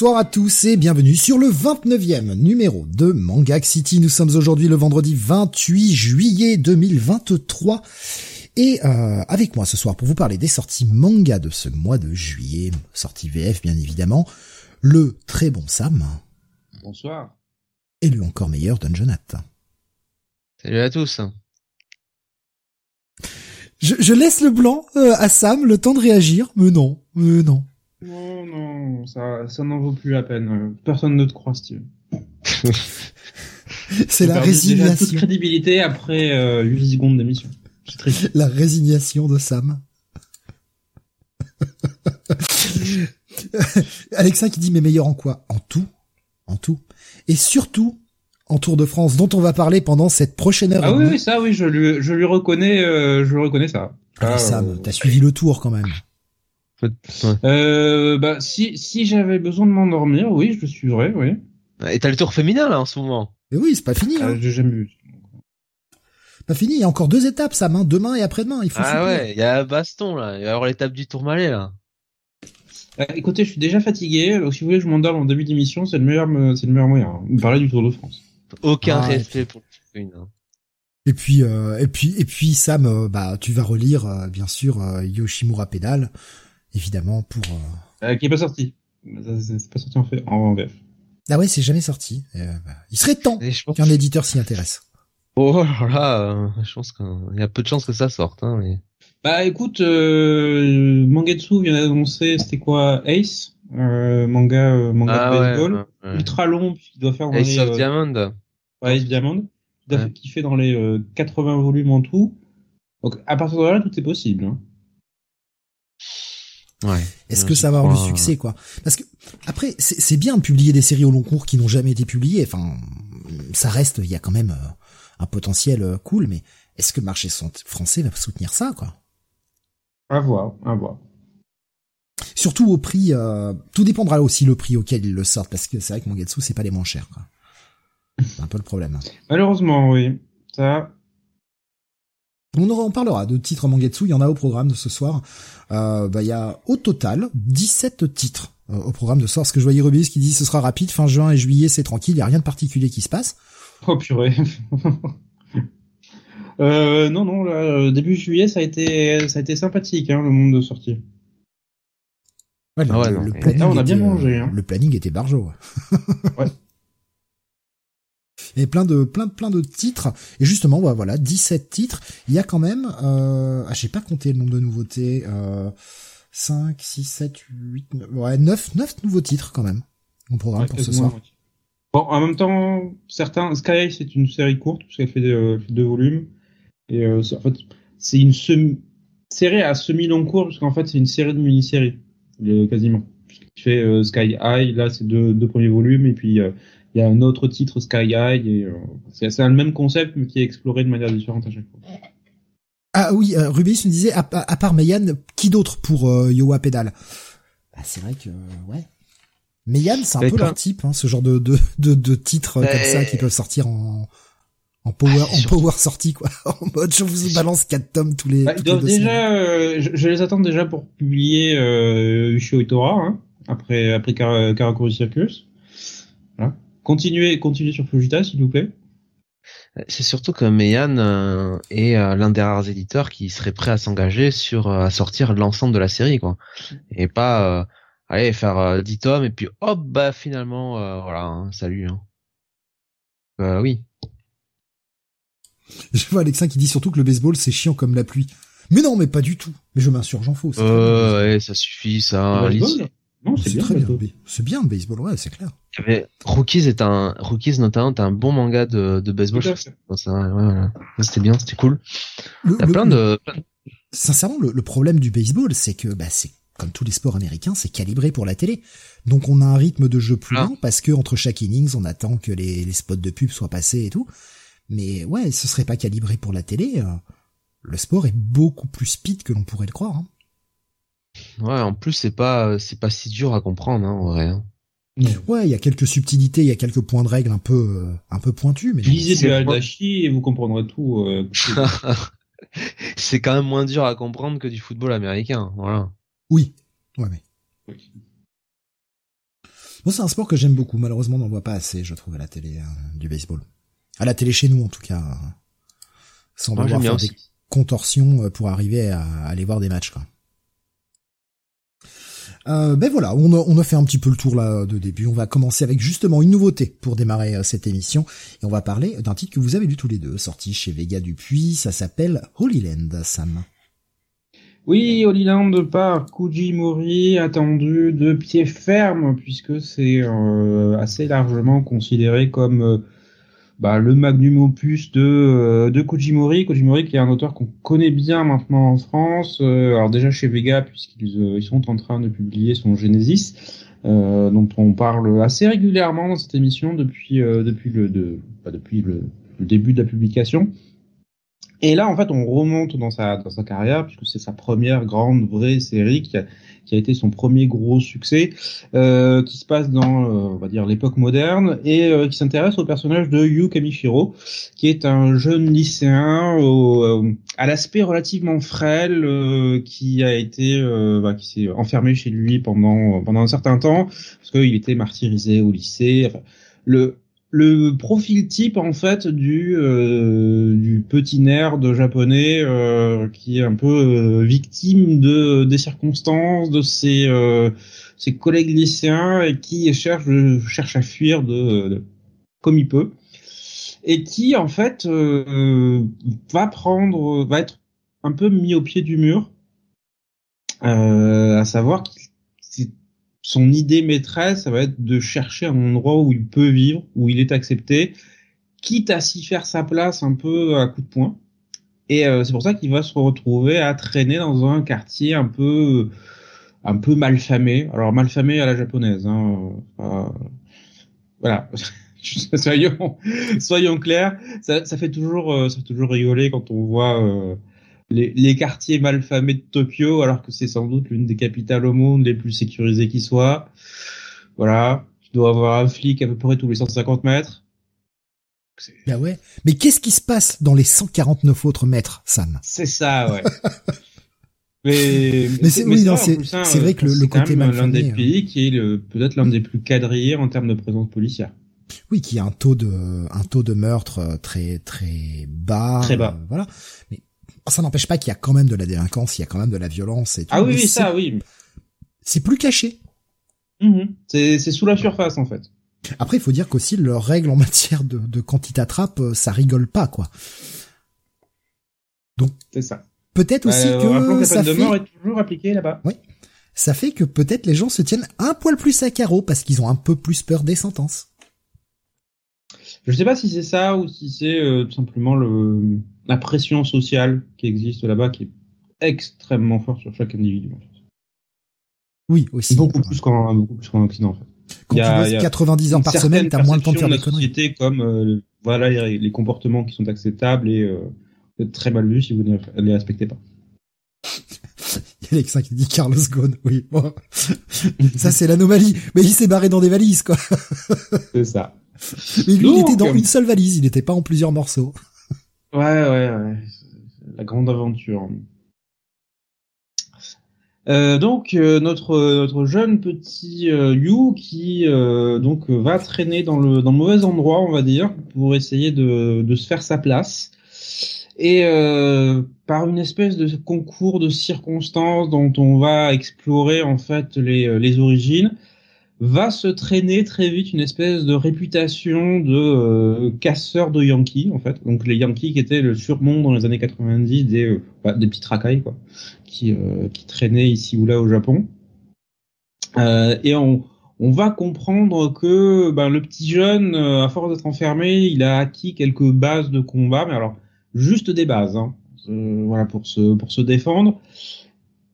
Bonsoir à tous et bienvenue sur le 29e numéro de Manga City. Nous sommes aujourd'hui le vendredi 28 juillet 2023 et euh, avec moi ce soir pour vous parler des sorties manga de ce mois de juillet, sortie VF bien évidemment, le très bon Sam. Bonsoir. Et le encore meilleur Dungeonat. Salut à tous. Je, je laisse le blanc euh, à Sam, le temps de réagir, mais non, mais non. Non, non, ça, ça n'en vaut plus la peine. Personne ne te croit, Steve. C'est la résignation. toute crédibilité après euh, 8 secondes d'émission. C'est triste. La résignation de Sam. Alexa qui dit mais meilleur en quoi? En tout. En tout. Et surtout en Tour de France dont on va parler pendant cette prochaine heure. Ah oui, oui, ça, oui, je lui, je lui reconnais, euh, je lui reconnais ça. Ah, Ah, Sam, euh, t'as suivi le tour quand même. Euh, bah, si, si j'avais besoin de m'endormir, oui, je le suivrais, oui. Et t'as le tour féminin là en ce moment. Mais oui, c'est pas fini. Euh, Hein. j'ai jamais vu. Pas fini. Il y a encore deux étapes, Sam. Hein. Demain et après-demain. Il faut. Ah soutenir. ouais, il y a baston là. Il va y avoir l'étape du tourmalet là. Euh, écoutez, je suis déjà fatigué, donc si vous voulez que je m'endorme en début d'émission, c'est le meilleur, me- c'est le meilleur moyen. hein. Vous parlez du Tour de France. Aucun Ah, et respect pour le féminin. Et puis, euh, et puis, et puis, Sam, euh, bah, tu vas relire, euh, bien sûr, euh, Yoshimura Pedal, évidemment, pour. euh, Euh, qui est pas sorti. C'est pas sorti en fait, en VF. Ah ouais, c'est jamais sorti. Euh, bah, il serait temps qu'un éditeur s'y intéresse. Oh là, euh, je pense qu'il y a peu de chances que ça sorte. Hein, mais... Bah écoute, euh, Mangetsu vient d'annoncer, c'était quoi, Ace, euh, manga, euh, manga Ah de ouais, baseball, ouais, ouais. ultra long puisqu'il doit faire dans Ace les, of euh, Diamond. ouais, Ace Diamond, il, doit- Ouais. qui fait dans les euh, 80 volumes en tout. Donc à partir de là, tout est possible. Hein. Ouais. Est-ce que ça va avoir du succès, quoi? Parce que après, c'est c'est bien de publier des séries au long cours qui n'ont jamais été publiées. Enfin, ça reste, il y a quand même euh, un potentiel euh, cool, mais est-ce que le marché français va soutenir ça, quoi? À voir, à voir. Surtout au prix. euh, tout dépendra aussi le prix auquel ils le sortent, parce que c'est vrai que Mangetsu, c'est pas les moins chers, quoi. C'est un peu le problème. Malheureusement, oui. Ça, On en on parlera de titres Mangetsu, il y en a au programme de ce soir. Euh, bah, il y a au total 17 titres euh, au programme de ce soir. Ce que je voyais Rubis qui dit ce sera rapide, fin juin et juillet c'est tranquille, il y a rien de particulier qui se passe. oh purée. euh, non, non, là, euh, début juillet, ça a été, ça a été sympathique, hein, le monde de sortie. Ouais, le, Ah ouais, le- non, le mais- planning on a bien était, mangé, hein. Le planning était barjo. Ouais. Et plein de plein de plein de titres. Et justement, bah, voilà, 17 titres. Il y a quand même, euh, ah, j'ai pas compté le nombre de nouveautés. Euh, 5, 6, 7, 8, 9, ouais, 9, 9 nouveaux titres quand même au programme Ouais, pour ce soir. Bon, en même temps, certains, Sky c'est une série courte, parce qu'elle fait, euh, fait deux volumes. Et euh, c'est- en fait, c'est une semi série à semi-long cours, parce qu'en fait, c'est une série de mini-séries, euh, quasiment. Qui fait euh, Sky High, là, c'est deux, deux premiers volumes, et puis euh, il y a un autre titre Sky High, et euh, c'est c'est le même concept, mais qui est exploré de manière différente à chaque fois. Ah oui, euh, Rubis me disait, à, à- à part Meian, qui d'autre pour euh, Yowa Pedal? Bah, C'est vrai que, ouais. Meian, c'est un Mais peu leur type, hein, ce genre de, de, de, de titres euh, comme Mais- ça qui peuvent sortir en, en power, Ah, en surtout- power sortie, quoi. en mode, je vous balance quatre tomes tous les, Bah, les doivent deux semaines. déjà, euh, je, je les attends déjà pour publier euh, Ushio Itora, hein, après après Karakuri Circus. Continuez, continuez sur Fujita, s'il vous plaît. C'est surtout que Meian euh, est euh, l'un des rares éditeurs qui serait prêt à s'engager sur euh, à sortir l'ensemble de la série quoi. Et pas euh, aller faire euh, 10 tomes et puis hop bah finalement euh, voilà, hein, salut hein. Euh, oui. Je vois Alexin qui dit surtout que le baseball, c'est chiant comme la pluie. Mais non, mais pas du tout. Mais je m'insurge en faux. Euh, ouais, ça suffit ça. Le baseball Non, c'est bien. très le bien. baseball. mais C'est bien le baseball, ouais, c'est clair. Il y avait- Rookies est un Rookies notamment est un bon manga de, de baseball. Ça, ouais, C'était bien, c'était cool. Le- le- plein de sincèrement, le, le problème du baseball, c'est que bah, c'est comme tous les sports américains, c'est calibré pour la télé. Donc on a un rythme de jeu plus Ah. lent parce que entre chaque innings, on attend que les, les spots de pub soient passés et tout. Mais ouais, ce serait pas calibré pour la télé. euh, le sport est beaucoup plus speed que l'on pourrait le croire. hein. Ouais, en plus c'est pas c'est pas si dur à comprendre hein, en vrai. hein. Ouais, il y a quelques subtilités, il y a quelques points de règle un peu euh, un peu pointus, mais Lisez pas- Aldashi et vous comprendrez tout. euh, c'est quand même moins dur à comprendre que du football américain, voilà. oui, ouais, mais Moi, c'est un sport que j'aime beaucoup. Malheureusement, on n'en voit pas assez, je trouve, à la télé euh, du baseball. À la télé chez nous, en tout cas. sans devoir faire des contorsions euh, pour arriver à, aller voir des matchs, quoi. Euh, ben voilà, on a, fait un petit peu le tour là de début. On va commencer avec justement une nouveauté pour démarrer euh, cette émission et on va parler d'un titre que vous avez lu tous les deux, sorti chez Vega Dupuis. Ça s'appelle Holy Land, Sam. Oui, Holy Land par Kujimori, attendu de pied ferme puisque c'est euh, assez largement considéré comme bah, le magnum opus de, euh, de Kojimori. Kojimori qui est un auteur qu'on connaît bien maintenant en France. Euh, alors déjà chez Vega puisqu'ils euh, ils sont en train de publier son Genesis, dont on parle assez régulièrement dans cette émission depuis depuis le bah, depuis le, début de la publication. Et là en fait on remonte dans sa dans sa carrière puisque c'est sa première grande vraie série qui a qui a été son premier gros succès, euh, qui se passe dans, euh, on va dire, l'époque moderne, et euh, qui s'intéresse au personnage de Yu Kamishiro, qui est un jeune lycéen au, à l'aspect relativement frêle, qui a été, bah, qui s'est enfermé chez lui pendant pendant un certain temps, parce qu'il était martyrisé au lycée. Enfin, le le profil type en fait du euh, du petit nerd japonais euh, qui est un peu euh, victime de des circonstances de ses ses collègues lycéens et qui cherche cherche à fuir de, comme il peut. Et qui en fait va prendre va être un peu mis au pied du mur à savoir qu'il son idée maîtresse, ça va être de chercher un endroit où il peut vivre, où il est accepté, quitte à s'y faire sa place un peu à coup de poing. Et euh, c'est pour ça qu'il va se retrouver à traîner dans un quartier un peu un peu malfamé. Alors malfamé à la japonaise. Hein. voilà. soyons, soyons clairs. Ça, ça fait toujours, euh, ça fait toujours rigoler quand on voit euh, les, les, quartiers malfamés de Tokyo, alors que c'est sans doute l'une des capitales au monde les plus sécurisées qui soit. Voilà, tu dois avoir un flic à peu près tous les 150 mètres. Bah ouais. Mais qu'est-ce qui se passe dans les 149 autres mètres, Sam? C'est ça, ouais. mais, mais c'est oui, c'est vrai que le, le côté malfamé. l'un des hein. pays qui est peut-être l'un des plus quadrillés en termes de présence policière. Oui, qui a un taux de un taux de meurtre euh, très très bas. Très bas. Euh, voilà. Mais ça n'empêche pas qu'il y a quand même de la délinquance, il y a quand même de la violence et tout. Ah oui, oui ça, oui. C'est plus caché. Mmh. C'est sous la surface, en fait. Après, il faut dire qu'aussi, leurs règles en matière de, de quand ils t'attrapent, euh, ça rigole pas, quoi. Donc. C'est ça. Peut-être aussi euh, que, que ça de fait... mort est toujours appliquée là-bas. Oui. Ça fait que peut-être les gens se tiennent un poil plus à carreau parce qu'ils ont un peu plus peur des sentences. Je sais pas si c'est ça ou si c'est euh, tout simplement le la pression sociale qui existe là-bas qui est extrêmement forte sur chaque individu. En fait. Oui, aussi. Beaucoup plus qu'en qu'en Occident en fait. Quand tu bosses 90 heures par semaine, t'as moins de temps de faire des conneries. comme euh, voilà les, les, comportements qui sont acceptables et euh, très mal vus si vous ne les respectez pas. Il y a Alexa qui dit Carlos Ghosn, oui. Bon. ça c'est l'anomalie, mais il s'est barré dans des valises quoi. c'est ça. Mais lui, il était dans une seule valise, il n'était pas en plusieurs morceaux. Ouais, ouais, ouais. La grande aventure. Euh, donc euh, notre notre jeune petit euh, Yu qui euh, donc va traîner dans le dans le mauvais endroit on va dire pour essayer de de se faire sa place et par une espèce de concours de circonstances dont on va explorer en fait les les origines va se traîner très vite une espèce de réputation de euh, casseur de Yankees en fait. Donc les Yankees qui étaient le surnom dans les années 90 des euh, bah, des petits racailles quoi, qui euh, qui traînaient ici ou là au Japon. et on on va comprendre que ben, le petit jeune, à force d'être enfermé, il a acquis quelques bases de combat, mais alors juste des bases, hein, voilà pour se pour se défendre,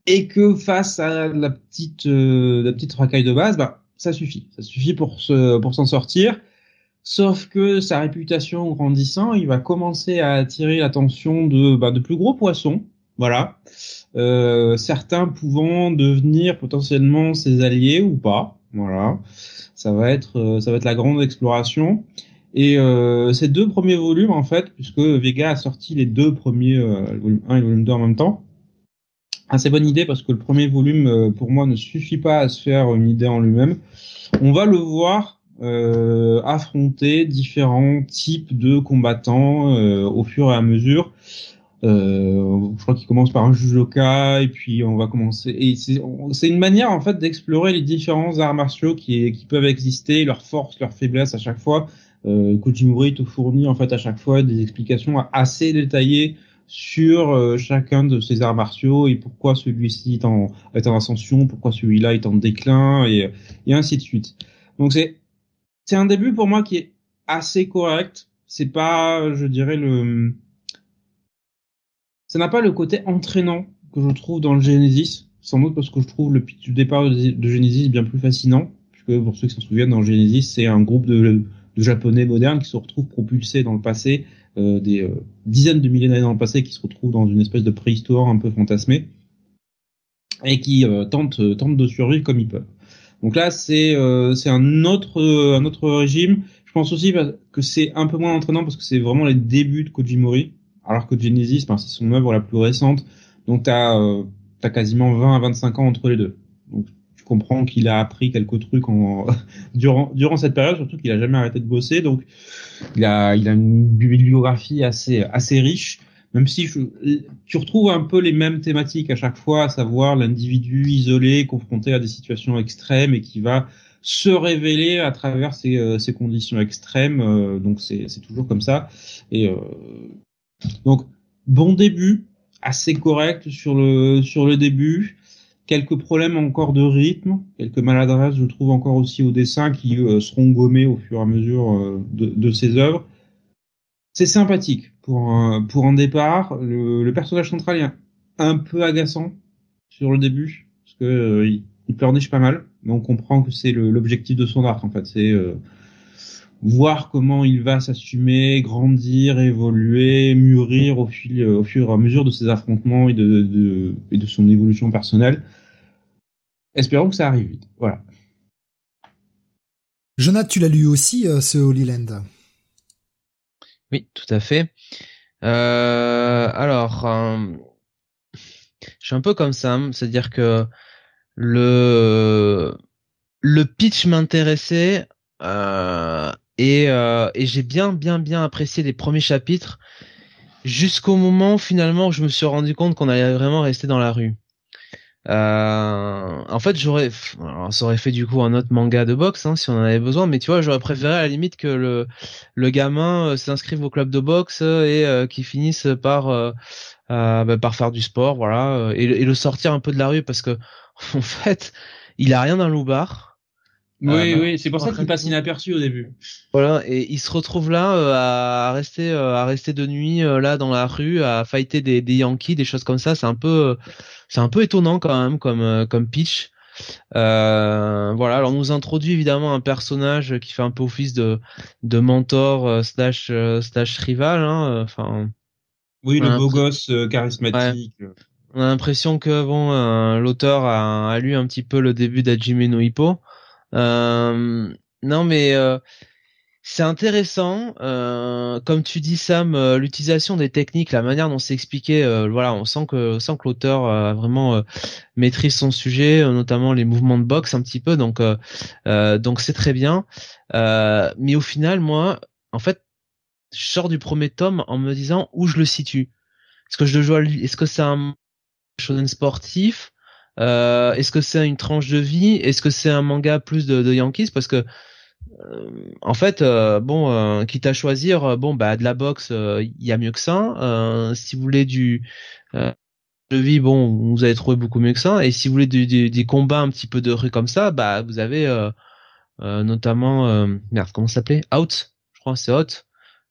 et que face à la petite la petite racaille de base, ben, ça suffit. Ça suffit pour se, pour s'en sortir. Sauf que sa réputation grandissant, il va commencer à attirer l'attention de, bah, de plus gros poissons. Voilà. Euh, certains pouvant devenir potentiellement ses alliés ou pas. Voilà. Ça va être, euh, ça va être la grande exploration. Et euh, ces deux premiers volumes, en fait, puisque Vega a sorti les deux premiers, euh, le volume 1 et le volume 2 en même temps, assez bonne idée parce que le premier volume, pour moi, ne suffit pas à se faire une idée en lui-même. On va le voir euh, affronter différents types de combattants euh, au fur et à mesure. Euh, je crois qu'il commence par un judoka et puis on va commencer. Et c'est une manière en fait d'explorer les différents arts martiaux qui, qui peuvent exister, leurs forces, leurs faiblesses à chaque fois. Euh, Kojimori te fournit en fait à chaque fois des explications assez détaillées sur euh, chacun de ces arts martiaux et pourquoi celui-ci est en, est en ascension, pourquoi celui-là est en déclin et, et ainsi de suite. Donc c'est c'est un début pour moi qui est assez correct. C'est pas, je dirais le, ça n'a pas le côté entraînant que je trouve dans le Genesis. Sans doute parce que je trouve le pitch du départ de Genesis bien plus fascinant. Puisque pour ceux qui s'en souviennent, dans Genesis, c'est un groupe de, de, japonais modernes qui se retrouvent propulsés dans le passé, des euh, dizaines de milliers d'années dans le passé, qui se retrouvent dans une espèce de préhistoire un peu fantasmée et qui euh, tentent, tentent de survivre comme ils peuvent. Donc là, c'est euh, c'est un autre un autre régime. Je pense aussi que c'est un peu moins entraînant parce que c'est vraiment les débuts de Kojimori, alors que Genesis, ben, c'est son œuvre la plus récente. Donc t'as euh, as quasiment 20 à 25 ans entre les deux. Donc comprends qu'il a appris quelques trucs en durant durant cette période, surtout qu'il a jamais arrêté de bosser. Donc il a il a une bibliographie assez assez riche même si je, tu retrouves un peu les mêmes thématiques à chaque fois, à savoir l'individu isolé, confronté à des situations extrêmes et qui va se révéler à travers ces, euh, ces conditions extrêmes. Euh, donc c'est toujours comme ça. Et euh, donc bon début, assez correct sur le sur le début. Quelques problèmes encore de rythme, quelques maladresses, je trouve encore aussi au dessin qui seront gommés au fur et à mesure de, de ces œuvres. C'est sympathique pour un, pour un départ. Le, le, personnage central est un, peu agaçant sur le début parce que euh, il, pleurniche pas mal, mais on comprend que c'est l'objectif de son arc en fait. C'est euh, voir comment il va s'assumer, grandir, évoluer, mûrir au, fil, au fur et à mesure de ses affrontements et de, de, et de son évolution personnelle. Espérons que ça arrive vite. Voilà. Jonathan, tu l'as lu aussi, euh, ce Holy Land oui, tout à fait. Euh, alors, euh, je suis un peu comme ça, c'est-à-dire que le le pitch m'intéressait euh, et, euh, et j'ai bien bien bien apprécié les premiers chapitres jusqu'au moment finalement où je me suis rendu compte qu'on allait vraiment rester dans la rue. Euh, en fait, j'aurais, ça aurait fait du coup un autre manga de boxe hein, si on en avait besoin, mais tu vois, j'aurais préféré à la limite que le le gamin euh, s'inscrive au club de boxe et euh, qu'il finisse par bah, par faire du sport, voilà, et, le sortir un peu de la rue parce que en fait, il a rien le bar. Oui, euh, oui, c'est pour ça qu'il passe inaperçu au début. Voilà, et il se retrouve là euh, à rester euh, à rester de nuit là dans la rue, à fighter des, des Yankees, des choses comme ça. C'est un peu c'est un peu étonnant quand même comme comme pitch. voilà, alors on nous introduit évidemment un personnage qui fait un peu office de de mentor slash slash rival. Hein, enfin. oui, le beau gosse charismatique. On a l'impression que bon, l'auteur a, a, lu un petit peu le début d'Ajime no Hippo. Euh, non, mais euh, c'est intéressant. Euh, comme tu dis, Sam, l'utilisation des techniques, la manière dont c'est expliqué, voilà, on sent que, l'auteur vraiment maîtrise son sujet, notamment les mouvements de boxe un petit peu. Donc, c'est très bien. mais au final, moi, en fait, je sors du premier tome en me disant où je le situe. Est-ce que je dois, est-ce que c'est un shonen sportif euh, Est-ce que c'est une tranche de vie? Est-ce que c'est un manga plus de, Yankees? Parce que euh, en fait, euh, bon, quitte à choisir, bon, bah de la boxe, il y a mieux que ça. si vous voulez du de vie, bon, vous allez trouver beaucoup mieux que ça. Et si vous voulez des combats un petit peu de rue comme ça, bah vous avez notamment, merde, comment ça s'appelait? Out, je crois, c'est Out.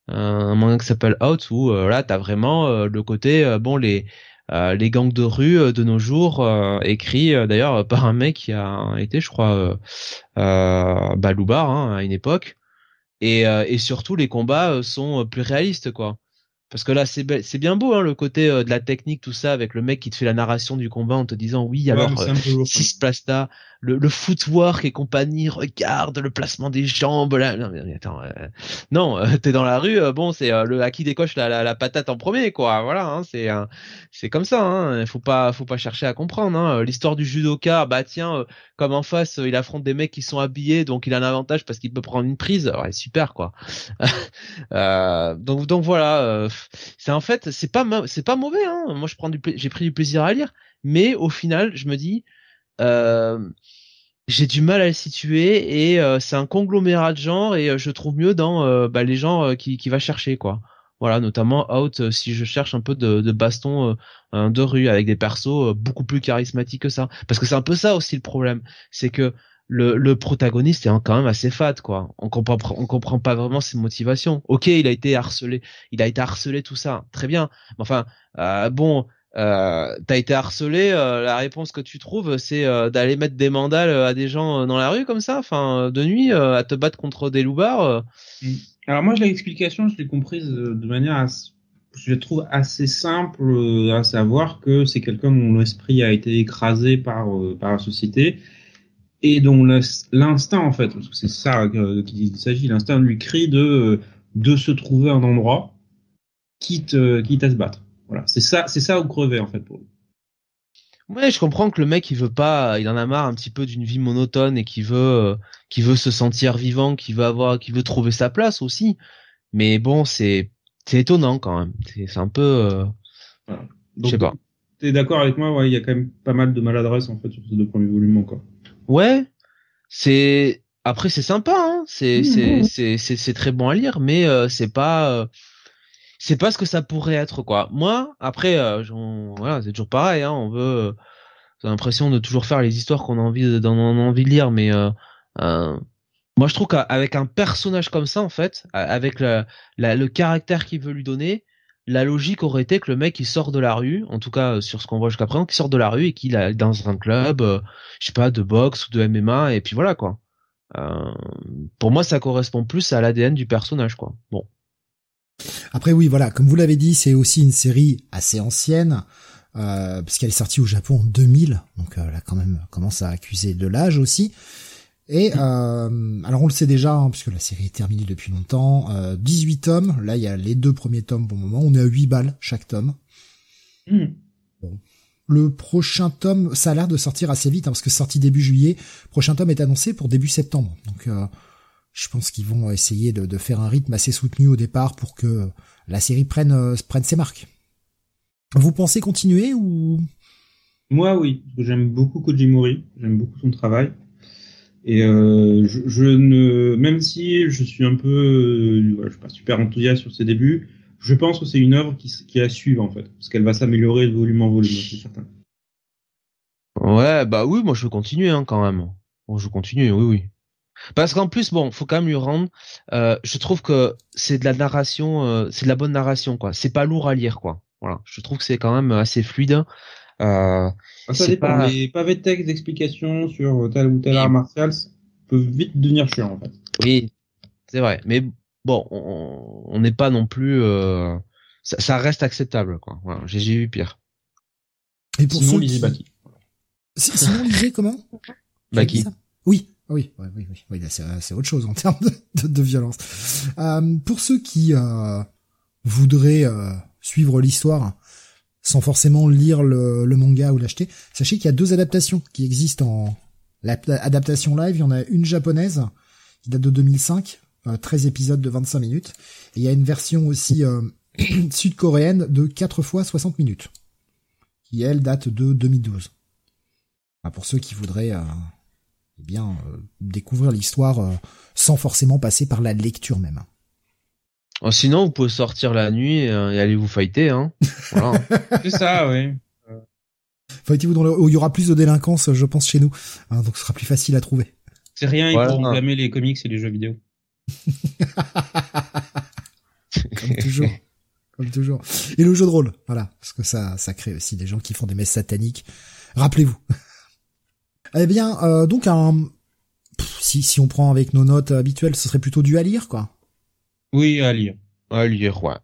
un manga qui s'appelle Out où là t'as vraiment le côté, bon, les les gangs de rue euh, de nos jours, euh, écrit d'ailleurs par un mec qui a été, je crois, euh, Baloubar hein, à une époque. Et, et surtout, les combats sont plus réalistes, quoi. Parce que là, c'est c'est bien beau hein, le côté de la technique, tout ça, avec le mec qui te fait la narration du combat en te disant oui, alors si se place là, le, le footwork et compagnie, regarde le placement des jambes. Là. Non, mais attends, euh, non, euh, t'es dans la rue, euh, bon, c'est le à qui décoche la, la, la, patate en premier, quoi. Voilà, hein, c'est c'est comme ça. Hein, faut pas faut pas chercher à comprendre. Hein. L'histoire du judoka, bah tiens, comme en face, il affronte des mecs qui sont habillés, donc il a un avantage parce qu'il peut prendre une prise. Ouais, super, quoi. donc donc voilà, c'est en fait c'est pas c'est pas mauvais. Hein. Moi, je prends du j'ai pris du plaisir à lire, mais au final, je me dis euh, j'ai du mal à le situer et euh, c'est un conglomérat de genres et euh, je trouve mieux dans bah, les gens qui, qui va chercher quoi. Voilà, notamment Out si je cherche un peu de, de baston de rue avec des persos beaucoup plus charismatiques que ça. Parce que c'est un peu ça aussi le problème, c'est que le, le protagoniste est quand même assez fat quoi. On comprend on comprend pas vraiment ses motivations. Ok, il a été harcelé, il a été harcelé tout ça, très bien. Mais enfin, bon, euh, t'as été harcelé, euh, la réponse que tu trouves, c'est euh, d'aller mettre des mandales à des gens dans la rue comme ça, enfin de nuit, à te battre contre des loupards. Mm. Alors moi, l'explication, je l'ai comprise de manière, je trouve assez simple, à savoir que c'est quelqu'un dont l'esprit a été écrasé par par la société et dont l'instinct en fait, parce que c'est ça qu'il s'agit, l'instinct lui crie de de se trouver un endroit quitte quitte à se battre. Voilà, c'est ça, c'est ça ou crever en fait pour lui. Ouais, je comprends que le mec il veut pas, il en a marre un petit peu d'une vie monotone et qui veut, euh, qui veut se sentir vivant, qui veut avoir, qui veut trouver sa place aussi. Mais bon, c'est, c'est étonnant quand même. C'est, un peu, euh... je sais pas. T'es d'accord avec moi? Ouais, il y a quand même pas mal de maladresse en fait sur ces deux premiers volumes encore. Ouais, c'est après c'est sympa, hein. c'est, c'est, c'est, c'est, très bon à lire, mais euh, c'est pas euh, c'est pas ce que ça pourrait être quoi. Moi, après, euh, voilà, c'est toujours pareil. Hein, on veut, euh, j'ai l'impression de toujours faire les histoires qu'on a envie, de, envie de lire, mais euh, euh, moi je trouve qu'avec un personnage comme ça, en fait, avec le, le caractère qu'il veut lui donner, la logique aurait été que le mec il sort de la rue, en tout cas sur ce qu'on voit jusqu'à présent, qu'il sort de la rue et qu'il est dans un club, je sais pas, de boxe ou de MMA, et puis voilà quoi. pour moi, ça correspond plus à l'ADN du personnage, quoi. Bon. Après oui, voilà, comme vous l'avez dit, c'est aussi une série assez ancienne, euh, puisqu'elle est sortie au Japon en 2000, donc euh, là quand même commence à accuser de l'âge aussi. Et euh, alors on le sait déjà, hein, puisque la série est terminée depuis longtemps, 18 tomes, là il y a les deux premiers tomes pour le moment, on est à 8 balles chaque tome. Hmm. Le prochain tome, ça a l'air de sortir assez vite, hein, parce que sorti début juillet, prochain tome est annoncé pour début septembre. Donc je pense qu'ils vont essayer de, faire un rythme assez soutenu au départ pour que la série prenne, euh, prenne ses marques. Vous pensez continuer ou? Moi, oui, j'aime beaucoup Kojimori, j'aime beaucoup son travail. Et euh, je, ne, même si je suis un peu, euh, je suis pas super enthousiaste sur ses débuts, je pense que c'est une œuvre qui, qui est à suivre en fait, parce qu'elle va s'améliorer de volume en volume, c'est certain. Ouais, bah oui, moi je veux continuer hein, quand même. Bon, je continue, oui, oui. Parce qu'en plus, bon, faut quand même lui rendre. Euh, je trouve que c'est de la narration, euh, c'est de la bonne narration, quoi. C'est pas lourd à lire, quoi. Voilà. Je trouve que c'est quand même assez fluide. Euh, ah, ça dépend. Pas... Les pavés de texte d'explication sur tel ou tel art martial peuvent vite devenir chiant, en fait. Oui, c'est vrai. Mais bon, on n'est pas non plus. Euh... Ça, ça, reste acceptable, quoi. Voilà. J'ai vu pire. Et pour sinon, lisez Baki. Sinon, lisez comment Baki. Oui, oui, oui, oui, oui, c'est autre chose en termes de, violence. Euh, pour ceux qui euh, voudraient euh, suivre l'histoire sans forcément lire le, manga ou l'acheter, sachez qu'il y a deux adaptations qui existent en l'adaptation live. Il y en a une japonaise qui date de 2005, 13 épisodes de 25 minutes, et il y a une version aussi sud-coréenne de 4 fois 60 minutes, qui elle date de 2012. pour ceux qui voudraient eh bien, euh, découvrir l'histoire euh, sans forcément passer par la lecture même. Oh, sinon, vous pouvez sortir la nuit et, euh, aller vous fighter, hein. Voilà. C'est ça, oui. Fightez-vous dans le... où il y aura plus de délinquance, je pense, chez nous. Hein, donc ce sera plus facile à trouver. C'est rien, il faut réclamer les comics et les jeux vidéo. Comme toujours. Comme toujours. Et le jeu de rôle, voilà. Parce que ça, ça crée aussi des gens qui font des messes sataniques. Rappelez-vous. Eh bien, euh, donc un, si si on prend avec nos notes habituelles, ce serait plutôt du à lire, quoi. Oui, à lire. À lire, ouais.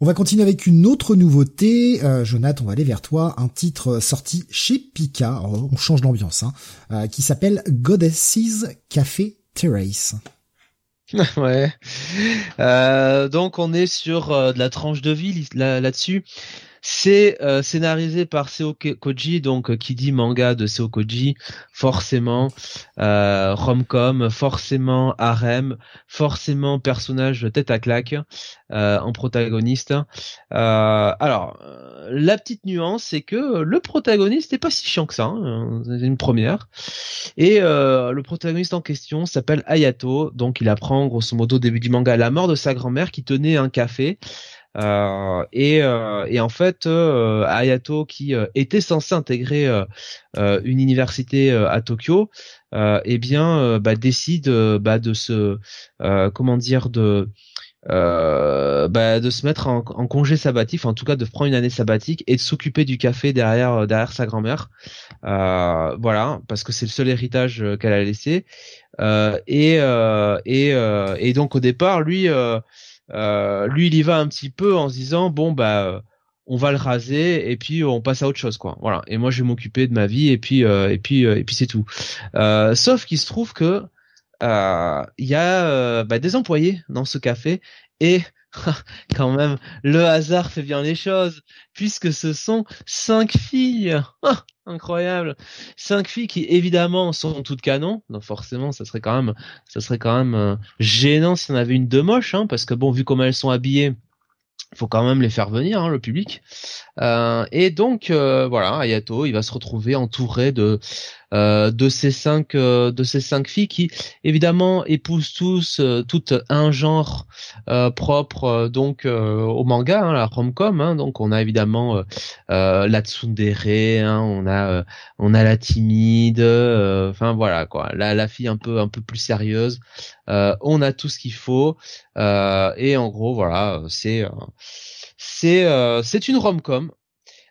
On va continuer avec une autre nouveauté. Euh, Jonathan, on va aller vers toi. Un titre sorti chez Pika, on change d'ambiance, hein, euh, qui s'appelle Goddesses Café Terrace. ouais. Euh, donc on est sur euh, de la tranche de vie là-dessus. C'est euh, scénarisé par Seo Koji, donc euh, qui dit manga de Seo Koji, forcément euh, romcom, forcément harem, forcément personnage tête à claque euh, en protagoniste. alors, la petite nuance, c'est que le protagoniste n'est pas si chiant que ça, hein, c'est une première. Et le protagoniste en question s'appelle Ayato, donc il apprend grosso modo au début du manga la mort de sa grand-mère qui tenait un café. Euh, et, euh, et, en fait, euh, Ayato, qui était censé intégrer une université à Tokyo, eh bien, bah, décide bah, de se, comment dire, de bah, de se mettre en, congé sabbatique, en tout cas de prendre une année sabbatique et de s'occuper du café derrière derrière sa grand-mère. voilà, parce que c'est le seul héritage qu'elle a laissé. et et et donc au départ, lui euh, lui, il y va un petit peu en se disant bon bah on va le raser et puis on passe à autre chose quoi. Voilà. Et moi, je vais m'occuper de ma vie et puis euh, et puis euh, et puis c'est tout. sauf qu'il se trouve que il y a bah, des employés dans ce café et quand même, le hasard fait bien les choses, puisque ce sont cinq filles. incroyable. Cinq filles qui évidemment sont toutes canon. Donc forcément, ça serait quand même, ça serait quand même gênant si on avait une de moche, hein, parce que bon, vu comment elles sont habillées, faut quand même les faire venir, hein, le public. Euh, et donc euh, voilà, Ayato, il va se retrouver entouré de euh, de ces cinq euh, de ces cinq filles qui évidemment épousent tous euh, tout un genre propre donc au manga, hein, la romcom. Hein, donc on a évidemment la tsundere, hein, on a on a la timide, enfin voilà quoi, la la fille un peu un peu plus sérieuse. on a tout ce qu'il faut et en gros voilà, c'est c'est c'est une romcom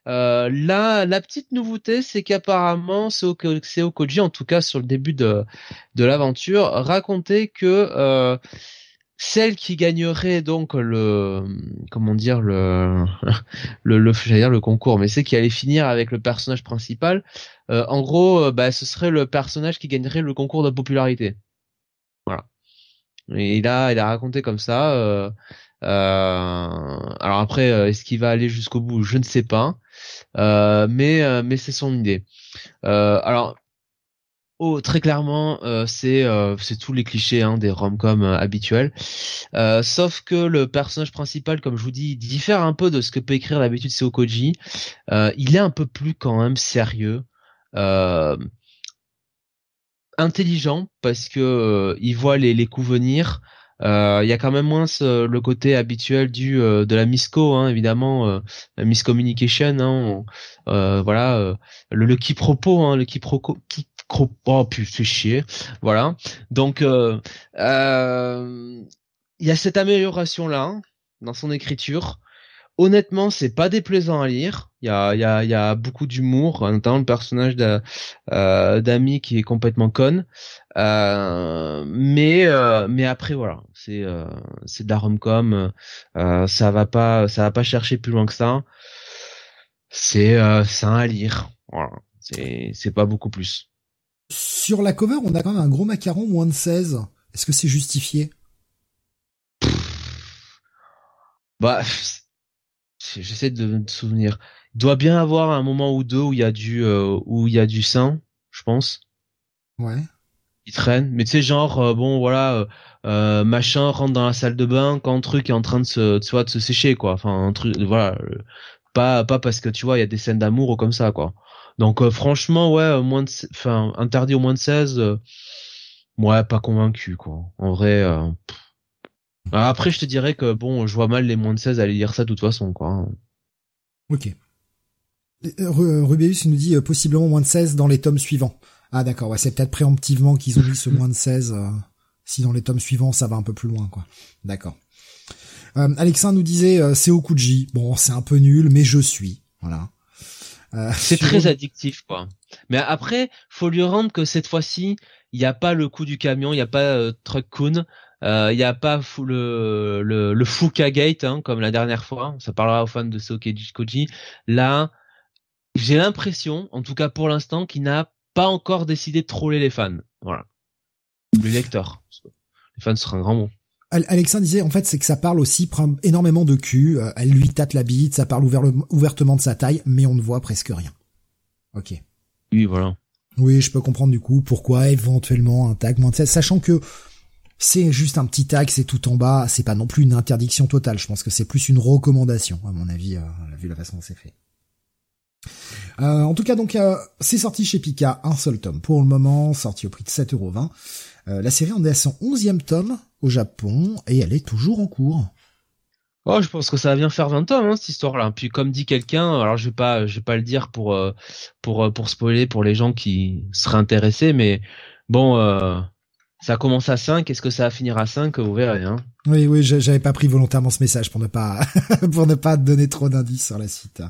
euh, la petite nouveauté, c'est qu'apparemment, Seo Koji, en tout cas sur le début de, l'aventure, racontait que euh, celle qui gagnerait donc le comment dire le le, le dire le concours, mais c'est qui allait finir avec le personnage principal. Euh, en gros, bah, ce serait le personnage qui gagnerait le concours de popularité. Voilà. Et il a il a raconté comme ça. Alors après, est-ce qu'il va aller jusqu'au bout? Je ne sais pas. Euh, mais euh, mais c'est son idée. Euh, alors Oh, très clairement, c'est tous les clichés hein, des rom-com habituels. sauf que le personnage principal, comme je vous dis, diffère un peu de ce que peut écrire d'habitude Seo Koji. il est un peu plus quand même sérieux, intelligent parce que il voit les coups venir. Euh, il y a quand même moins le côté habituel du euh, de la misco, hein, évidemment, euh, la miscommunication, hein, voilà, le, le quiproquo, hein, le quiproquo, quiproquo, oh putain, chier, voilà. Donc, il y a cette amélioration là hein, dans son écriture. Honnêtement, c'est pas déplaisant à lire. Il y a, y, a, y a beaucoup d'humour, notamment le personnage d'Ami qui est complètement conne. Euh, mais euh, mais après voilà, c'est euh, c'est de la romcom, euh, ça va pas ça va pas chercher plus loin que ça. C'est ça à lire. Voilà, c'est c'est pas beaucoup plus. Sur la cover, on a quand même un gros macaron moins de 16. Est-ce que c'est justifié? Bah j'essaie de me souvenir. Doit bien avoir un moment ou deux où il y a du où il y a du sein, je pense. Ouais. Il traîne. Mais tu sais genre euh, bon voilà euh, euh, machin rentre dans la salle de bain quand un truc est en train de se tu vois de se sécher quoi. Enfin un truc voilà pas pas parce que tu vois il y a des scènes d'amour ou comme ça quoi. Donc franchement ouais moins de enfin interdit au moins de 16 ouais pas convaincu quoi. En vrai après je te dirais que bon je vois mal les moins de 16 aller lire ça de toute façon quoi. Ok Rubeus nous dit possiblement moins de 16 dans les tomes suivants ah d'accord, ouais, c'est peut-être préemptivement qu'ils ont mis ce moins de 16. Euh, si dans les tomes suivants, ça va un peu plus loin, quoi. D'accord. Euh, Alexandre nous disait euh, c'est Okuji. Bon, c'est un peu nul, mais je suis. Voilà. Euh, c'est très addictif, quoi. Mais après, faut lui rendre que cette fois-ci, il n'y a pas le coup du camion, il n'y a pas euh, Truck Kun. Il n'y a pas le, le, le Fuka Gate hein, comme la dernière fois. Ça parlera aux fans de Sokeji Koji. Là, j'ai l'impression, en tout cas pour l'instant, qu'il n'a pas encore décidé de troller les fans. Voilà. Les lecteurs. Les fans sera un grand mot. Alexandre disait en fait c'est que ça parle aussi énormément de cul, euh, elle lui tâte la bite, ça parle ouvertement de sa taille, mais on ne voit presque rien. Ok. Oui voilà. Oui je peux comprendre du coup pourquoi éventuellement un tag, sachant que c'est juste un petit tag, c'est tout en bas, c'est pas non plus une interdiction totale, je pense que c'est plus une recommandation à mon avis, euh, vu la façon dont c'est fait. Euh, en tout cas, donc, euh, c'est sorti chez Pika, un seul tome pour le moment, sorti au prix de 7,20€. Euh, la série en est à son 11e tome au Japon et elle est toujours en cours. Oh, je pense que ça va bien faire 20 tomes hein, cette histoire-là. Puis comme dit quelqu'un, alors je vais pas, je vais pas le dire pour pour pour spoiler pour les gens qui seraient intéressés, mais bon, ça commence à 5. Est-ce que ça va finir à 5 Vous verrez. Hein. Oui, oui, j'avais pas pris volontairement ce message pour ne pas pour ne pas donner trop d'indices sur la suite.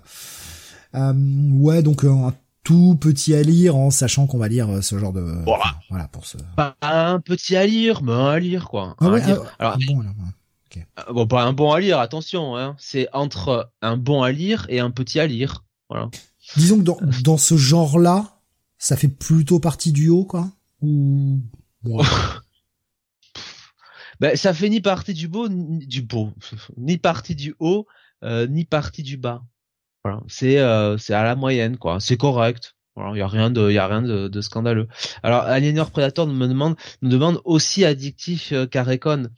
Euh, ouais, donc euh, un tout petit à lire en sachant qu'on va lire euh, ce genre de voilà, voilà pour ce pas un petit à lire mais un à lire quoi. Ah ouais, ah, alors bon alors, bon pas un bon à lire attention hein. C'est entre un bon à lire et un petit à lire. Voilà. Disons que dans dans ce genre là ça fait plutôt partie du haut quoi. Ou ben, ça fait ni partie du beau ni du beau ni partie du haut ni partie du bas voilà, c'est euh, c'est à la moyenne quoi, c'est correct. Voilà, il y a rien de y a rien de, de scandaleux. Alors Alienor Predator me demande demande aussi addictif euh, qu'Arecon.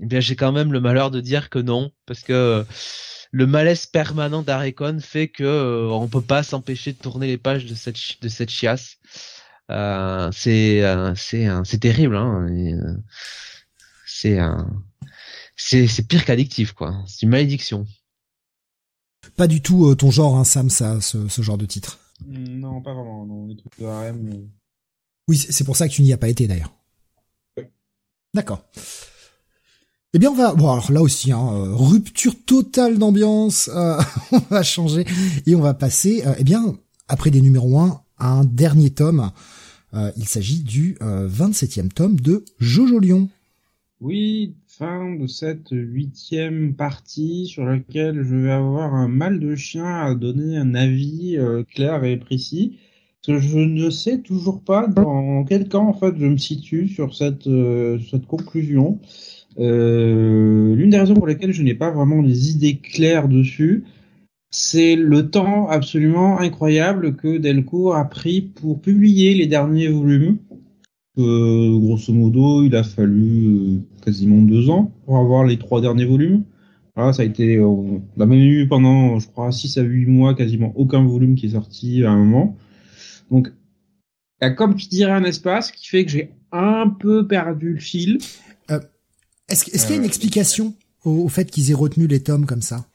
Eh bien, j'ai quand même le malheur de dire que non parce que euh, le malaise permanent d'Arecon fait que euh, on peut pas s'empêcher de tourner les pages de cette de cette chiasse. Euh, c'est c'est c'est terrible hein. C'est c'est c'est pire qu'addictif quoi. C'est une malédiction pas du tout euh, ton genre, hein, Sam, ça, ce, ce, genre de titre. Non, pas vraiment. Non, les trucs de harem. Oui, c'est pour ça que tu n'y as pas été d'ailleurs. D'accord. Eh bien, on va. Bon, alors là aussi, hein, euh, rupture totale d'ambiance. Euh, on va changer et on va passer. eh bien, après des numéros 1, à un dernier tome. il s'agit du 27e tome de Jojo Lion. Oui, fin de cette huitième partie sur laquelle je vais avoir un mal de chien à donner un avis euh, clair et précis. Je ne sais toujours pas dans quel camp en fait je me situe sur cette, euh, conclusion. Euh, L'une des raisons pour lesquelles je n'ai pas vraiment des idées claires dessus, c'est le temps absolument incroyable que Delcourt a pris pour publier les derniers volumes. Euh, grosso modo, il a fallu quasiment deux ans pour avoir les trois derniers volumes. Voilà, ça a été, euh, on a même eu pendant, je crois, 6 à 8 mois quasiment aucun volume qui est sorti à un moment. Donc, il y a comme qui dirait un espace qui fait que j'ai un peu perdu le fil. est-ce qu'il y a une explication au fait qu'ils aient retenu les tomes comme ça?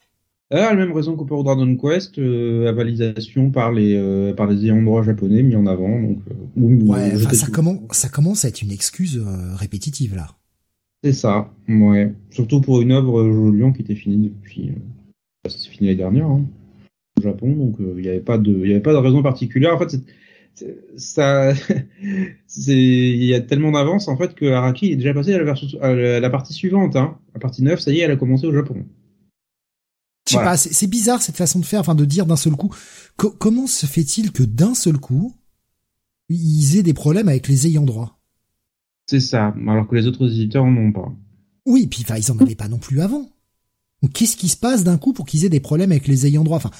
La même raison qu'Oper Dragon Quest, euh, validation par les euh, par les ayants droit japonais mis en avant. Donc, euh, ouais, ça commence ça commence à être une excuse euh, répétitive là. C'est ça, ouais. Surtout pour une œuvre Lyon qui était finie depuis, ça s'est fini l'année dernière hein, au Japon, donc il n'y avait pas de y avait pas de raison particulière. En fait, ça c'est il y a tellement d'avance en fait que Araki est déjà passé à la version à la partie suivante. Hein. La partie 9, ça y est, elle a commencé au Japon. Je sais pas, c'est bizarre cette façon de faire, enfin de dire d'un seul coup. comment se fait-il que d'un seul coup, ils aient des problèmes avec les ayants droit? C'est ça, alors que les autres éditeurs en ont pas. Oui, puis enfin ils en avaient pas non plus avant. Qu'est-ce qui se passe d'un coup pour qu'ils aient des problèmes avec les ayants droit? Enfin,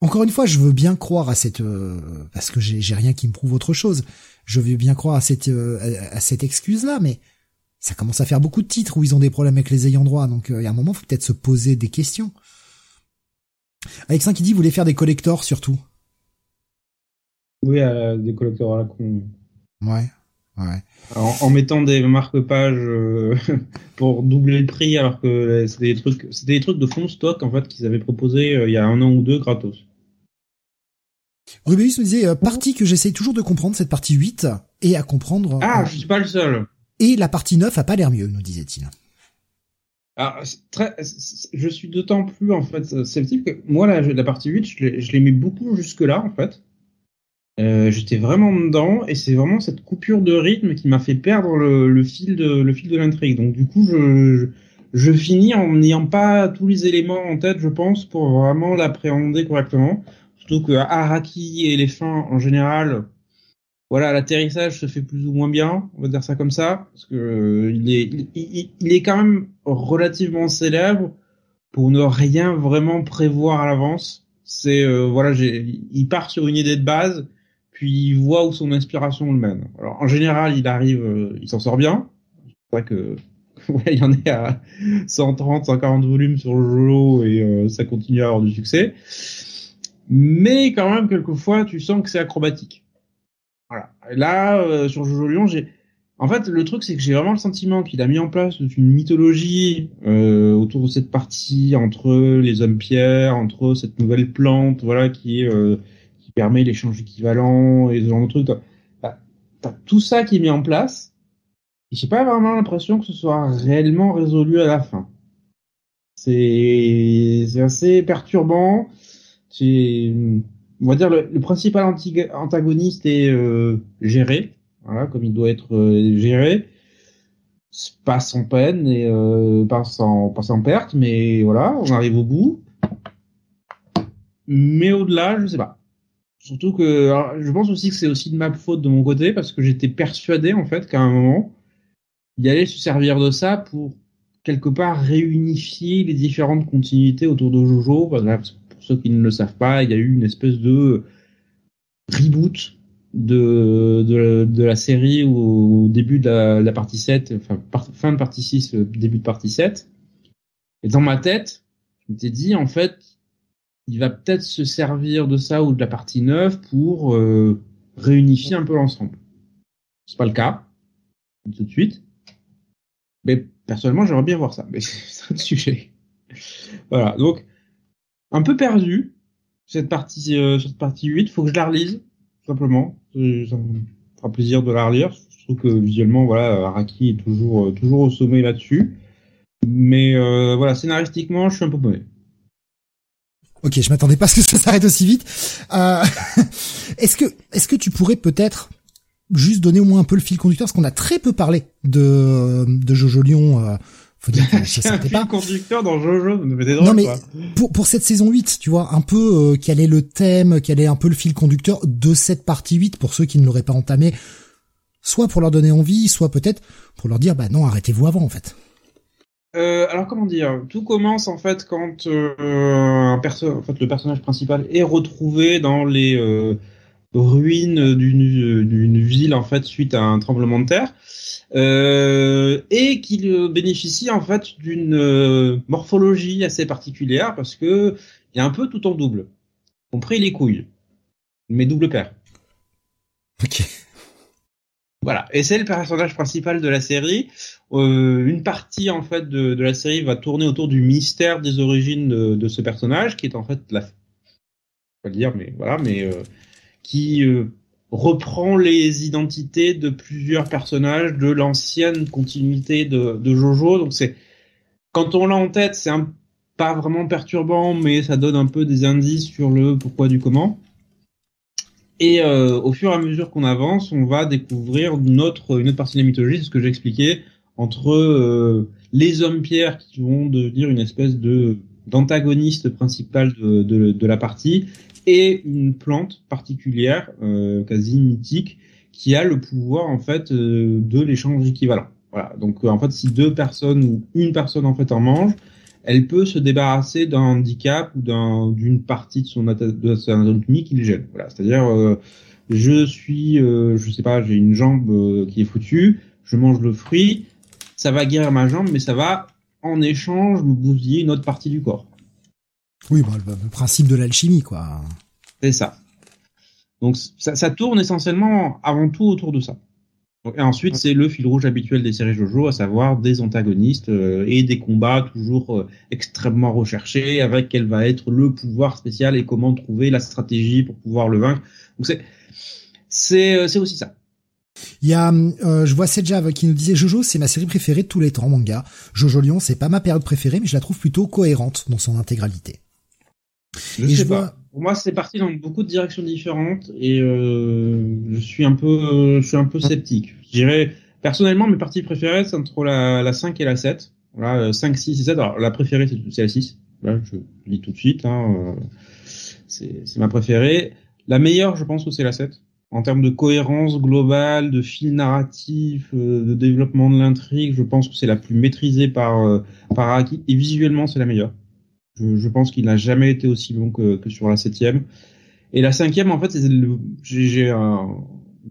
encore une fois, je veux bien croire à cette euh, parce que j'ai rien qui me prouve autre chose. Je veux bien croire à cette euh, à cette excuse là, mais ça commence à faire beaucoup de titres où ils ont des problèmes avec les ayants droit, donc euh, il y a un moment, faut peut-être se poser des questions. Alexin qui dit, vous voulez faire des collectors surtout. Oui, euh, des collectors à la con. Ouais, ouais. en, mettant des marque-pages euh, pour doubler le prix, alors que c'était des trucs, c'était des trucs de fond stock en fait qu'ils avaient proposé il y a un an ou deux gratos. Rubius me disait, partie que j'essaye toujours de comprendre, cette partie 8, et à comprendre... Ah, je suis pas le seul. Et la partie 9 a pas l'air mieux, nous disait-il. Alors, très, je suis d'autant plus en fait sceptique que moi la, la partie 8, je l'aimais beaucoup jusque là en fait. Euh, J'étais vraiment dedans et c'est vraiment cette coupure de rythme qui m'a fait perdre le, le, fil de l'intrigue. Donc du coup, je, je, finis en n'ayant pas tous les éléments en tête, je pense, pour vraiment l'appréhender correctement. Surtout que Araki et les fins en général, voilà, l'atterrissage se fait plus ou moins bien, on va dire ça comme ça, parce que euh, il est il, est quand même relativement célèbre pour ne rien vraiment prévoir à l'avance. C'est euh, voilà, il part sur une idée de base, puis il voit où son inspiration le mène. Alors en général, il arrive, euh, il s'en sort bien. C'est vrai que ouais, il y en est à 130, 140 volumes sur le jeu et euh, ça continue à avoir du succès. Mais quand même, quelquefois, tu sens que c'est acrobatique. Voilà. Là, euh, sur Jojo Lion, j'ai en fait, le truc, c'est que j'ai vraiment le sentiment qu'il a mis en place une mythologie euh, autour de cette partie entre les hommes pierres, entre cette nouvelle plante, voilà, qui est euh, qui permet l'échange équivalent et ce genre de trucs. T'as, tout ça qui est mis en place. Et j'ai pas vraiment l'impression que ce soit réellement résolu à la fin. C'est, c'est assez perturbant. C'est, on va dire, le, le principal antagoniste est euh, géré voilà, comme il doit être euh, géré. Pas sans peine et euh, pas sans pas sans perte, mais voilà, on arrive au bout. Mais au-delà, je sais pas. Surtout que je pense aussi que c'est aussi de ma faute de mon côté parce que j'étais persuadé en fait qu'à un moment il allait se servir de ça pour quelque part réunifier les différentes continuités autour de Jojo. Pour ceux qui ne le savent pas, il y a eu une espèce de reboot de, de, la série au, début de la, partie 7, enfin par, fin de partie 6, début de partie 7. Et dans ma tête, je m'étais dit, en fait, il va peut-être se servir de ça ou de la partie 9 pour euh, réunifier un peu l'ensemble. C'est pas le cas, tout de suite. Mais personnellement, j'aimerais bien voir ça, mais c'est un sujet. Voilà, donc, un peu perdu, cette partie, euh, cette partie 8, faut que je la relise, simplement. Ça me fera plaisir de la relire. Je trouve que visuellement, voilà, Araki est toujours, toujours au sommet là-dessus. Mais euh, voilà, scénaristiquement, je suis un peu paumé. Ok, je m'attendais pas à ce que ça s'arrête aussi vite. Euh, est-ce que, est-ce que tu pourrais peut-être juste donner au moins un peu le fil conducteur, parce qu'on a très peu parlé de, de Jojo Lion. Euh, faut dire que je un fil pas. conducteur dans Jojo, mais drôle, non mais quoi. pour pour cette saison 8, tu vois, un peu euh, quel est le thème, quel est un peu le fil conducteur de cette partie 8 pour ceux qui ne l'auraient pas entamé, soit pour leur donner envie, soit peut-être pour leur dire bah non, arrêtez-vous avant en fait. Euh, alors comment dire? Tout commence en fait quand euh, le personnage principal est retrouvé dans les euh, ruines d'une ville en fait suite à un tremblement de terre euh, et qu'il bénéficie en fait d'une morphologie assez particulière parce que il y un peu tout en double, compris les couilles, mais double paire. Voilà, et c'est le personnage principal de la série. Euh, une partie en fait de, de, la série va tourner autour du mystère des origines de, de ce personnage, qui est en fait la, pas le dire, mais voilà, mais euh, qui euh, reprend les identités de plusieurs personnages de l'ancienne continuité de, de, Jojo. Donc c'est quand on l'a en tête, c'est pas vraiment perturbant, mais ça donne un peu des indices sur le pourquoi du comment. Et euh, au fur et à mesure qu'on avance, on va découvrir une autre, une autre partie de la mythologie, c'est ce que j'ai expliqué, entre euh, les hommes pierres qui vont devenir une espèce de d'antagoniste principal de, de, de, la partie, et une plante particulière, euh, quasi mythique, qui a le pouvoir en fait euh, de l'échange équivalent. Voilà. Donc en fait, si deux personnes ou une personne en fait en mange, elle peut se débarrasser d'un handicap ou d'un d'une partie de son de sa anatomie qui le gêne. Voilà, c'est-à-dire euh, je suis euh, je sais pas, j'ai une jambe euh, qui est foutue, je mange le fruit, ça va guérir ma jambe mais ça va en échange me bousiller une autre partie du corps. Oui, bah, le, le principe de l'alchimie quoi. C'est ça. Donc ça, ça tourne essentiellement avant tout autour de ça. Et ensuite, c'est le fil rouge habituel des séries JoJo, à savoir des antagonistes euh, et des combats toujours euh, extrêmement recherchés, avec quel va être le pouvoir spécial et comment trouver la stratégie pour pouvoir le vaincre. Donc c'est c'est c'est aussi ça. Il y a, euh, je vois Sejav qui nous disait Jojo, c'est ma série préférée de tous les temps, manga. Jojo Lion, c'est pas ma période préférée, mais je la trouve plutôt cohérente dans son intégralité. Je et sais je pas. vois, pour moi, c'est parti dans beaucoup de directions différentes et euh, je suis un peu, je suis un peu sceptique. Je dirais, personnellement, mes parties préférées, c'est entre la, la 5 et la 7. Voilà, 5, 6 et 7. Alors, la préférée, c'est la 6. Là, je le dis tout de suite. Hein, euh, c'est ma préférée. La meilleure, je pense que c'est la 7. En termes de cohérence globale, de fil narratif, euh, de développement de l'intrigue, je pense que c'est la plus maîtrisée par, euh, par Araki. Et visuellement, c'est la meilleure. Je, je pense qu'il n'a jamais été aussi long que, sur la septième. Et la cinquième, en fait, j'ai un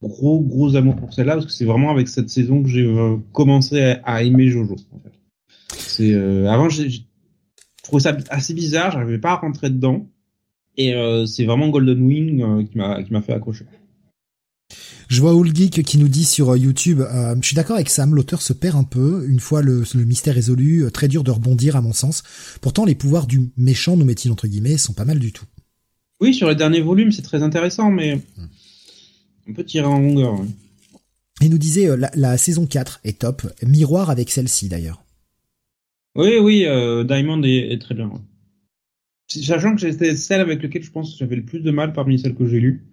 gros gros amour pour celle-là parce que c'est vraiment avec cette saison que j'ai euh, commencé à, aimer Jojo. Euh, avant, j'ai trouvé ça assez bizarre, j'arrivais pas à rentrer dedans. Et euh, c'est vraiment Golden Wing qui m'a fait accrocher. Je vois Old Geek qui nous dit sur euh, YouTube, euh, je suis d'accord avec Sam, l'auteur se perd un peu, une fois le, le, mystère résolu, très dur de rebondir à mon sens. Pourtant, les pouvoirs du méchant, nous met-il entre guillemets, sont pas mal du tout. Oui, sur les derniers volumes, c'est très intéressant, mais on peut tirer en longueur. Ouais. Il nous disait, la, la, saison 4 est top, miroir avec celle-ci d'ailleurs. Oui, oui, euh, Diamond est, est, très bien. Sachant que c'était celle avec laquelle je pense que j'avais le plus de mal parmi celles que j'ai lues.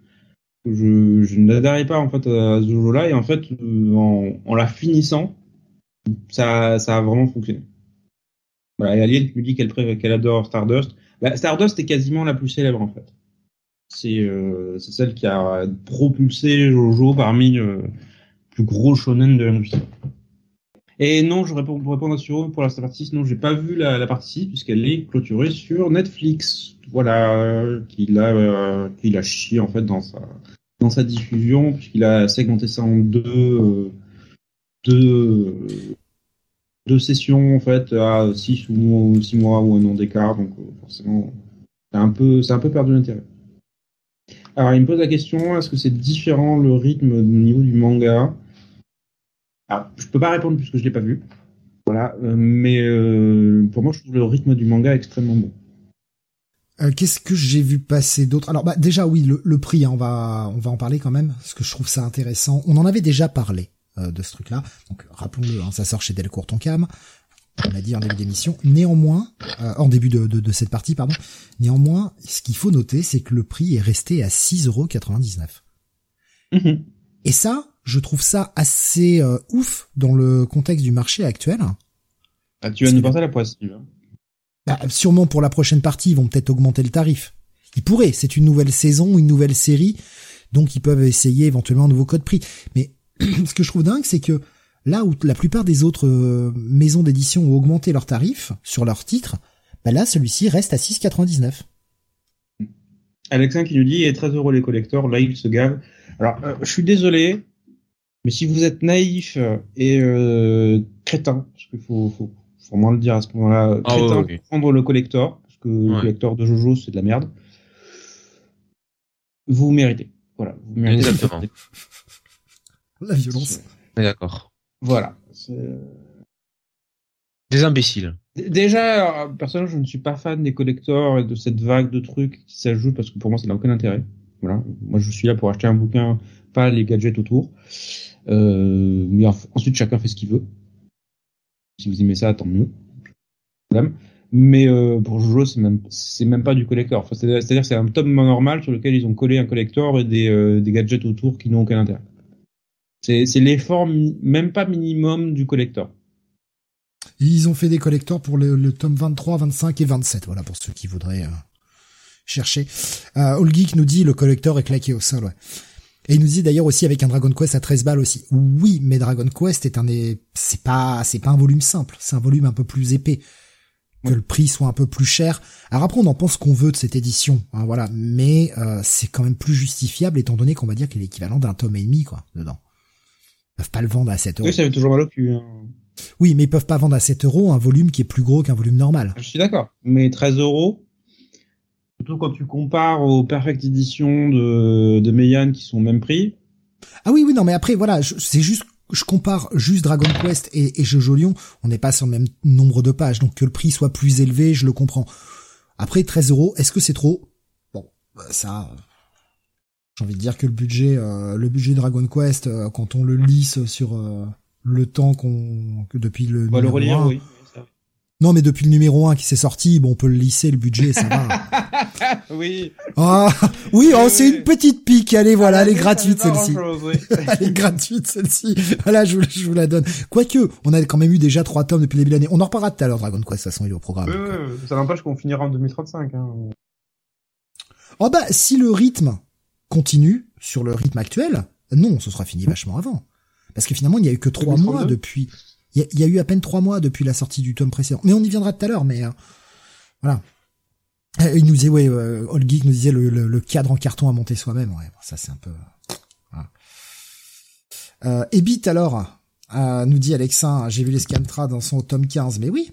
Je, je n'adhérais pas en fait à ce jeu-là et en fait en, en la finissant, ça, ça a vraiment fonctionné. Voilà, et Aliel me dit qu'elle adore Stardust. Bah, Stardust est quasiment la plus célèbre en fait. C'est euh, celle qui a propulsé Jojo parmi euh, plus gros shonen de l'industrie. Et non, je réponds pour répondre à Suro pour la partie 6, non, j'ai pas vu la, partie 6 puisqu'elle est clôturée sur Netflix. Voilà, qu'il a euh, qu'il a chié en fait dans sa dans sa diffusion puisqu'il a segmenté ça en deux euh, deux deux sessions en fait à 6 ou 6 mois ou un an d'écart donc euh, forcément c'est un peu un peu perdu l'intérêt. Alors il me pose la question est-ce que c'est différent le rythme au niveau du manga? Alors, je peux pas répondre puisque je l'ai pas vu. Voilà, euh, mais euh, pour moi, je trouve le rythme du manga extrêmement bon. Euh, Qu'est-ce que j'ai vu passer d'autre? Alors, bah, déjà, oui, le, le prix, hein, on va, on va en parler quand même, parce que je trouve ça intéressant. On en avait déjà parlé euh, de ce truc-là, donc rappelons-le, hein, ça sort chez Delcourt Tonkam. On l'a dit en début d'émission. Néanmoins, euh, en début de, de, de, cette partie, pardon. Néanmoins, ce qu'il faut noter, c'est que le prix est resté à 6,99€. Mmh. Et ça, je trouve ça assez euh, ouf dans le contexte du marché actuel. Ah, tu vas nous passer la poisse. Bah, sûrement pour la prochaine partie, ils vont peut-être augmenter le tarif. Ils pourraient, c'est une nouvelle saison, une nouvelle série, donc ils peuvent essayer éventuellement un nouveau code prix. Mais ce que je trouve dingue, c'est que là où la plupart des autres euh, maisons d'édition ont augmenté leurs tarifs sur leurs titres, bah là celui-ci reste à 6,99. Alexin qui nous dit, et 13 euros les collecteurs, là il se gave. Alors, euh, je suis désolé, mais si vous êtes naïf et euh, crétin, parce qu'il faut, faut, faut vraiment le dire à ce moment-là, Ah, ouais, prendre le collector, parce que le collector de Jojo c'est de la merde, vous méritez. Voilà, vous méritez. Exactement. La violence. D'accord. Voilà. Des imbéciles. Déjà, euh, personnellement, je ne suis pas fan des collectors et de cette vague de trucs qui s'ajoutent parce que pour moi, ça n'a aucun intérêt. Voilà. Moi, je suis là pour acheter un bouquin, pas les gadgets autour. Euh, mais en- ensuite, chacun fait ce qu'il veut. Si vous aimez ça, tant mieux. Mais euh, pour Jojo, c'est même même pas du collector. C'est-à-dire c'est un tome normal sur lequel ils ont collé un collector et des, euh, gadgets autour qui n'ont aucun intérêt. C'est l'effort même pas minimum du collector. Ils ont fait des collectors pour le, tome 23, 25 et 27. Voilà pour ceux qui voudraient euh, chercher. Euh, Geek nous dit le collector est claqué au sol. Ouais. Et il nous dit d'ailleurs aussi avec un Dragon Quest à 13 balles aussi. Oui, mais Dragon Quest est un des, c'est pas, c'est pas un volume simple. C'est un volume un peu plus épais. Que le prix soit un peu plus cher. Alors après, on en pense qu'on veut de cette édition, hein, voilà. Mais euh, c'est quand même plus justifiable étant donné qu'on va dire qu'il est l'équivalent d'un tome et demi, quoi, dedans. Ils peuvent pas le vendre à 7 euros. Oui, ça fait toujours mal au cul. hein. Oui, mais ils peuvent pas vendre à 7 euros un volume qui est plus gros qu'un volume normal. Je suis d'accord. Mais 13 euros, surtout quand tu compares aux Perfect Edition de, de Meian qui sont au même prix. Ah oui, oui, non, mais après, voilà, je- c'est juste, je compare juste Dragon Quest et, et Jojo Lion, on n'est pas sur le même nombre de pages, donc que le prix soit plus élevé, je le comprends. Après, 13 euros, est-ce que c'est trop? Bon, bah, ça, j'ai envie de dire que le budget, euh, le budget Dragon Quest, euh, quand on le lisse sur euh, le temps qu'on, que depuis le On va le relire, oui. Non, mais depuis le numéro 1 qui s'est sorti, bon, on peut le lisser, le budget, ça va. oui. Ah, oui, oh, c'est une petite pique. Allez, voilà, elle est Ah, gratuite, celle-ci. Elle est gratuite, celle-ci. Voilà, je vous, je vous la donne. Quoique, on a quand même eu déjà trois tomes depuis le début de l'année. On en reparlera tout à l'heure, Dragon Quest, de toute façon, il est au programme. Ça n'empêche qu'on finira en 2035. Hein. Oh bah, si le rythme continue sur le rythme actuel, non, ce sera fini vachement avant. Parce que finalement, il n'y a eu que trois 2032. mois depuis. Il y, a, il y a eu à peine trois mois depuis la sortie du tome précédent. Mais on y viendra tout à l'heure, mais euh, voilà. Euh, Il nous disait, ouais, euh, Old Geek nous disait le, le- le cadre en carton à monter soi-même. Ouais, bon, ça c'est un peu. voilà. Euh, Ebit alors euh, nous dit Alexin, j'ai vu les Scamtra dans son tome 15. Mais oui,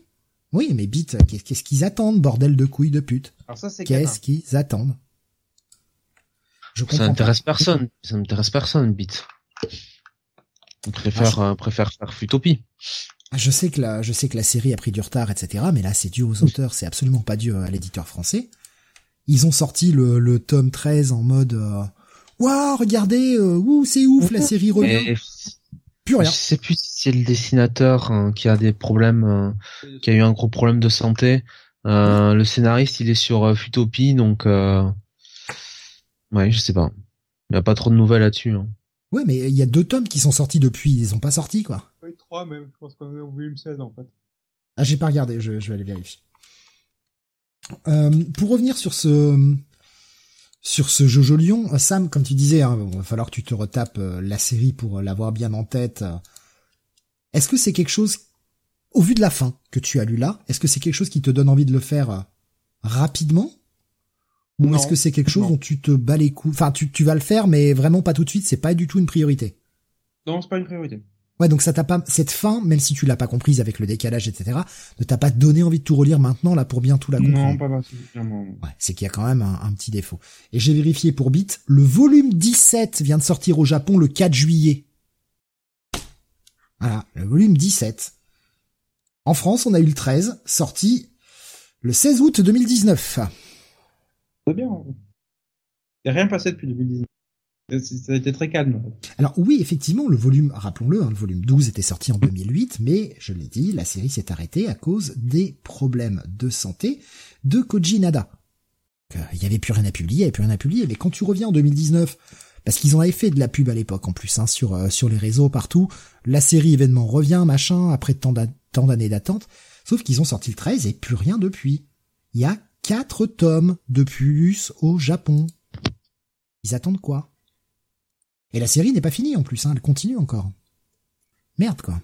oui, mais Bit, qu'est- qu'est-ce qu'ils attendent, bordel de couilles de pute? Alors ça, c'est Qu'est-ce qu'ils attendent? Je Ça n'intéresse personne. Ça n'intéresse personne, Beat. On préfère, euh, préfère faire Futopie. Je sais que la, je sais que la série a pris du retard, etc. Mais là, c'est dû aux auteurs, c'est absolument pas dû à l'éditeur français. Ils ont sorti le, le tome 13 en mode, euh, waouh, regardez, euh, ouh, c'est ouf, la série revient. Et Plus je rien. sais plus si c'est le dessinateur hein, qui a des problèmes, euh, qui a eu un gros problème de santé. Euh, le scénariste, il est sur euh, Futopie, donc euh... ouais, je sais pas. Il y a pas trop de nouvelles là-dessus. Hein. Ouais, mais il y a deux tomes qui sont sortis depuis, ils ont pas sorti, quoi. Oui, 3 même. Je pense qu'on est au volume 16 en fait. Ah, j'ai pas regardé, je, je vais aller vérifier. Euh, pour revenir sur ce sur ce Jojo Lion, Sam, comme tu disais, hein, il va falloir que tu te retapes euh, la série pour euh, l'avoir bien en tête. Est-ce que c'est quelque chose, au vu de la fin que tu as lu là, est-ce que c'est quelque chose qui te donne envie de le faire rapidement? Ou est-ce que c'est quelque chose non. dont tu te bats les couilles Enfin, tu, tu vas le faire, mais vraiment pas tout de suite, c'est pas du tout une priorité. Non, c'est pas une priorité. Ouais, donc ça t'a pas cette fin, même si tu l'as pas comprise avec le décalage, etc., ne t'a pas donné envie de tout relire maintenant là pour bien tout la comprendre. Non, pas particulièrement. Ouais, c'est qu'il y a quand même un, un petit défaut. Et j'ai vérifié pour Bit, le volume 17 vient de sortir au Japon le 4 juillet. Voilà, le volume 17. En France, on a eu le 13, sorti le 16 août 2019. C'est bien. Il n'y a rien passé depuis 2019. Et c'est- Ça a été très calme. Alors oui, effectivement, le volume, rappelons-le, hein, le volume 12 était sorti en 2008, mais je l'ai dit, la série s'est arrêtée à cause des problèmes de santé de Koji Nada. Euh, Il y avait plus rien à publier, il y avait plus rien à publier, mais quand tu reviens en 2019, parce qu'ils avaient fait de la pub à l'époque en plus, hein, sur euh, sur les réseaux partout, la série événement revient, machin, après tant d'a- tant d'années d'attente, sauf qu'ils ont sorti le 13 et plus rien depuis. Y a quatre tomes de plus au Japon. Ils attendent quoi? Et la série n'est pas finie en plus, hein, elle continue encore. Merde quoi.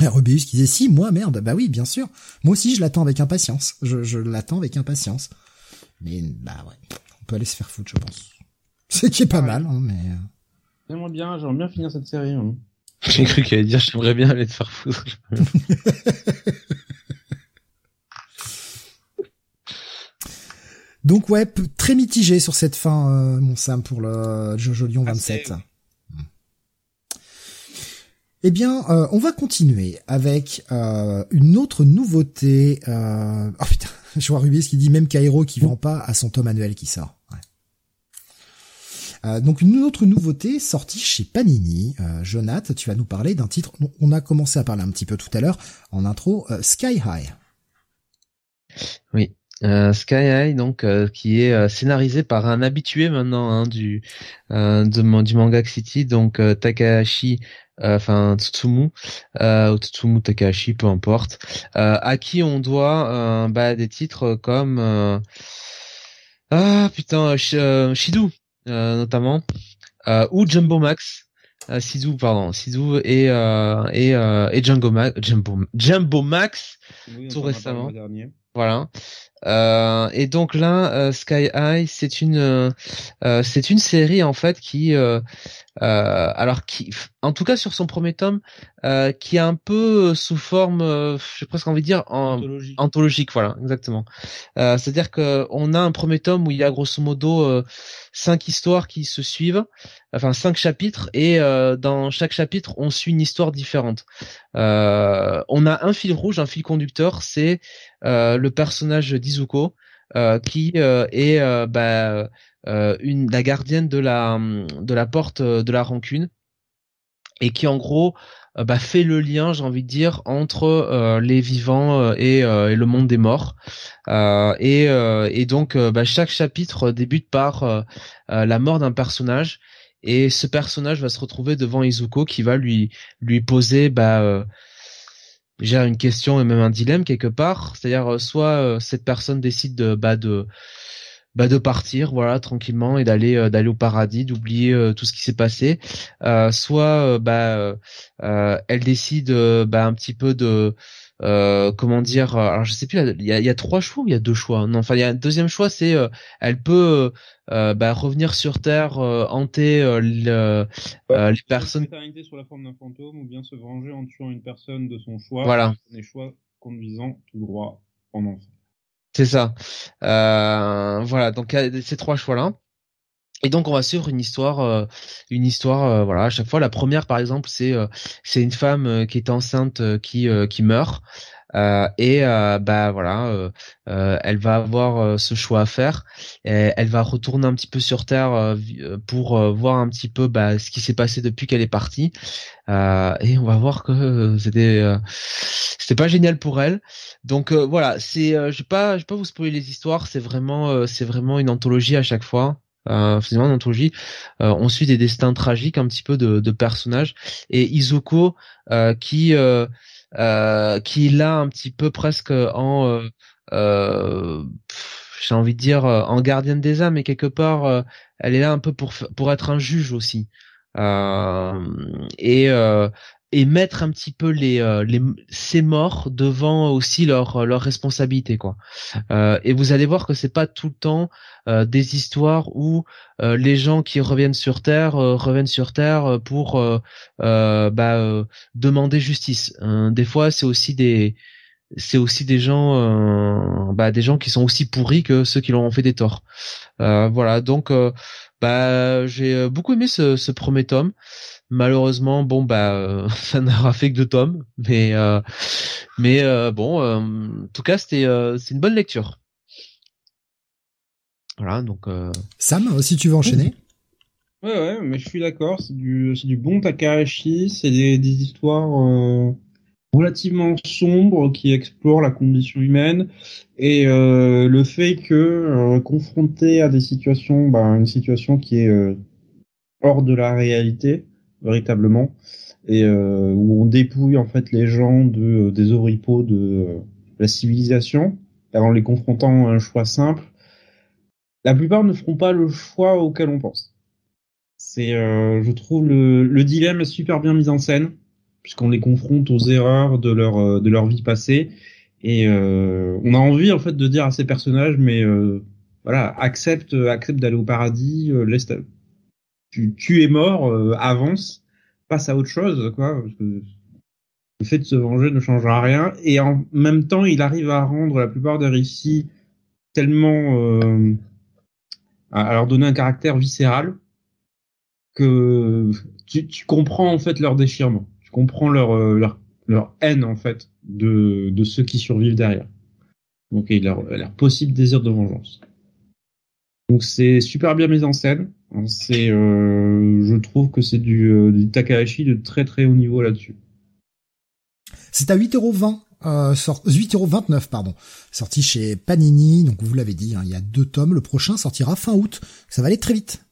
Et Rubius qui disait si, moi merde, bah oui, bien sûr. Moi aussi je l'attends avec impatience. Je, je l'attends avec impatience. Mais bah ouais, on peut aller se faire foutre, je pense. Ce qui est pas Ouais. mal, hein, mais... euh, J'aimerais bien, j'aimerais bien finir cette série. hein. J'ai cru qu'elle allait dire j'aimerais bien aller te faire foutre. Donc ouais, très mitigé sur cette fin, euh, mon Sam, pour le Jojo Lion Ah, 27. c'est- Eh bien, euh, on va continuer avec euh, une autre nouveauté. Euh... Oh putain, je vois Rubius qui dit même Cairo qui vend pas à son tome annuel qui sort. Ouais. Euh, donc une autre nouveauté sortie chez Panini. Euh, Jonath, tu vas nous parler d'un titre. dont On a commencé à parler un petit peu tout à l'heure en intro. euh, Sky High. Oui. Euh, Sky High, donc euh, qui est euh, scénarisé par un habitué maintenant hein, du euh, de, du manga City, donc euh, Takahashi, euh, enfin Tsutsumi, euh, ou Tsutsumi Takahashi, peu importe, euh, à qui on doit euh, bah, des titres comme euh, ah putain Sh- euh, Shidu euh, notamment euh, ou Jumbo Max. Sizu, pardon, Sizu et euh, et euh, et Jumbo Max, Jumbo, Jumbo Max, Oui, Tout récemment. voilà. Euh, et donc là, euh, Sky High, c'est une, euh, euh, c'est une série en fait qui, euh, euh, alors qui, en tout cas sur son premier tome, euh, qui est un peu sous forme, euh, j'ai presque envie de dire en, Anthologie. anthologique, voilà, exactement. Euh, C'est-à-dire que on a un premier tome où il y a grosso modo euh, cinq histoires qui se suivent, enfin cinq chapitres, et euh, dans chaque chapitre on suit une histoire différente. Euh, on a un fil rouge, un fil conducteur, c'est euh, le personnage d'Izuko euh, qui euh, est euh, bah, la gardienne de la la porte de la rancune et qui en gros bah, fait le lien, j'ai envie de dire, entre les vivants et, le monde des morts. Et, donc, bah, chaque chapitre débute par la mort d'un personnage, et ce personnage va se retrouver devant Izuko qui va lui lui poser déjà une question et même un dilemme quelque part. C'est-à-dire soit cette personne décide de bah de bah, de partir voilà tranquillement et d'aller euh, d'aller au paradis d'oublier euh, tout ce qui s'est passé euh, soit bah elle décide bah un petit peu de comment dire alors je sais plus il y a, y a trois choix ou il y a deux choix? Non enfin il y a un deuxième choix c'est elle peut bah, revenir sur terre hanter le, les personnes sur la forme d'un fantôme ou bien se venger en tuant une personne de son choix voilà des choix conduisant tout droit en enfer c'est ça. Euh, voilà, donc il y a ces trois choix-là. Et donc on va suivre une histoire, euh, une histoire, euh, voilà. À chaque fois, la première, par exemple, c'est c'est une femme qui est enceinte qui qui meurt. Euh, et euh, bah voilà, euh, elle va avoir ce choix à faire. Elle va retourner un petit peu sur Terre pour voir un petit peu bah, ce qui s'est passé depuis qu'elle est partie. et on va voir que c'était c'était pas génial pour elle. Donc voilà, c'est je vais pas je vais pas vous spoiler les histoires. C'est vraiment c'est vraiment une anthologie à chaque fois. Euh, une anthologie. on suit des destins tragiques un petit peu de, de personnages et Izuko qui euh, qui là un petit peu presque en euh, euh, j'ai envie de dire en gardienne des âmes et quelque part elle est là un peu pour pour être un juge aussi et et mettre un petit peu les, euh, les ces morts devant aussi leur leur responsabilité quoi. Euh, et vous allez voir que c'est pas tout le temps euh, des histoires où euh, les gens qui reviennent sur terre reviennent sur terre pour bah, demander justice. des fois c'est aussi des c'est aussi des gens bah, des gens qui sont aussi pourris que ceux qui leur ont fait des torts. voilà donc bah j'ai beaucoup aimé ce, ce premier tome. Malheureusement, bon bah euh, ça n'aura fait que deux tomes, mais euh, mais euh, bon, en tout cas c'était c'est une bonne lecture. Voilà donc. Sam, si tu veux enchaîner? Ouais ouais, mais je suis d'accord, c'est du c'est du bon Takahashi, c'est des, des histoires relativement sombres qui explorent la condition humaine et le fait que confronté à des situations, bah, une situation qui est hors de la réalité véritablement, et euh, où on dépouille en fait les gens de euh, des oripeaux de euh, la civilisation, en les confrontant à un choix simple. La plupart ne feront pas le choix auquel on pense. C'est, je trouve, le, le dilemme est super bien mis en scène, puisqu'on les confronte aux erreurs de leur de leur vie passée, et on a envie en fait de dire à ces personnages, mais voilà, accepte accepte d'aller au paradis, laisse tu, es mort, euh, avance, passe à autre chose, quoi. Parce que le fait de se venger ne changera rien. Et en même temps, il arrive à rendre la plupart des récits tellement euh, à leur donner un caractère viscéral que tu, tu, comprends en fait leur déchirement. Tu comprends leur euh, leur, leur haine en fait de, de ceux qui survivent derrière. Donc et leur, leur possible désir de vengeance. Donc c'est super bien mis en scène. C'est, euh, je trouve que c'est du, euh, du, Takahashi de très très haut niveau là-dessus. C'est à 8,20€. Euh, sort, 8,29€ pardon, sorti chez Panini, donc vous l'avez dit, hein, il y a deux tomes, le prochain sortira fin août, ça va aller très vite.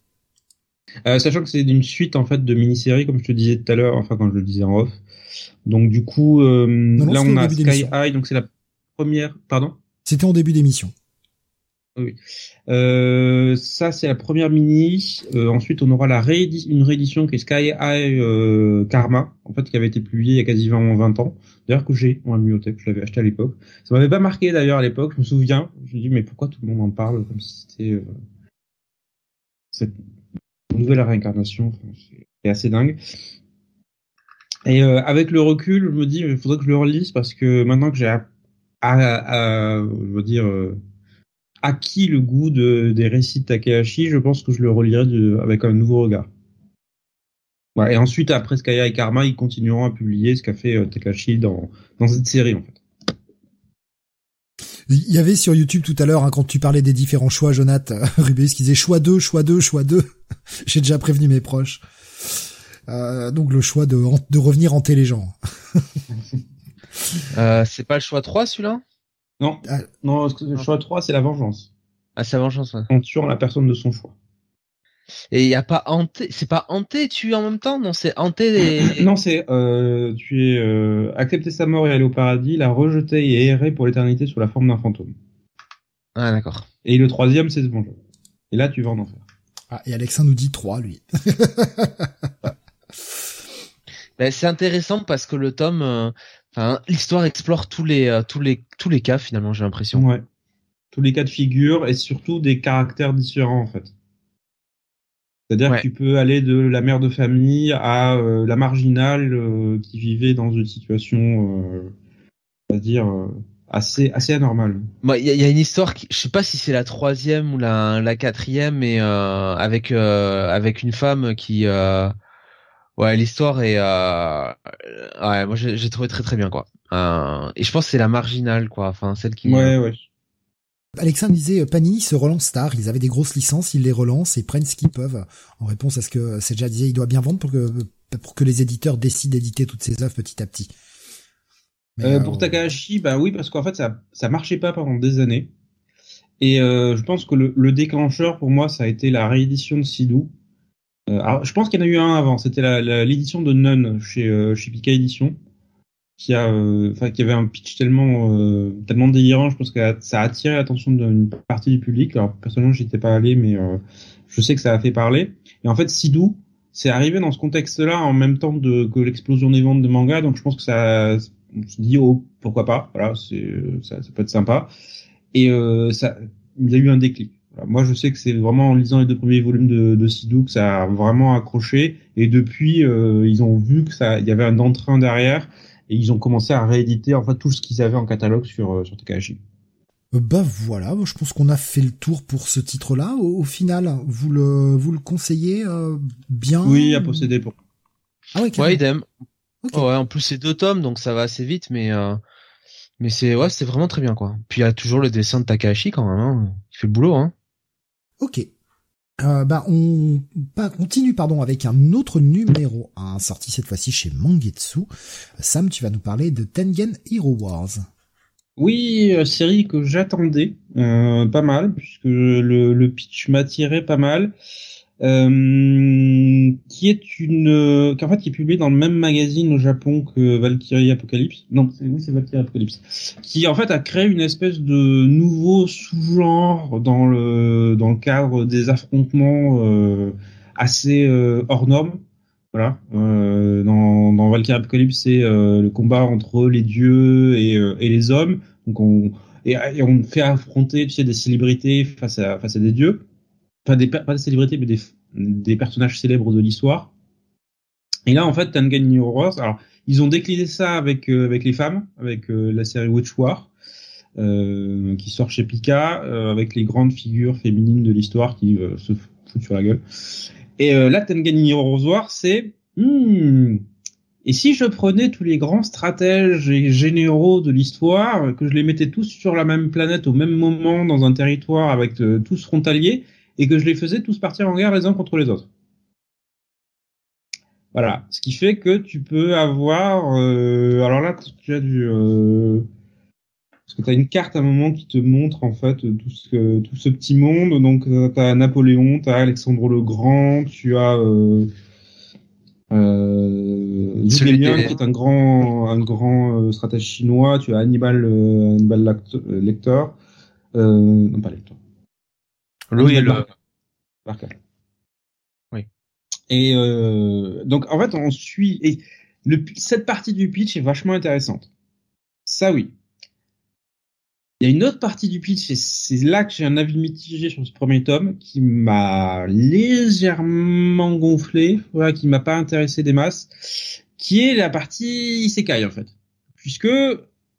Euh, sachant que c'est une suite en fait de mini-séries, comme je te disais tout à l'heure, enfin quand je le disais en off. Donc du coup, euh, là on a Sky High, donc c'est la première, pardon? C'était en début d'émission. Oui. Euh, ça, c'est la première mini. Euh, ensuite, on aura la une réédition qui est Sky High euh, Karma, en fait, qui avait été publiée il y a quasiment 20 ans. D'ailleurs, que j'ai en bibliothèque, je l'avais acheté à l'époque. Ça m'avait pas marqué d'ailleurs à l'époque, je me souviens. Je me dis, mais pourquoi tout le monde en parle comme si c'était euh, cette nouvelle réincarnation? C'est assez dingue. Et euh, avec le recul, je me dis, il faudrait que je le relise parce que maintenant que j'ai à, à, je veux dire acquis le goût de, des récits de Takahashi, je pense que je le relirai avec un nouveau regard. et ensuite, après Skaya et Karma, ils continueront à publier ce qu'a fait euh, Takahashi dans, dans cette série, en fait. Il y avait sur YouTube tout à l'heure, hein, quand tu parlais des différents choix, Jonathan, Rubens qui disait choix 2, choix 2, choix 2. J'ai déjà prévenu mes proches. Euh, donc le choix de, de revenir hanter les gens. euh, c'est pas le choix 3 celui-là? Non, ah. non, le choix 3 c'est la vengeance. Ah, c'est la vengeance. Ouais. En tuant la personne de son choix. Et il y a pas hanté, c'est pas hanté tu en même temps? Non, c'est hanté. non, c'est euh, tu es euh, accepter sa mort et aller au paradis, la rejeter et errer pour l'éternité sous la forme d'un fantôme. Ah d'accord. Et le troisième, c'est se venger. Et là, tu vas en enfer. Ah, et Alexandre nous dit 3, lui. ben, c'est intéressant parce que le tome, euh, enfin, l'histoire explore tous les, euh, tous les, tous les cas finalement, j'ai l'impression. Ouais. Tous les cas de figure et surtout des caractères différents en fait. C'est-à-dire que tu peux aller de la mère de famille à euh, la marginale qui vivait dans une situation, on va dire, assez assez anormal. Moi, il y, a une histoire qui, je sais pas si c'est la troisième ou la la quatrième, mais euh, avec euh, avec une femme qui, euh, ouais, l'histoire est, euh, ouais, moi j'ai trouvé très très bien quoi. Euh, et je pense que c'est la marginale quoi, enfin celle qui. Ouais ouais. Alexandre disait Panini se relance tard, ils avaient des grosses licences, ils les relancent et prennent ce qu'ils peuvent. En réponse à ce que c'est déjà disait, il doit bien vendre pour que pour que les éditeurs décident d'éditer toutes ces œuvres petit à petit. Euh, pour Takahashi, bah oui, parce qu'en fait, ça, ça marchait pas pendant des années. Et euh, je pense que le, le, déclencheur pour moi, ça a été la réédition de Sidou. Euh, alors, je pense qu'il y en a eu un avant. C'était l'édition de Nun chez euh, chez Pika Édition, qui a, euh, enfin, qui avait un pitch tellement tellement délirant. Je pense que ça a attiré l'attention d'une partie du public. Alors personnellement, j'étais pas allé, mais je sais que ça a fait parler. Et en fait, Sidou, c'est arrivé dans ce contexte-là en même temps de, que l'explosion des ventes de manga. Donc je pense que ça on se dit oh pourquoi pas voilà ça, ça, peut être sympa et euh, ça il y a eu un déclic moi je sais que c'est vraiment en lisant les deux premiers volumes de, de Sidou que ça a vraiment accroché et depuis euh, ils ont vu que ça il y avait un entrain derrière et ils ont commencé à rééditer en fait tout ce qu'ils avaient en catalogue sur euh, sur Takahashi euh, bah voilà, je pense qu'on a fait le tour pour ce titre-là. Au, final, vous le vous le conseillez euh, bien Oui, à posséder pour. Ah ouais, ouais idem ouais, en plus c'est deux tomes, donc ça va assez vite, mais euh, mais c'est ouais, c'est vraiment très bien quoi. Puis il y a toujours le dessin de Takahashi quand même, hein. il fait le boulot. Hein. Ok. Euh, bah on continue pardon avec un autre numéro, un sorti cette fois-ci chez Mangetsu. Sam, tu vas nous parler de Tengen Hero Wars. Oui, euh, série que j'attendais euh, pas mal puisque le, le pitch m'attirait pas mal euh, qui est une, euh, qui en fait est publié dans le même magazine au Japon que Valkyrie Apocalypse. Non, c'est oui, c'est Valkyrie Apocalypse, qui en fait a créé une espèce de nouveau sous-genre dans le dans le cadre des affrontements euh, assez euh, hors normes. Voilà, euh, dans, dans Valkyrie Apocalypse, c'est le combat entre les dieux et, et les hommes. Donc on et, et, on fait affronter tu sais des célébrités face à face à des dieux pas des, pas des célébrités, mais des, des personnages célèbres de l'histoire. Et là, en fait, Tangan New Wars, alors, ils ont décliné ça avec, euh, avec les femmes, avec euh, la série Witch War, euh, qui sort chez Pika, euh, avec les grandes figures féminines de l'histoire qui se foutent sur la gueule. Et là, Tangan New War, c'est... Hmm, et si je prenais tous les grands stratèges et généraux de l'histoire, que je les mettais tous sur la même planète au même moment dans un territoire avec tous frontaliers, et que je les faisais tous partir en guerre les uns contre les autres. Voilà, ce qui fait que tu peux avoir, euh, alors là, tu as du, euh, parce que tu as une carte à un moment qui te montre en fait tout ce, tout ce petit monde. Donc euh, tu as Napoléon, tu as Alexandre le Grand, tu as euh, euh, qui est un grand, un grand euh, stratège chinois. Tu as Hannibal, Hannibal Lecter, non pas Lecter, Louis le... Oui. Et euh, donc en fait on suit et le, cette partie du pitch est vachement intéressante. Ça oui. Il y a une autre partie du pitch et c'est là que j'ai un avis mitigé sur ce premier tome qui m'a légèrement gonflé, voilà, qui m'a pas intéressé des masses, qui est la partie isekai en fait. Puisque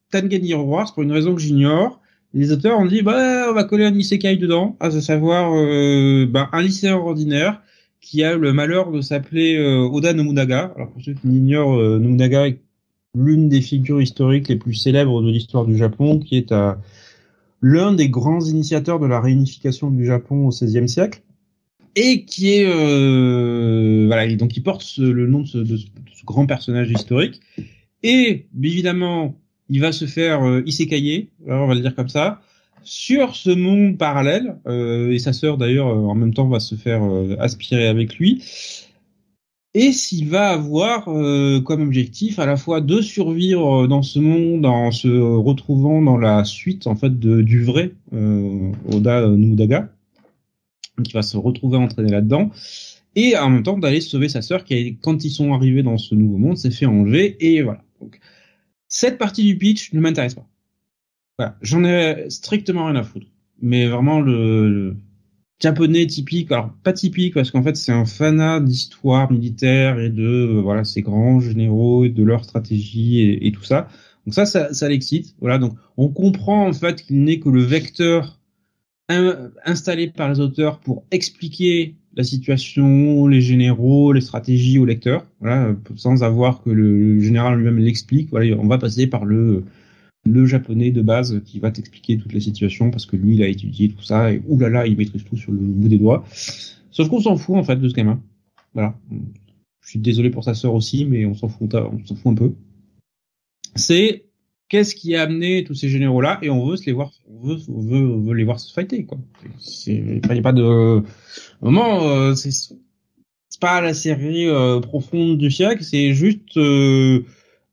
Tangen Hero Wars, pour une raison que j'ignore, les auteurs ont dit bah on va coller un isekai dedans, à savoir euh, bah, un lycéen ordinaire qui a le malheur de s'appeler euh, Oda Nobunaga. Alors pour ceux qui ignorent, euh, Nobunaga est l'une des figures historiques les plus célèbres de l'histoire du Japon, qui est l'un des grands initiateurs de la réunification du Japon au XVIe siècle. et qui est euh, voilà, donc il porte le nom de ce, de ce, grand personnage historique. Et évidemment, il va se faire euh, isécailler, on va le dire comme ça, sur ce monde parallèle. Euh, et sa sœur d'ailleurs, en même temps, va se faire aspirer avec lui et s'il va avoir euh, comme objectif à la fois de survivre dans ce monde en se retrouvant dans la suite en fait de, du vrai euh, Oda Nudaga, qui va se retrouver entraîné là-dedans, et en même temps d'aller sauver sa sœur qui, quand ils sont arrivés dans ce nouveau monde, s'est fait enlever, et voilà. Cette partie du pitch ne m'intéresse pas. Voilà, j'en ai strictement rien à foutre. Mais vraiment le japonais typique, alors pas typique parce qu'en fait c'est un fanat d'histoire militaire et de euh, voilà ces grands généraux et de leur stratégie et, tout ça. Donc ça, ça, ça l'excite. Voilà, donc on comprend en fait qu'il n'est que le vecteur installé par les auteurs pour expliquer la situation, les généraux, les stratégies aux lecteurs. Voilà, sans avoir que le général lui-même l'explique. Voilà, on va passer par le le japonais de base qui va t'expliquer toute la situation parce que lui il a étudié tout ça et oulala il maîtrise tout sur le bout des doigts. Sauf qu'on s'en fout en fait de ce gamin. Voilà. Je suis désolé pour sa sœur aussi, mais on s'en fout, on s'en fout un peu. C'est qu'est-ce qui a amené tous ces généraux là et on veut se les voir, on veut, les voir se fighter quoi. Il n'y a pas de moment, euh, c'est pas la série euh, profonde du siècle, c'est juste euh,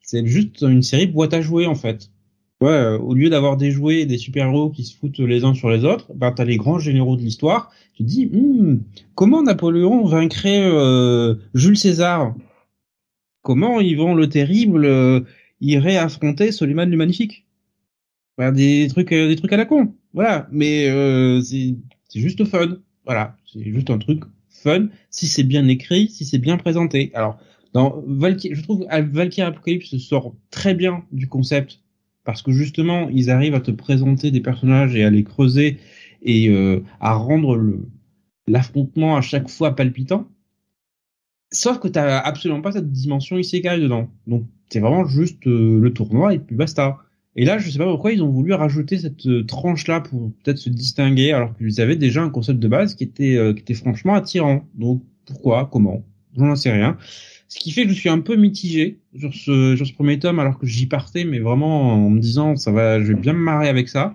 c'est juste une série boîte à jouer en fait. Ouais, euh, au lieu d'avoir des jouets et des super-héros qui se foutent les uns sur les autres, ben t'as les grands généraux de l'histoire. Tu te dis, hmm, comment Napoléon vaincrait Jules César? Comment Yvan le Terrible irait affronter Soliman le Magnifique ben, Des trucs, des trucs à la con. Voilà, mais c'est juste fun. Voilà, c'est juste un truc fun si c'est bien écrit, si c'est bien présenté. Alors, dans Valkyrie, je trouve Valkyrie Apocalypse sort très bien du concept parce que justement ils arrivent à te présenter des personnages et à les creuser et euh, à rendre l'affrontement à chaque fois palpitant. Sauf que t'as absolument pas cette dimension isekai dedans. Donc c'est vraiment juste euh, le tournoi et puis basta. Et là, je sais pas pourquoi ils ont voulu rajouter cette euh, tranche là pour peut-être se distinguer alors qu'ils avaient déjà un concept de base qui était qui était franchement attirant. Donc pourquoi, comment, j'en sais rien. Ce qui fait que je suis un peu mitigé sur ce, sur ce premier tome alors que j'y partais, mais vraiment en me disant ça va, je vais bien me marrer avec ça.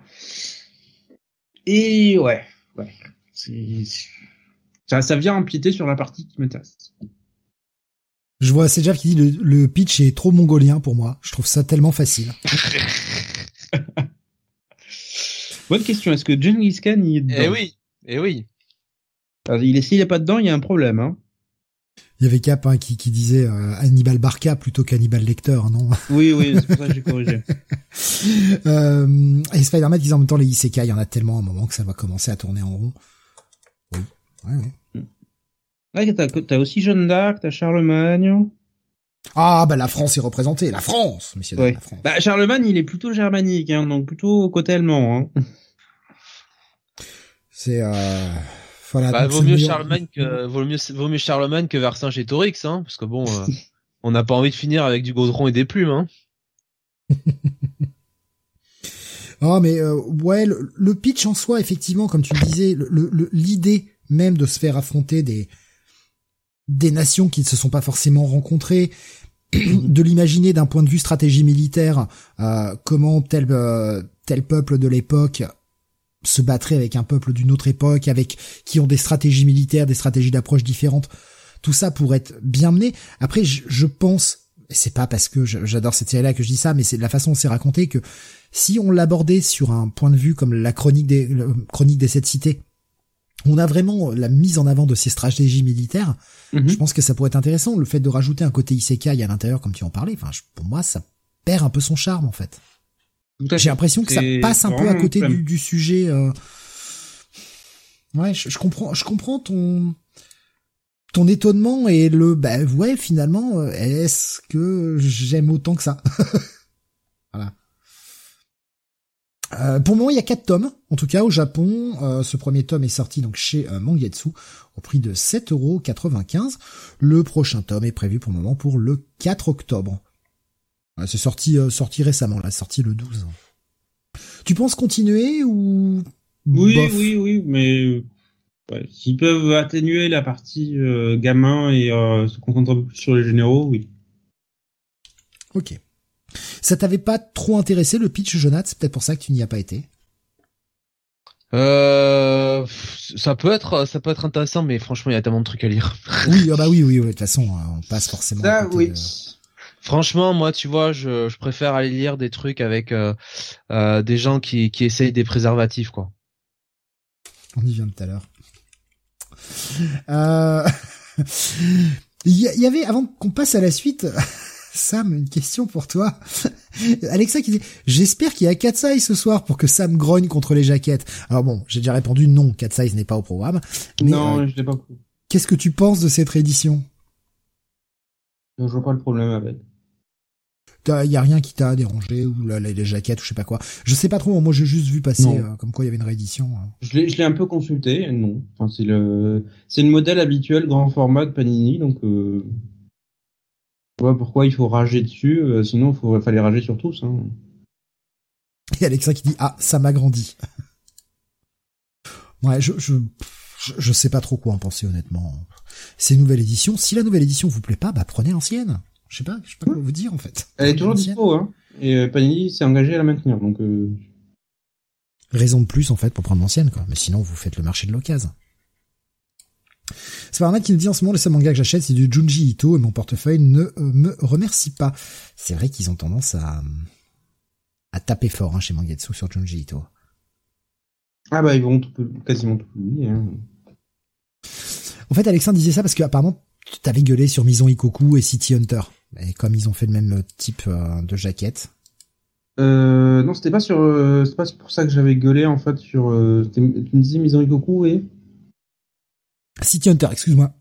Et ouais, ouais, ça, ça vient empiéter sur la partie qui m'intéresse. Je vois c'est Jeff qui dit le, le pitch est trop mongolien pour moi. Je trouve ça tellement facile. Bonne question. Est-ce que Genghis Khan y est dedans Eh oui, eh oui. Alors, il est s'il n'est pas dedans, il y a un problème. Hein. Il y avait Cap hein, qui, qui disait euh, Hannibal Barca plutôt qu'Hannibal Lecter, non? Oui, oui, c'est pour ça que j'ai corrigé. euh, et Spider-Man disait en même temps les Isekai, il y en a tellement à un moment que ça va commencer à tourner en rond. Oui, ouais, ouais. Ouais, t'as, t'as aussi Jeanne d'Arc, t'as Charlemagne. Ah bah la France est représentée, la France, messieurs ouais. la France. Bah Charlemagne, il est plutôt germanique, hein, donc plutôt côté allemand. Hein. C'est euh voilà, bah, vaut mieux Charlemagne que vaut mieux vaut mieux Charlemagne que Vercingétorix, hein, parce que bon, euh, on n'a pas envie de finir avec du gaudron et des plumes, hein. oh mais euh, ouais, le, pitch en soi, effectivement, comme tu le disais, l'idée même de se faire affronter des des nations qui ne se sont pas forcément rencontrées, de l'imaginer d'un point de vue stratégie militaire, euh, comment tel tel peuple de l'époque se battrait avec un peuple d'une autre époque, avec qui ont des stratégies militaires, des stratégies d'approche différentes. Tout ça pourrait être bien mené. Après, je, je pense, c'est pas parce que j'adore cette série-là que je dis ça, mais c'est de la façon dont c'est raconté que si on l'abordait sur un point de vue comme la chronique des chronique des sept cités, on a vraiment la mise en avant de ces stratégies militaires. Mhm. Je pense que ça pourrait être intéressant. Le fait de rajouter un côté isekai à l'intérieur, comme tu en parlais, enfin, pour moi, ça perd un peu son charme en fait. J'ai l'impression que ça passe un peu à côté du, du, sujet. Euh... Ouais, je, je, comprends, je comprends ton ton étonnement et le bah ouais finalement euh, est-ce que j'aime autant que ça? euh, pour le moment il y a quatre tomes en tout cas au Japon euh, ce premier tome est sorti donc chez euh, Mangetsu au prix de 7,95€. le prochain tome est prévu pour le moment pour le 4 octobre c'est sorti euh, sorti récemment, là, sorti le 12. Tu penses continuer ou Oui, oui, oui, mais Ouais, S'ils peuvent atténuer la partie euh, gamin et euh, se concentrer un peu plus sur les généraux, oui. Ok. Ça t'avait pas trop intéressé le pitch, Jonathan? C'est peut-être pour ça que tu n'y as pas été. Euh, ça peut être, ça peut être intéressant, mais franchement, il y a tellement de trucs à lire. oui, ah bah oui, oui, oui, de toute façon, euh, on passe forcément. à Ça, côté oui. de- Franchement, moi, tu vois, je, je préfère aller lire des trucs avec euh, euh, des gens qui, qui essayent des préservatifs, quoi. On y vient tout à l'heure. Euh... Il y, il y avait, avant qu'on passe à la suite, Sam, une question pour toi. Alexa qui dit, j'espère qu'il y a Cat Size ce soir pour que Sam grogne contre les jaquettes. Alors bon, j'ai déjà répondu non, Cat Size n'est pas au programme. Mais non, euh, je l'ai pas qu'est-ce que tu penses de cette réédition? Je vois pas le problème avec. Il y a rien qui t'a dérangé ou la- la- les jaquettes ou je sais pas quoi. Je sais pas trop. Moi, j'ai juste vu passer euh, comme quoi il y avait une réédition. euh. Je l'ai, je l'ai un peu consulté, non. Enfin, c'est le, c'est le modèle habituel grand format de Panini, donc euh, je vois pourquoi il faut rager dessus. euh, sinon, il fallait rager sur tous. Hein. Et Alexa qui dit ah ça m'a grandi. ouais, je, je je sais pas trop quoi en penser honnêtement. C'est une nouvelle édition. Si la nouvelle édition vous plaît pas, bah prenez l'ancienne. Je sais pas, je sais pas quoi vous dire en fait. Elle est toujours dispo, hein. Et euh, Panini s'est engagé à la maintenir, donc euh, Raison de plus en fait pour prendre l'ancienne quoi. Mais sinon vous faites le marché de l'occasion. C'est Parmanet qui nous dit en ce moment le seul manga que j'achète c'est du Junji Ito et mon portefeuille ne euh, me remercie pas. C'est vrai qu'ils ont tendance à à taper fort hein, chez Mangetsu sur Junji Ito. ah bah ils vont tout, quasiment tout publier. Hein. En fait, Alexandre disait ça parce que apparemment, tu t'avais gueulé sur Mison Ikoku et City Hunter. Et comme ils ont fait le même type euh, de jaquette. Euh, non, c'était pas sur, euh, c'est pas pour ça que j'avais gueulé en fait sur. Euh, tu me disais Mission Ikoku et? City Hunter, excuse-moi.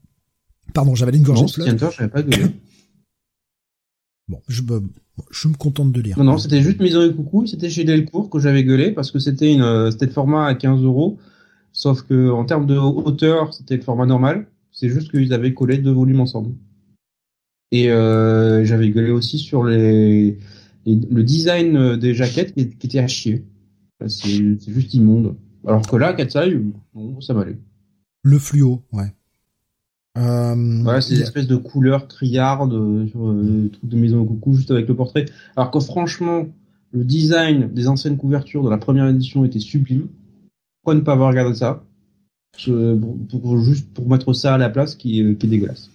Pardon, j'avais une gorgée Non, City. Hunter, j'avais pas gueulé. Bon, je me, je me contente de lire. Non, non, c'était juste Mission Ikoku, c'était chez Delcourt que j'avais gueulé parce que c'était une, euh, c'était le format à 15 euros. Sauf que en termes de hauteur, c'était le format normal. C'est juste qu'ils avaient collé deux volumes ensemble. Et euh, j'avais gueulé aussi sur les, les- le design euh, des jaquettes qui, qui était à chier. C'est juste immonde. Alors que là, Katsai, bon, ça m'allait. Le fluo, ouais. Euh, Voilà, c'est des espèces de couleurs criardes euh, sur euh, truc de maison au coucou juste avec le portrait. Alors que franchement, le design des anciennes couvertures de la première édition était sublime. Pourquoi ne pas avoir regardé ça? Je- pour, pour- juste pour mettre ça à la place qui, est- qui est dégueulasse.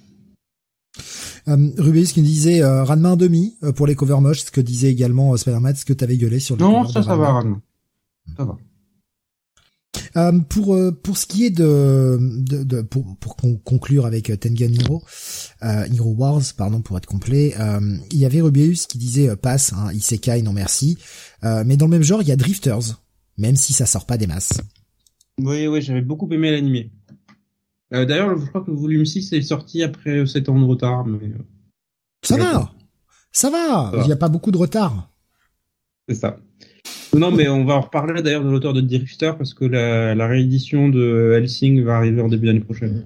euh, Rubius qui nous disait euh, Ranma un demi euh, pour les covers moches, ce que disait également euh, Spider-Man, ce que t'avais gueulé sur le Non, ça, ça Ranma. va, Ran. Ça va. Euh, pour euh, pour ce qui est de, de, de- pour pour con- conclure avec euh, Tengen Hero, euh, Hero Wars pardon pour être complet, euh, il y avait Rubius qui disait passe, hein, Isekai non merci, mais dans le même genre il y a Drifters, même si ça sort pas des masses. Oui, oui, j'avais beaucoup aimé l'animé. D'ailleurs, je crois que le volume 6 est sorti après 7 ans de retard, mais Ça va, ça va, Ça va. il y a pas beaucoup de retard. c'est ça. Non, mais on va en reparler d'ailleurs de l'auteur de Drifter parce que la, la réédition de Helsing va arriver en début d'année prochaine.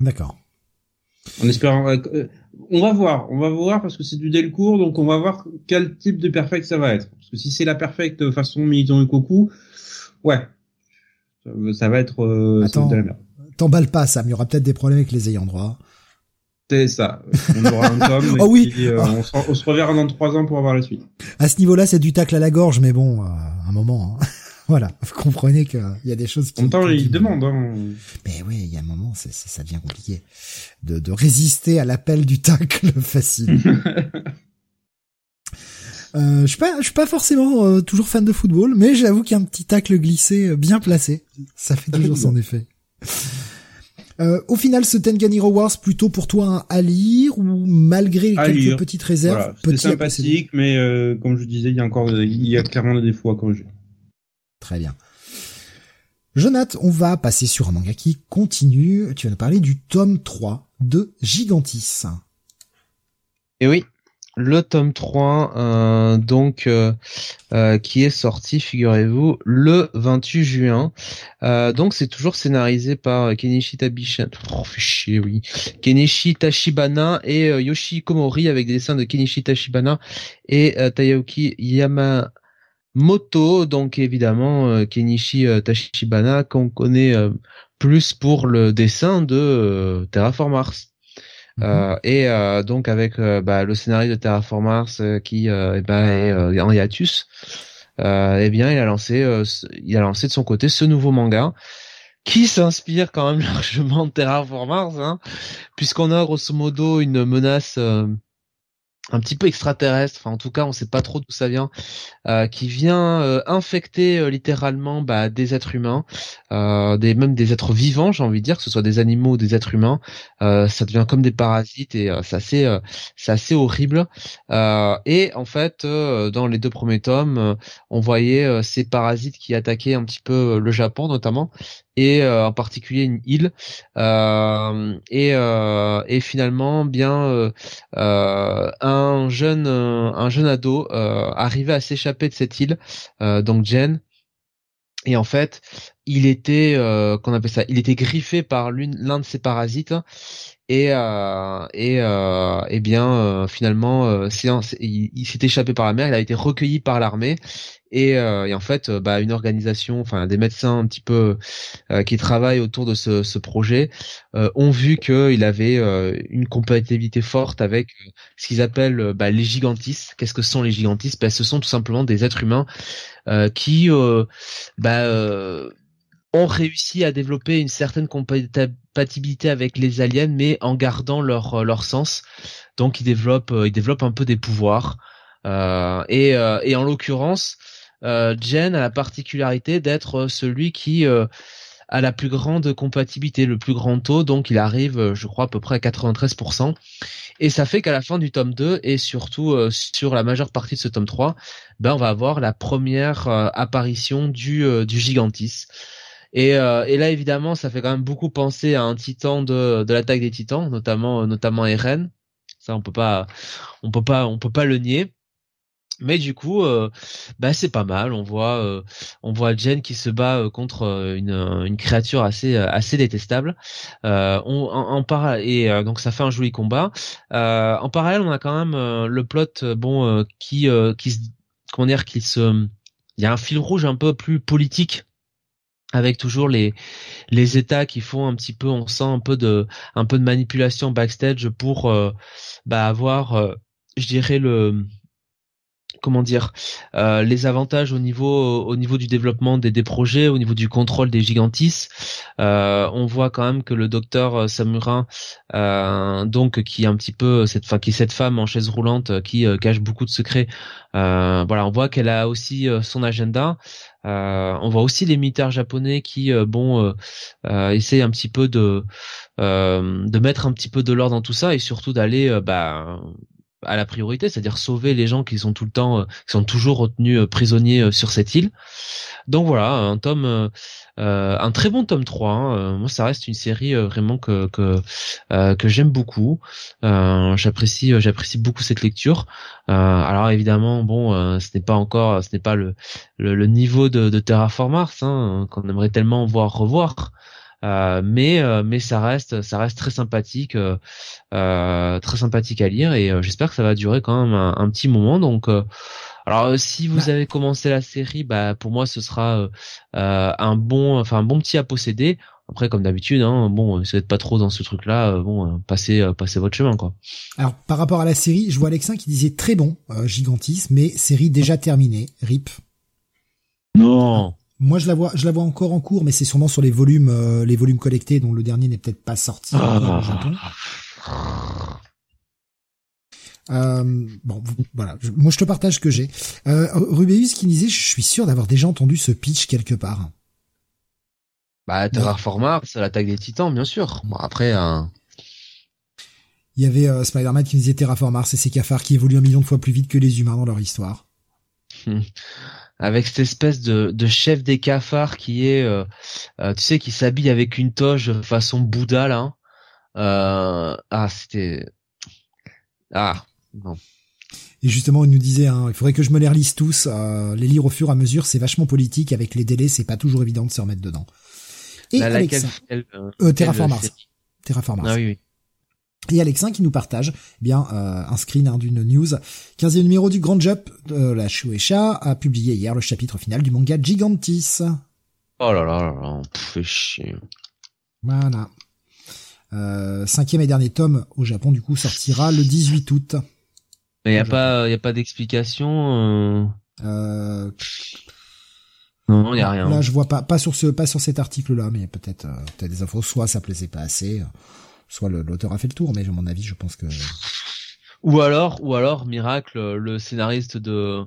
D'accord. En espérant. euh, euh, on va voir, on va voir parce que c'est du Delcourt, donc on va voir quel type de perfect ça va être. Parce que si c'est la perfect façon Militant et Koku, ouais, ça, ça va être, euh, merde. T'emballes pas Sam, il y aura peut-être des problèmes avec les ayants droit. C'est ça. On aura un tome. et Oh oui. puis, euh, on, se, on se reverra dans trois ans pour avoir la suite. À ce niveau-là, c'est du tacle à la gorge, mais bon, euh, un moment. hein. voilà, vous comprenez qu'il y a des choses qui. En temps, qui- il demande. Hein. Mais oui, il y a un moment, ça devient compliqué de, de résister à l'appel du tacle facile. Euh, je suis pas, je suis pas forcément euh, toujours fan de football, mais j'avoue qu'il y a un petit tacle glissé euh, bien placé, ça fait toujours du son effet. Euh, au final, ce Tengen Hero Wars plutôt pour toi un à lire ou malgré À quelques lire. petites réserves, Voilà, c'était petit à posséder sympathique, mais euh, comme je disais, il y a encore, il y a clairement des défauts à corriger. Très bien. Jonathan, on va passer sur un manga qui continue. Tu vas nous parler du tome 3 de Gigantis. Et oui, le tome 3, euh, donc euh, euh, qui est sorti, figurez-vous, le 28 juin. Donc c'est toujours scénarisé par Kenichi Tabisha. Oh, chier, oui. Kenichi Tachibana et Yoshi Komori avec des dessins de Kenichi Tachibana et euh, Tayauki Yama Moto, donc évidemment Kenichi Tachibana qu'on connaît plus pour le dessin de Terraform Mars. Mhm. et donc avec bah, le scénario de Terraform Mars qui eh ben, est en hiatus, eh bien il a lancé il a lancé de son côté ce nouveau manga qui s'inspire quand même largement de Terraform Mars, hein, puisqu'on a grosso modo une menace euh, un petit peu extraterrestre, enfin en tout cas on sait pas trop d'où ça vient, euh, qui vient euh, infecter euh, littéralement bah, des êtres humains, des même des êtres vivants, j'ai envie de dire, que ce soit des animaux ou des êtres humains, ça devient comme des parasites et c'est c'est assez horrible. et en fait dans les deux premiers tomes, on voyait ces parasites qui attaquaient un petit peu le Japon notamment et en particulier une île. Et et finalement bien un un jeune euh, un jeune ado euh, arrivait à s'échapper de cette île, euh, donc Jen. Et en fait, il était qu'on appelle ça, il était griffé par l'un de ces parasites. Et euh, et euh, et bien euh, finalement euh, il, il s'est échappé par la mer il a été recueilli par l'armée et, et, en fait bah une organisation enfin des médecins un petit peu qui travaillent autour de ce, ce projet ont vu qu'il avait une compatibilité forte avec ce qu'ils appellent bah, les gigantistes qu'est-ce que sont les gigantistes? Bah, ce sont tout simplement des êtres humains qui bah ont réussi à développer une certaine compatibilité avec les aliens, mais en gardant leur euh, leur sens. Donc ils développent euh, ils développent un peu des pouvoirs. Euh, et, euh, et en l'occurrence, euh, Jen a la particularité d'être celui qui a la plus grande compatibilité, le plus grand taux. Donc il arrive, je crois, à peu près à 93%. Et ça fait qu'à la fin du tome 2 et surtout sur la majeure partie de ce tome 3, ben on va avoir la première apparition du, du Gigantis. Et, euh, et, là, évidemment, ça fait quand même beaucoup penser à un titan de, de l'attaque des titans, notamment notamment Eren. Ça, on peut pas, on peut pas, on peut pas le nier. Mais du coup, euh, bah c'est pas mal. On voit, euh, on voit Jen qui se bat euh, contre une, une créature assez assez détestable. on en, en et donc ça fait un joli combat. en parallèle, on a quand même le plot, bon, qui qui se, comment dire, qui se, il y a un fil rouge un peu plus politique avec toujours les les états qui font un petit peu on sent un peu de un peu de manipulation backstage pour euh, bah avoir euh, je dirais le comment dire euh, les avantages au niveau au niveau du développement des, projets au niveau du contrôle des gigantis euh, on voit quand même que le docteur euh, Samurin donc qui est un petit peu cette enfin qui est cette femme en chaise roulante qui cache beaucoup de secrets voilà on voit qu'elle a aussi son agenda. On voit aussi les militaires japonais qui bon essayent un petit peu de de mettre un petit peu de l'ordre dans tout ça et surtout d'aller bah à la priorité, c'est-à-dire sauver les gens qui sont tout le temps, euh, qui sont toujours retenus euh, prisonniers euh, sur cette île. Donc voilà, un tome, un très bon tome 3. Hein. Moi, ça reste une série vraiment que que, que j'aime beaucoup. j'apprécie, j'apprécie beaucoup cette lecture. alors évidemment, bon, ce n'est pas encore, ce n'est pas le, le, niveau de, de Terraform hein, qu'on aimerait tellement voir revoir. Euh, mais euh, mais ça reste ça reste très sympathique euh, très sympathique à lire et j'espère que ça va durer quand même un, petit moment donc alors si vous bah avez commencé la série bah pour moi ce sera un bon enfin un bon petit à posséder après, comme d'habitude, hein, bon, si vous n'êtes pas trop dans ce truc-là, bon, passez, passez votre chemin, quoi. Alors, par rapport à la série, je vois Alexin qui disait très bon, euh, Gigantis, mais série déjà terminée, RIP. Non. Moi, je la vois, je la vois encore en cours, mais c'est sûrement sur les volumes, euh, les volumes collectés, dont le dernier n'est peut-être pas sorti ah. Japon. Euh, bon, voilà. moi, je te partage ce que j'ai. Euh, Rubéus qui disait, je suis sûr d'avoir déjà entendu ce pitch quelque part. Bah, Terraformar, c'est l'attaque des Titans, bien sûr. Bon, après, hein. Il y avait euh, Spider-Man qui disait Terraformar, c'est ces cafards qui évoluent un million de fois plus vite que les humains dans leur histoire. avec cette espèce de, de chef des cafards qui est, euh, euh, tu sais, qui s'habille avec une toge façon Bouddha là. Euh, ah, c'était, ah, non. Et justement, il nous disait, hein, il faudrait que je me les relise tous. les lire au fur et à mesure, c'est vachement politique. Avec les délais, c'est pas toujours évident de se remettre dedans. Et avec ça, euh, Terraform Mars. Terraform Mars. Ah oui, oui. Et Alexin qui nous partage eh bien euh, un screen hein, d'une news. 15e numéro du Grand Jump de la Shueisha a publié hier le chapitre final du manga Gigantis. Oh là là là là, fait chier. Voilà. Euh, cinquième et dernier tome au Japon du coup sortira le 18 août. Mais y a pas y a pas d'explication. Euh... Euh... Non, y a rien. Là, je vois pas, pas sur ce, pas sur cet article-là, mais peut-être, euh, peut-être des infos. Soit ça plaisait pas assez, soit l'auteur a fait le tour, mais à mon avis, je pense que. Ou alors, ou alors, miracle, le scénariste de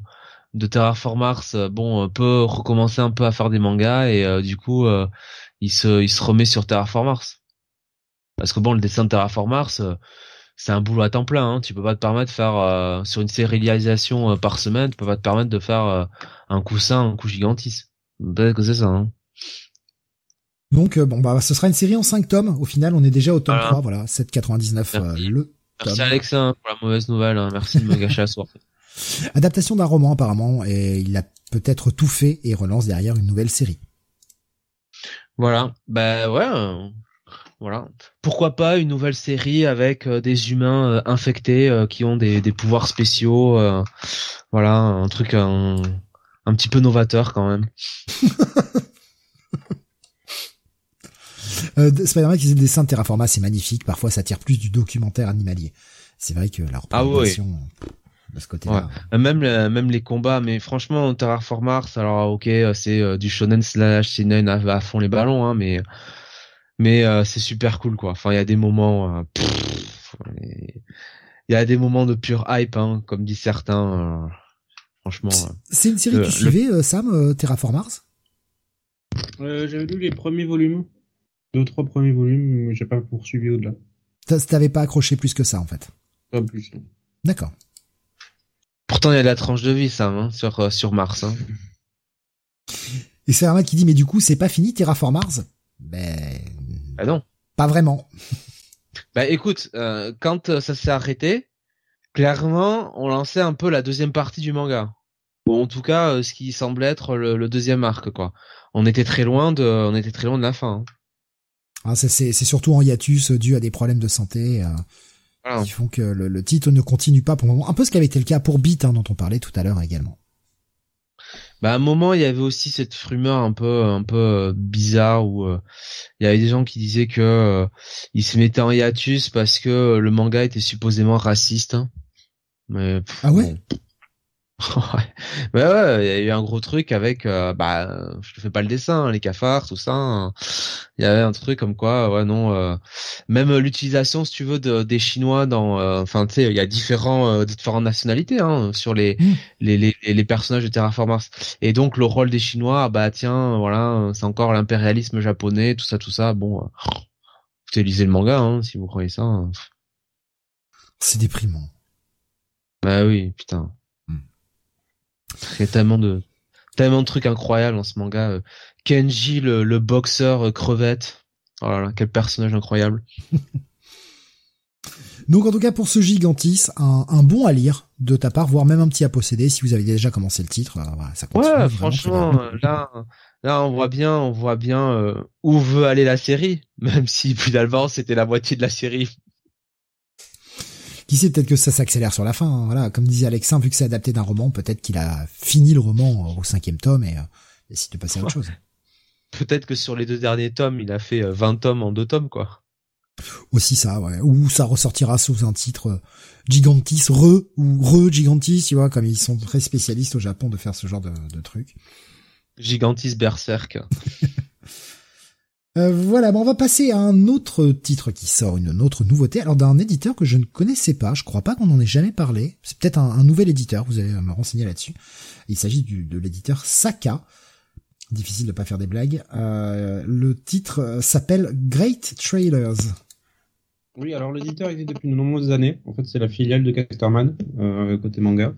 de Terraform Mars, bon, peut recommencer un peu à faire des mangas et euh, du coup, euh, il se, il remet sur Terraform Mars. Parce que bon, le dessin de Terraform Mars, euh, c'est un boulot à temps plein. Hein. Tu peux pas te permettre de faire sur une sérialisation par semaine, tu peux pas te permettre de faire un coussin, un coup gigantis. Peut-être que c'est ça. Hein. Donc bon bah ce sera une série en 5 tomes. Au final, on est déjà au tome 3, voilà, 7,99 euh, le Merci Alexa pour la mauvaise nouvelle, hein. merci de me gâcher la soirée. Adaptation d'un roman apparemment et il a peut-être tout fait et relance derrière une nouvelle série. Voilà, bah ouais, euh, voilà. Pourquoi pas une nouvelle série avec euh, des humains euh, infectés qui ont des, des pouvoirs spéciaux, voilà, un truc un, un petit peu novateur quand même. euh, Spider-Man qui faisait des dessins de Terraforma, c'est magnifique. Parfois, ça tire plus du documentaire animalier. C'est vrai que la ah représentation de ce côté-là. Ouais. Même même les combats, mais franchement, Terraform Mars, alors ok, c'est euh, du shonen slash seinen à, à, fond les ballons, hein, mais mais euh, c'est super cool quoi. Enfin, il y a des moments, euh, il y a des moments de pure hype, hein, comme disent certains. franchement. C'est une série que tu suivais, Sam, Terraform Mars? J'avais lu les premiers volumes deux trois premiers volumes, mais j'ai pas poursuivi au-delà. T'avais pas accroché plus que ça en fait? Pas plus. D'accord. Pourtant il y a la tranche de vie ça, hein, sur euh, sur Mars. Hein. Et c'est un qui dit mais du coup c'est pas fini Terraform Mars? Ben. Bah non. Pas vraiment. Bah écoute, euh, quand euh, ça s'est arrêté, clairement on lançait un peu la deuxième partie du manga. Bon en tout cas ce qui semblait être le, le, deuxième arc quoi. On était très loin de, on était très loin de la fin. Hein. Ah, c'est surtout en hiatus dû à des problèmes de santé euh, qui font que le, le, titre ne continue pas pour le moment. Un peu ce qui avait été le cas pour Beat, hein, dont on parlait tout à l'heure également. Bah à un moment il y avait aussi cette rumeur un peu un peu euh, bizarre où euh, il y avait des gens qui disaient que euh, il se mettait en hiatus parce que le manga était supposément raciste. Hein. Mais ah ouais? ouais. Ouais, il y a eu un gros truc avec, euh, bah, je te fais pas le dessin, hein, les cafards, tout ça. Hein. Il y avait un truc comme quoi, ouais, non, euh, même l'utilisation, si tu veux, de, des Chinois dans, euh, enfin, tu sais, il y a différents, différentes nationalités hein, sur les, mmh. les, les, les, personnages de Terraformers. Et donc le rôle des Chinois, bah tiens, voilà, c'est encore l'impérialisme japonais, tout ça, tout ça. Bon, vous lisez le manga, hein, si vous croyez ça. C'est déprimant. Bah oui, putain. Il y a tellement de tellement de trucs incroyables dans ce manga. Euh, Kenji, le, le boxeur euh, crevette. Oh là là, quel personnage incroyable. Donc en tout cas pour ce Gigantis, un, un, bon à lire de ta part, voire même un petit à posséder si vous avez déjà commencé le titre. Euh, voilà, ça continue, ouais, franchement, là, là on voit bien, on voit bien euh, où veut aller la série, même si finalement c'était la moitié de la série qui sait, peut-être que ça s'accélère sur la fin. Hein, voilà, comme disait Alexin, vu que c'est adapté d'un roman, peut-être qu'il a fini le roman au cinquième tome et euh, décide de passer à autre chose. Peut-être que sur les deux derniers tomes, il a fait 20 euh, tomes en deux tomes, quoi. Aussi ça, ouais. Ou ça ressortira sous un titre euh, Gigantis Re ou Re Gigantis, tu vois, comme ils sont très spécialistes au Japon de faire ce genre de, de trucs. Gigantis Berserk. Euh, voilà, on va passer à un autre titre qui sort, une autre nouveauté, alors d'un éditeur que je ne connaissais pas, je crois pas qu'on en ait jamais parlé, c'est peut-être un, nouvel éditeur, vous allez me renseigner là-dessus. Il s'agit de l'éditeur Saka, difficile de pas faire des blagues. Euh, le titre euh, s'appelle Great Trailers. Oui, alors l'éditeur existe depuis de nombreuses années, en fait c'est la filiale de Casterman, côté manga.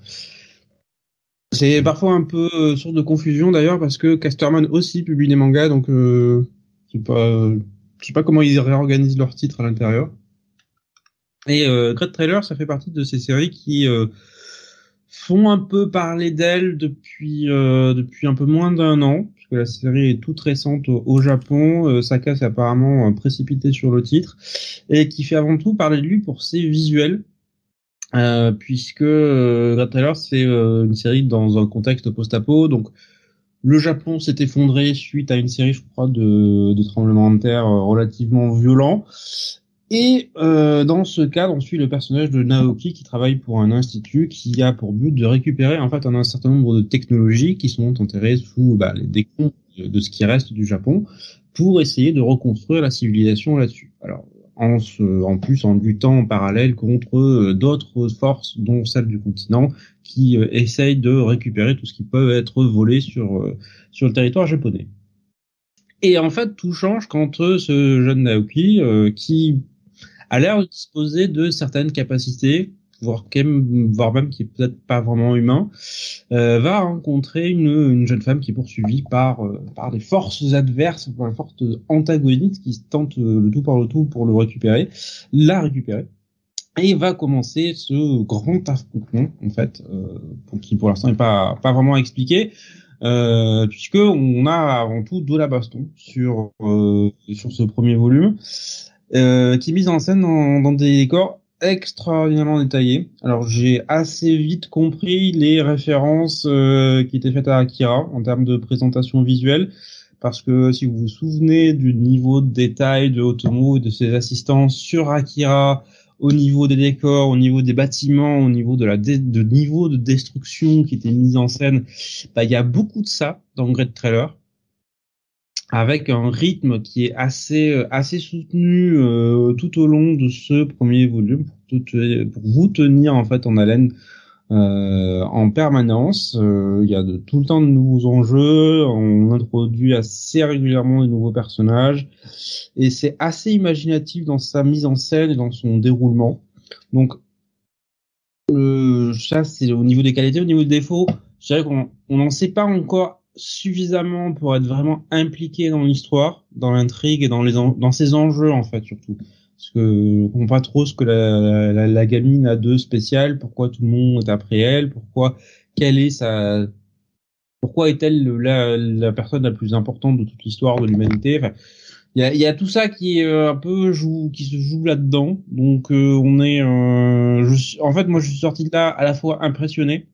C'est parfois un peu source de confusion d'ailleurs parce que Casterman aussi publie des mangas, donc je sais pas, je sais pas comment ils réorganisent leurs titres à l'intérieur. Et euh, Great Trailer, ça fait partie de ces séries qui euh, font un peu parler d'elle depuis euh, depuis un peu moins d'un an, que la série est toute récente au, Japon. Euh, Saka s'est apparemment précipité sur le titre et qui fait avant tout parler de lui pour ses visuels. Euh, puisque euh, Trailer c'est une série dans un contexte post-apo, donc le Japon s'est effondré suite à une série, je crois, de, tremblements de terre relativement violents. Et euh, dans ce cadre, on suit le personnage de Naoki qui travaille pour un institut qui a pour but de récupérer en fait un, certain nombre de technologies qui sont enterrées sous bah, les décombres de, ce qui reste du Japon pour essayer de reconstruire la civilisation là-dessus. Alors en, en plus en luttant en parallèle contre euh, d'autres forces, dont celle du continent, qui euh, essayent de récupérer tout ce qui peut être volé sur euh, sur le territoire japonais. Et en fait, tout change quand ce jeune Naoki, qui a l'air de disposer de certaines capacités, voire, même qui est peut-être pas vraiment humain, euh, va rencontrer une, une, jeune femme qui est poursuivie par euh, par des forces adverses, par des forces antagonistes qui tentent le tout par le tout pour le récupérer, la récupérer. Et va commencer ce grand affrontement en fait, euh, qui pour l'instant n'est pas pas vraiment expliqué. Euh, puisque on a avant tout de la baston sur euh, sur ce premier volume euh, qui est mise en scène dans, dans, des décors extraordinairement détaillés. Alors j'ai assez vite compris les références euh, qui étaient faites à Akira en termes de présentation visuelle, parce que si vous vous souvenez du niveau de détail de Otomo et de ses assistants sur Akira, au niveau des décors, au niveau des bâtiments, au niveau de la de niveau de destruction qui était mise en scène, bah il y a beaucoup de ça dans Great Trailer. Avec un rythme qui est assez euh, assez soutenu euh, tout au long de ce premier volume pour, pour vous tenir en fait en haleine euh, en permanence. Euh, il y a de, tout le temps de nouveaux enjeux, on introduit assez régulièrement de nouveaux personnages et c'est assez imaginatif dans sa mise en scène et dans son déroulement. Donc ça c'est au niveau des qualités, au niveau des défauts, je dirais qu'on n'en sait pas encore suffisamment pour être vraiment impliqué dans l'histoire, dans l'intrigue et dans les dans ses enjeux en fait surtout. Parce que on comprend pas trop ce que la, la, la, gamine a de spécial, pourquoi tout le monde est après elle, pourquoi quelle est sa pourquoi est-elle la, la personne la plus importante de toute l'histoire de l'humanité? Enfin, il y a, y a, tout ça qui est euh, un peu joue, qui se joue là-dedans. Donc euh, on est, euh, je, en fait, moi je suis sorti de là à la fois impressionné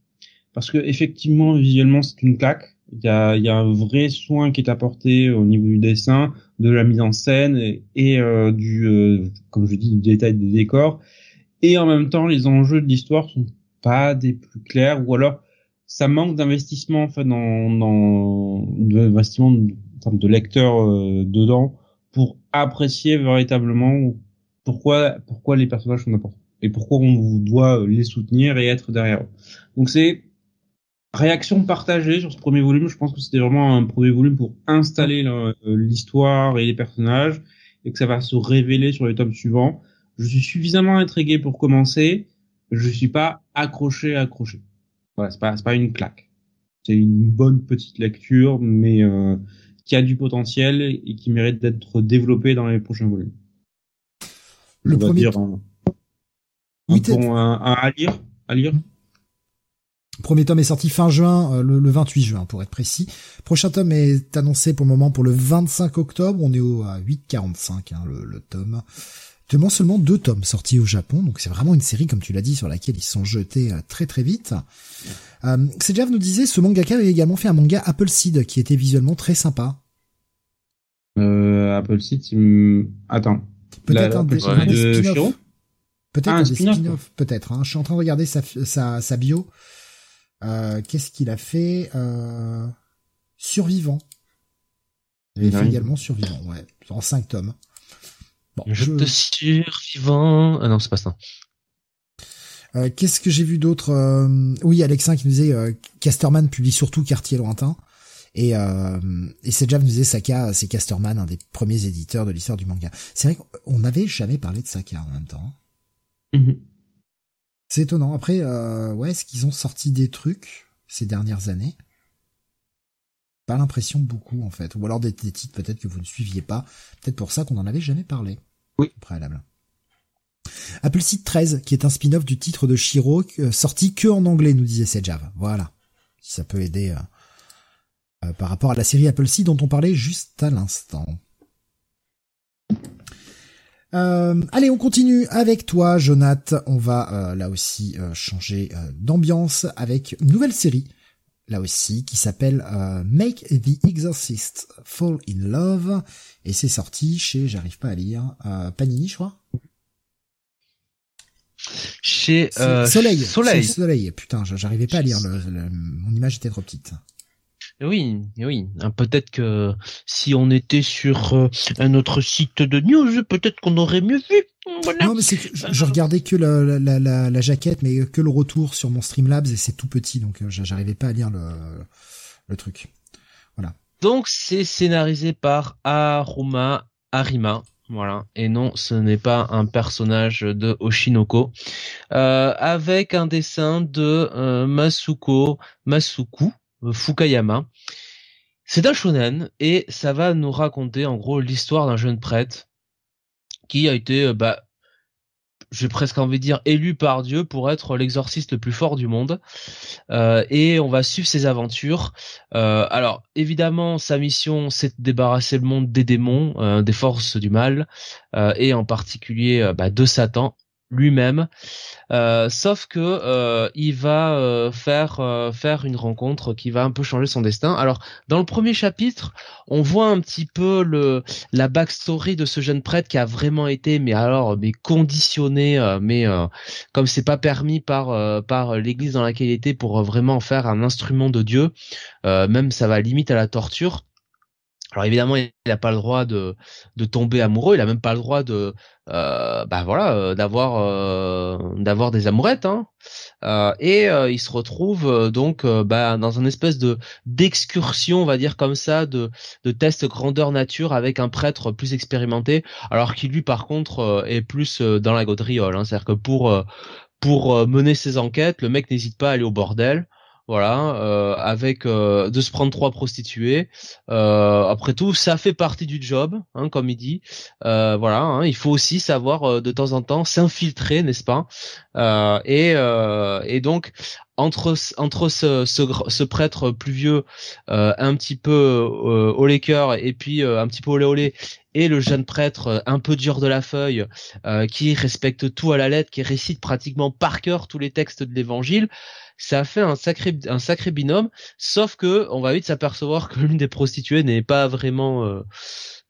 parce que effectivement visuellement c'est une claque il y a, y a, un vrai soin qui est apporté au niveau du dessin, de la mise en scène et, euh, du, euh, comme je dis, du détail des décors. Et en même temps, les enjeux de l'histoire sont pas des plus clairs, ou alors ça manque d'investissement en fait dans, dans d'investissement en termes de lecteur euh, dedans pour apprécier véritablement pourquoi pourquoi les personnages sont importants et pourquoi on doit les soutenir et être derrière eux. Donc c'est réaction partagée sur ce premier volume. Je pense que c'était vraiment un premier volume pour installer euh, l'histoire et les personnages et que ça va se révéler sur les tomes suivants. Je suis suffisamment intrigué pour commencer. Je suis pas accroché, accroché. Voilà, c'est pas, c'est pas une claque. C'est une bonne petite lecture, mais euh, qui a du potentiel et qui mérite d'être développé dans les prochains volumes. Le premier. Dire un, à lire, à lire. Premier tome est sorti fin juin, euh, le, 28 juin pour être précis. Prochain tome est annoncé pour le moment pour le 25 octobre. On est au, à 8,45 hein, le, le tome. Tellement seulement deux tomes sortis au Japon, donc c'est vraiment une série, comme tu l'as dit, sur laquelle ils sont jetés euh, très très vite. Euh, nous disait, ce mangaka avait également fait un manga Apple Seed qui était visuellement très sympa. Euh, Apple Seed, attends. Peut-être un, spin-off. Peut-être ah, un, spin-off, peut-être. Hein. Je suis en train de regarder sa, sa, sa bio. Euh, qu'est-ce qu'il a fait euh, Survivant. Il avait fait également Survivant, ouais, en cinq tomes. Bon, je, te survivant. Ah non, c'est pas ça. Euh, Qu'est-ce que j'ai vu d'autre euh, Oui, Alexin qui nous disait euh, Casterman publie surtout Quartier lointain. Et, euh, et Seja nous disait Saka, c'est Casterman, un des premiers éditeurs de l'histoire du manga. C'est vrai qu'on n'avait jamais parlé de Saka en même temps. Mm c'est étonnant. Après, euh, ouais, est-ce qu'ils ont sorti des trucs ces dernières années? Pas l'impression beaucoup en fait. Ou alors des, titres peut-être que vous ne suiviez pas. Peut-être pour ça qu'on n'en avait jamais parlé. Oui. Préalable. Apple Seed 13, qui est un spin-off du titre de Shiro, euh, sorti que en anglais, nous disait Sejav. Voilà. Si ça peut aider euh, par rapport à la série Apple C dont on parlait juste à l'instant. Euh, allez, on continue avec toi, Jonath. On va euh, là aussi euh, changer d'ambiance avec une nouvelle série, là aussi, qui s'appelle Make the Exorcist Fall in Love, et c'est sorti chez, j'arrive pas à lire, Panini, je crois. Chez Soleil. Soleil. Soleil. Putain, j'arrivais pas à lire. mon image était trop petite. Oui, oui. Hein, peut-être que si on était sur euh, un autre site de news, peut-être qu'on aurait mieux vu. Non, mais c'est que je, regardais que la, la, la, la, jaquette, mais que le retour sur mon Streamlabs et c'est tout petit, donc euh, j'arrivais pas à lire le, le truc. Voilà. Donc c'est scénarisé par Aruma Arima. Voilà. Et non, ce n'est pas un personnage de Oshinoko. Euh, avec un dessin de euh, Masuko Masuku, Fukayama. C'est un shonen et ça va nous raconter en gros l'histoire d'un jeune prêtre qui a été, euh, bah, j'ai presque envie de dire élu par Dieu pour être l'exorciste le plus fort du monde. Euh, et on va suivre ses aventures. alors évidemment, sa mission, c'est de débarrasser le monde des démons, des forces du mal, et en particulier bah, de Satan lui-même. Euh, sauf que euh, il va euh, faire faire une rencontre qui va un peu changer son destin. Alors dans le premier chapitre, on voit un petit peu le la backstory de ce jeune prêtre qui a vraiment été, mais alors mais conditionné, mais comme c'est pas permis par par l'Église dans laquelle il était pour vraiment faire un instrument de Dieu, même ça va limite à la torture. Alors évidemment, il n'a pas le droit de, de tomber amoureux, il a même pas le droit de, euh, bah voilà, euh, d'avoir euh, d'avoir des amourettes, hein. Euh, et il se retrouve donc bah, dans un espèce de d'excursion, on va dire comme ça, de de test grandeur nature avec un prêtre plus expérimenté, alors qu'il lui par contre est plus dans la gaudriole, hein. c'est-à-dire que pour pour mener ses enquêtes, le mec n'hésite pas à aller au bordel voilà, euh, avec euh, de se prendre trois prostituées. Euh, après tout, ça fait partie du job, hein, comme il dit. voilà, hein, il faut aussi savoir de temps en temps s'infiltrer, n'est-ce pas? Et, et donc entre entre ce, ce, prêtre plus vieux, un petit peu au lait et puis un petit peu olé olé et le jeune prêtre un peu dur de la feuille qui respecte tout à la lettre, qui récite pratiquement par cœur tous les textes de l'évangile ça a fait un sacré un sacré binôme sauf que on va vite s'apercevoir que l'une des prostituées n'est pas vraiment euh,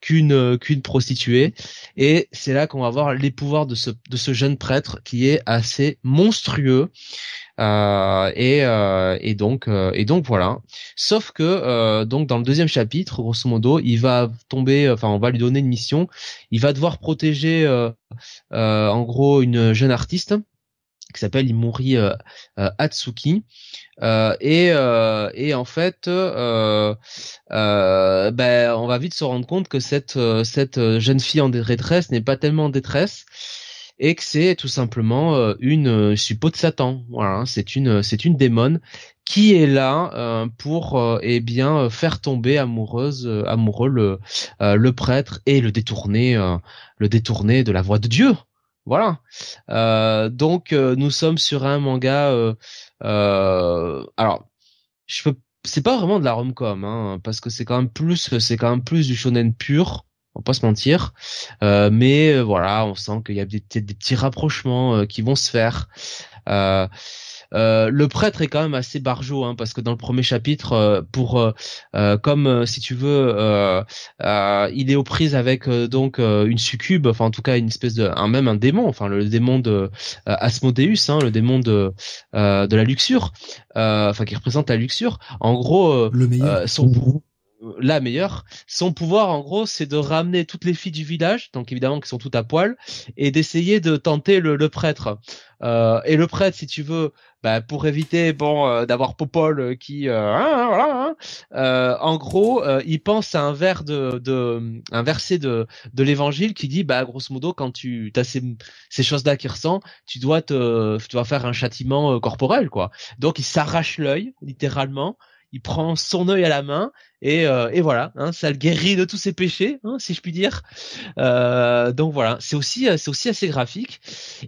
qu'une euh, qu'une prostituée. Et c'est là qu'on va voir les pouvoirs de ce de ce jeune prêtre qui est assez monstrueux. Euh, et et donc et donc voilà. Sauf que donc dans le deuxième chapitre grosso modo il va tomber enfin on va lui donner une mission. Il va devoir protéger en gros une jeune artiste qui s'appelle Imuri euh, euh, Atsuki euh, et et en fait ben on va vite se rendre compte que cette cette jeune fille en détresse n'est pas tellement en détresse et que c'est tout simplement une suppôt de Satan. Voilà, hein, c'est une c'est une démone qui est là pour eh bien faire tomber amoureuse amoureux le le prêtre et le détourner le détourner de la voie de Dieu. Voilà. Euh, donc euh, nous sommes sur un manga. Euh, alors, je peux. C'est pas vraiment de la rom-com, hein, parce que c'est quand même plus, c'est quand même plus du shonen pur. On va pas se mentir, mais voilà, on sent qu'il y a des, des, petits rapprochements qui vont se faire. Euh, le prêtre est quand même assez barjot hein, parce que dans le premier chapitre, euh, pour euh, comme si tu veux, il est aux prises avec donc une succube, enfin en tout cas une espèce de, un même un démon, enfin le démon de Asmodeus, hein, le démon de de la luxure, enfin qui représente la luxure. En gros, le meilleur. son la meilleure. Son pouvoir, en gros, c'est de ramener toutes les filles du village, donc évidemment qui sont toutes à poil, et d'essayer de tenter le, le prêtre. Euh, et le prêtre, si tu veux, bah, pour éviter bon euh, d'avoir Popol euh, qui, euh, hein, voilà, hein, en gros, il pense à un vers de, de un verset de de l'Évangile qui dit, bah grosso modo, quand tu as ces ces choses-là qui ressent, tu dois te, tu dois faire un châtiment corporel, quoi. Donc il s'arrache l'œil, littéralement il prend son œil à la main et, euh, et voilà, hein, ça le guérit de tous ses péchés, hein, si je puis dire. Euh, donc voilà, c'est aussi c'est aussi assez graphique.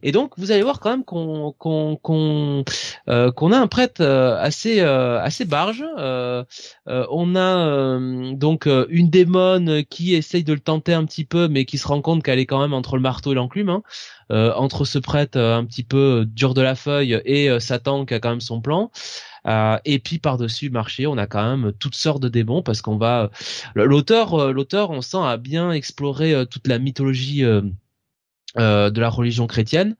Et donc vous allez voir quand même qu'on qu'on qu'on euh, qu'on a un prêtre assez assez barge. on a donc une démone qui essaye de le tenter un petit peu, mais qui se rend compte qu'elle est quand même entre le marteau et l'enclume. Hein. entre ce prêtre un petit peu dur de la feuille et Satan qui a quand même son plan. Euh, et puis par-dessus marché, on a quand même toutes sortes de démons parce qu'on va l'auteur euh, l'auteur on sent a bien exploré euh, toute la mythologie de la religion chrétienne,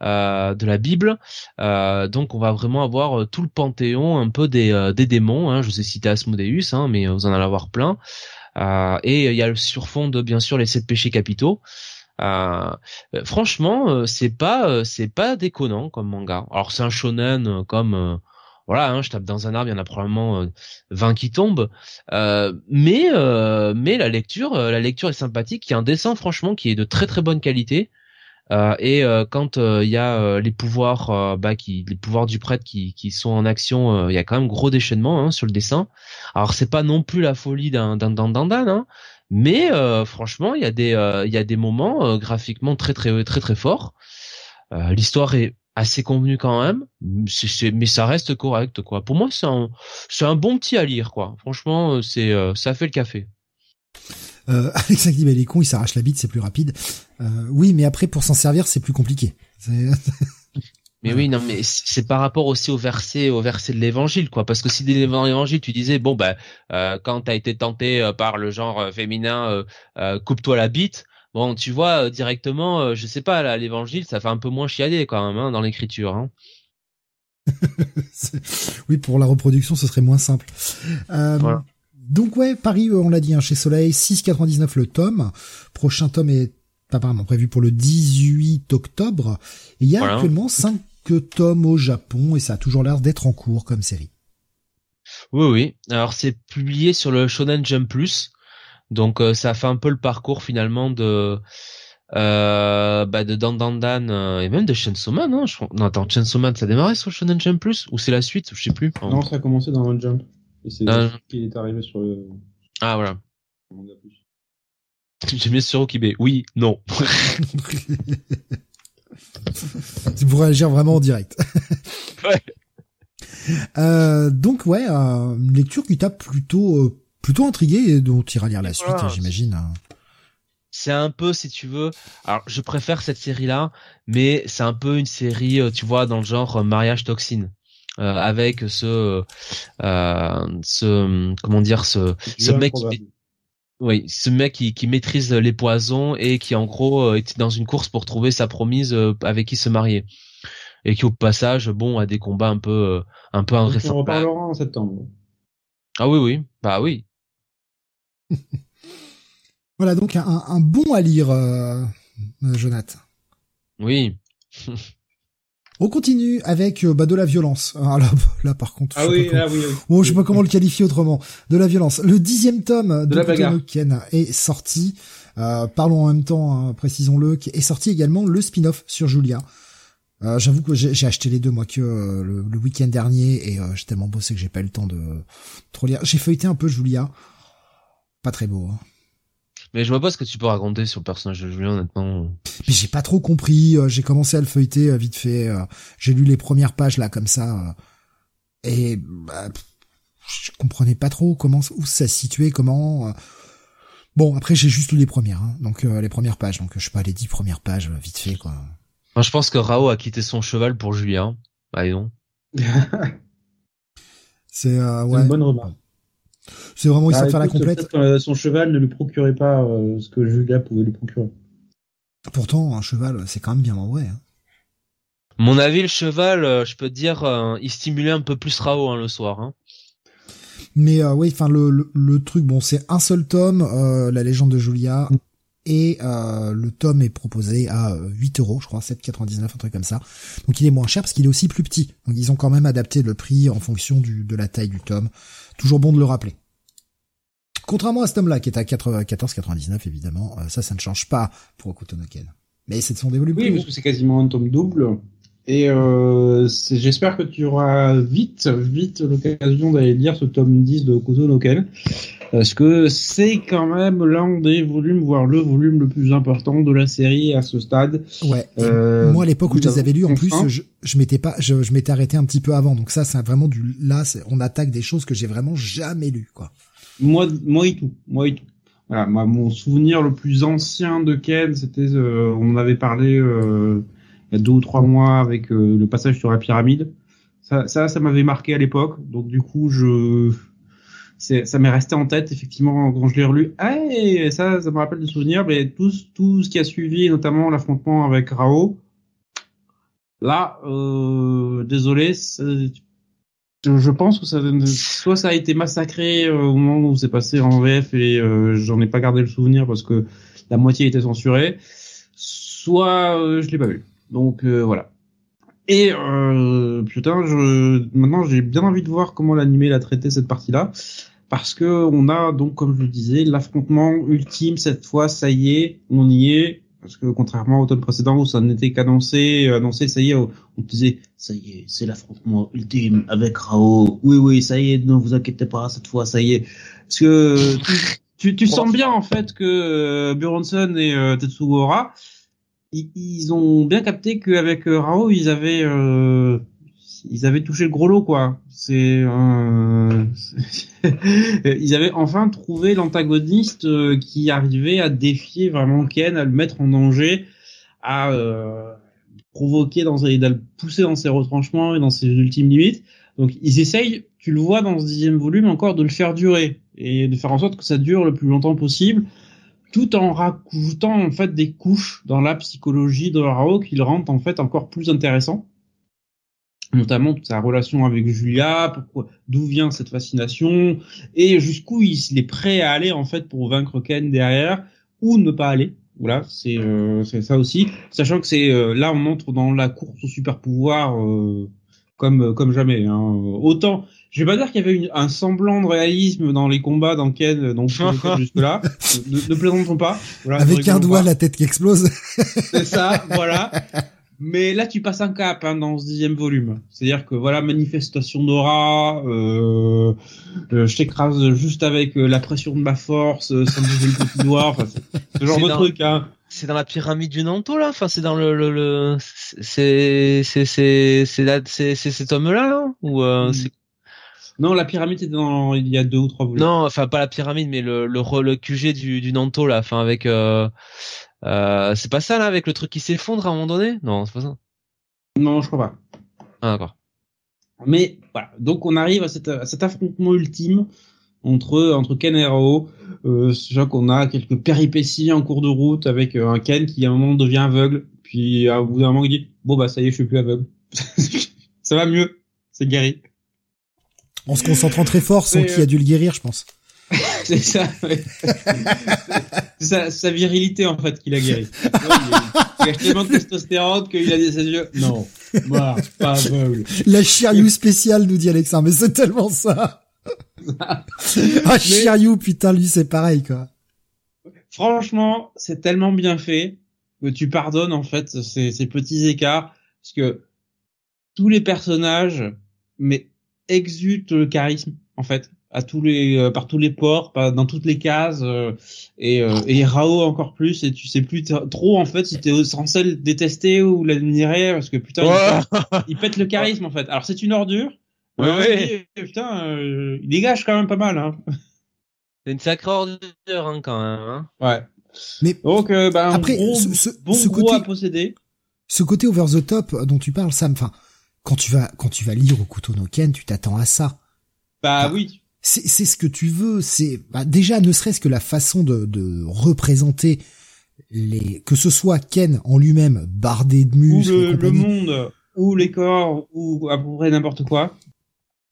de la Bible. donc on va vraiment avoir tout le panthéon un peu des, des démons. Hein. Je vous ai cité Asmodeus, hein, mais vous en allez avoir plein. et il y a le surfond de bien sûr les sept péchés capitaux. franchement, c'est pas c'est pas déconnant comme manga. Alors c'est un shonen comme voilà, hein, je tape dans un arbre, il y en a probablement 20 euh, qui tombent. Euh, mais euh, mais la lecture, la lecture est sympathique. Il y a un dessin franchement qui est de très très bonne qualité. et quand il y a les pouvoirs, bah, les pouvoirs du prêtre qui, qui sont en action, il y a quand même gros déchaînement hein, sur le dessin. Alors c'est pas non plus la folie d'un d'un d'un hein, mais franchement il y a des il y a des moments graphiquement très très très très forts. L'histoire est assez convenu quand même, mais ça reste correct quoi. Pour moi, c'est un bon petit à lire quoi. Franchement, euh, c'est euh, ça fait le café. Euh, Alex dit bah, il est con, il s'arrache la bite, c'est plus rapide. Euh, oui, mais après pour s'en servir, c'est plus compliqué. mais oui, non, mais c'est par rapport aussi au verset, au verset de l'évangile, quoi. Parce que si dès l'évangile tu disais, bon ben, euh, quand t'as été tenté par le genre féminin, coupe-toi la bite, Bon, tu vois euh, directement, euh, je sais pas, là, l'évangile, ça fait un peu moins chialer quand même hein, dans l'écriture. Hein. oui, pour la reproduction, ce serait moins simple. Euh, donc ouais, Paris, on l'a dit, hein, chez Soleil, 6,99 le tome. Prochain tome est apparemment prévu pour le 18 octobre. Et il y a actuellement 5 tomes au Japon et ça a toujours l'air d'être en cours comme série. Oui, oui. Alors c'est publié sur le Shonen Jump Plus. Donc euh, ça fait un peu le parcours finalement de euh, bah de Dan Dan Dan euh, et même de Chainsaw Man. Hein, je... Non attends, Chainsaw Man ça a démarré sur Shonen Jump Plus ou c'est la suite Je sais plus. Non, ça a commencé dans le Jump. Et c'est qui est arrivé sur le. Ah voilà. J'ai mis sur Okibé. Oui, non. c'est pour réagir vraiment en direct. ouais. Euh, donc ouais, euh, une lecture qui tape plutôt euh, plutôt intrigué et dont tu iras lire la suite, j'imagine. Hein. C'est un peu, si tu veux, alors je préfère cette série-là, mais c'est un peu une série, euh, tu vois, dans le genre euh, mariage toxine. Euh, avec ce, euh, ce, comment dire, ce, ce mec qui, oui, ce mec qui, qui, maîtrise les poisons et qui en gros était dans une course pour trouver sa promise avec qui se marier et qui au passage, bon, a des combats un peu, un peu invraisemblables. On reparlera en septembre. Ah oui, oui, bah oui, voilà donc un, bon à lire, euh, euh Jonathan. Oui. On continue avec euh, bah, de la violence. Ah, là, par contre, ah oui, ah oui, Bon, je sais pas comment le qualifier autrement. De la violence. Le dixième tome de, de Ken est sorti. Euh, parlons en même temps, hein, précisons-le, est sorti également le spin-off sur Julia. Euh, J'avoue que j'ai acheté les deux moi que le, le week-end dernier et j'ai tellement bossé que j'ai pas eu le temps de trop lire. J'ai feuilleté un peu Julia pas très beau. Hein. Mais je vois pas ce que tu peux raconter sur le personnage de Julien, honnêtement. Mais j'ai pas trop compris. Euh, j'ai commencé à le feuilleter euh, vite fait. Euh, j'ai lu les premières pages là comme ça, et bah, je comprenais pas trop comment où ça se situait, comment. Bon, après j'ai juste lu les premières, hein, donc les premières pages. Donc je sais pas les dix premières pages vite fait quoi. je pense que Rao a quitté son cheval pour Julien. Bah non. C'est ouais. une bonne remarque. C'est vraiment histoire de faire la complète. Euh, son cheval ne lui procurait pas euh, ce que Julia pouvait lui procurer. Pourtant, un cheval, c'est quand même bien en vrai. Hein. Mon avis, le cheval, euh, je peux te dire, il stimulait un peu plus Rao hein, le soir. Hein. Mais oui, enfin le, le, truc, bon, c'est un seul tome, la légende de Julia, et le tome est proposé à 8 euros, je crois, 7,99, un truc comme ça. Donc il est moins cher parce qu'il est aussi plus petit. Donc ils ont quand même adapté le prix en fonction du, de la taille du tome. Toujours bon de le rappeler. Contrairement à ce tome-là, qui est à 14,99 évidemment, euh, ça, ça ne change pas pour Okutonoken. Mais c'est de son développement. Oui, parce que c'est quasiment un tome double. Et euh, j'espère que tu auras vite, vite l'occasion d'aller lire ce tome 10 de Kuto no Ken. Parce que c'est quand même l'un des volumes, voire le volume le plus important de la série à ce stade. Ouais. Euh, moi, à l'époque où je les avais lus, en plus, je, je m'étais pas, je, je m'étais arrêté un petit peu avant. Donc ça, c'est vraiment du, là, on attaque des choses que j'ai vraiment jamais lues, quoi. Moi, et tout. Voilà, moi, mon souvenir le plus ancien de Ken, c'était, euh, on en avait parlé euh, il y a deux ou trois mois avec euh, le passage sur la pyramide. Ça, ça, ça m'avait marqué à l'époque. Donc du coup, je ça m'est resté en tête effectivement quand je l'ai relu. Ah, ça, ça me rappelle des souvenirs. Mais tout, tout ce qui a suivi, notamment l'affrontement avec Rao. Là, euh, désolé, je pense que ça, soit ça a été massacré euh, au moment où c'est passé en VF et euh, j'en ai pas gardé le souvenir parce que la moitié était censurée, soit euh, je l'ai pas vu. Donc voilà. Et euh, putain, je, maintenant j'ai bien envie de voir comment l'animé l'a traité cette partie-là parce que on a donc, comme je le disais, l'affrontement ultime cette fois. Ça y est, on y est. Parce que contrairement au tome précédent où ça n'était qu'annoncé, annoncé, ça y est, on disait, ça y est, c'est l'affrontement ultime avec Rao. Oui, oui, ça y est, ne vous inquiétez pas, cette fois, ça y est. Parce que tu, tu, sens bien en fait que euh, Buronson et euh, ils, ils, ont bien capté qu'avec euh, Rao, ils avaient euh, ils avaient touché le gros lot quoi. C'est euh, ils avaient enfin trouvé l'antagoniste euh, qui arrivait à défier vraiment Ken, à le mettre en danger, à euh, provoquer dans ses, à le pousser dans ses retranchements et dans ses ultimes limites. Donc ils essayent, tu le vois dans ce dixième volume encore, de le faire durer et de faire en sorte que ça dure le plus longtemps possible, tout en rajoutant en fait des couches dans la psychologie de Rao qui le rendent en fait encore plus intéressant notamment toute sa relation avec Julia, pourquoi, d'où vient cette fascination, et jusqu'où il est prêt à aller en fait pour vaincre Ken derrière, ou ne pas aller. Voilà, c'est euh, ça aussi, sachant que c'est euh, là on entre dans la course au super pouvoir euh, comme comme jamais. Hein. Autant, je vais pas dire qu'il y avait une, un semblant de réalisme dans les combats dans Ken, donc jusque là, ne, ne plaisantons pas. Voilà, Avec un doigt la tête qui explose. c'est ça, voilà. Mais là, tu passes un cap hein, dans ce dixième volume. C'est-à-dire que voilà, manifestation d'aura, euh, euh, je t'écrase juste avec euh, la pression de ma force, euh, sans bouger le petit doigt, enfin, ce genre de truc. Hein. C'est dans la pyramide du Nanto là, enfin c'est dans le le, le... c'est c'est c'est c'est c'est cet homme-là là ou euh, hmm. Non, la pyramide est dans il y a deux ou trois volumes. Non, enfin pas la pyramide, mais le le, le QG du du Nanto là, enfin avec euh, euh, c'est pas ça là avec le truc qui s'effondre à un moment donné? Non, c'est pas ça. Non, je crois pas. Ah d'accord. Mais voilà, donc on arrive à, cet affrontement ultime entre entre Ken et Rao. Euh, sachant qu'on a quelques péripéties en cours de route avec euh, un Ken qui à un moment devient aveugle, puis à bout d'un moment il dit bon bah ça y est je suis plus aveugle, ça va mieux, c'est guéri. En se concentrant très fort, sans qu'il a dû le guérir, je pense. C'est ça. c'est sa, virilité en fait qui l'a guéri. il, a tellement de testostérone qu'il a des yeux. Non, moi, pas aveugle. La Shiryu spéciale nous dit Alexandre, mais c'est tellement ça. ah Shiryu, putain, lui c'est pareil quoi. Franchement, c'est tellement bien fait que tu pardonnes en fait ces, ces petits écarts parce que tous les personnages mais exudent le charisme en fait à tous les euh, par tous les ports, dans toutes les cases euh, et euh, et Rao encore plus et tu sais plus trop en fait si t'es censé le détester ou l'admirer parce que putain il, pète, le charisme en fait. Alors c'est une ordure. Ouais, ouais. putain, il dégage quand même pas mal. Hein. C'est une sacrée ordure hein, quand même. Hein. Ouais. Mais donc bah, après gros, ce, bon ce côté à posséder. Ce côté over the top dont tu parles Sam, enfin quand tu vas quand tu vas lire au couteau no Ken, tu t'attends à ça. Bah oui, c'est ce que tu veux. C'est bah, déjà ne serait-ce que la façon de, de, représenter les que ce soit Ken en lui-même bardé de muscles, ou le, monde, ou les corps, ou à peu près n'importe quoi.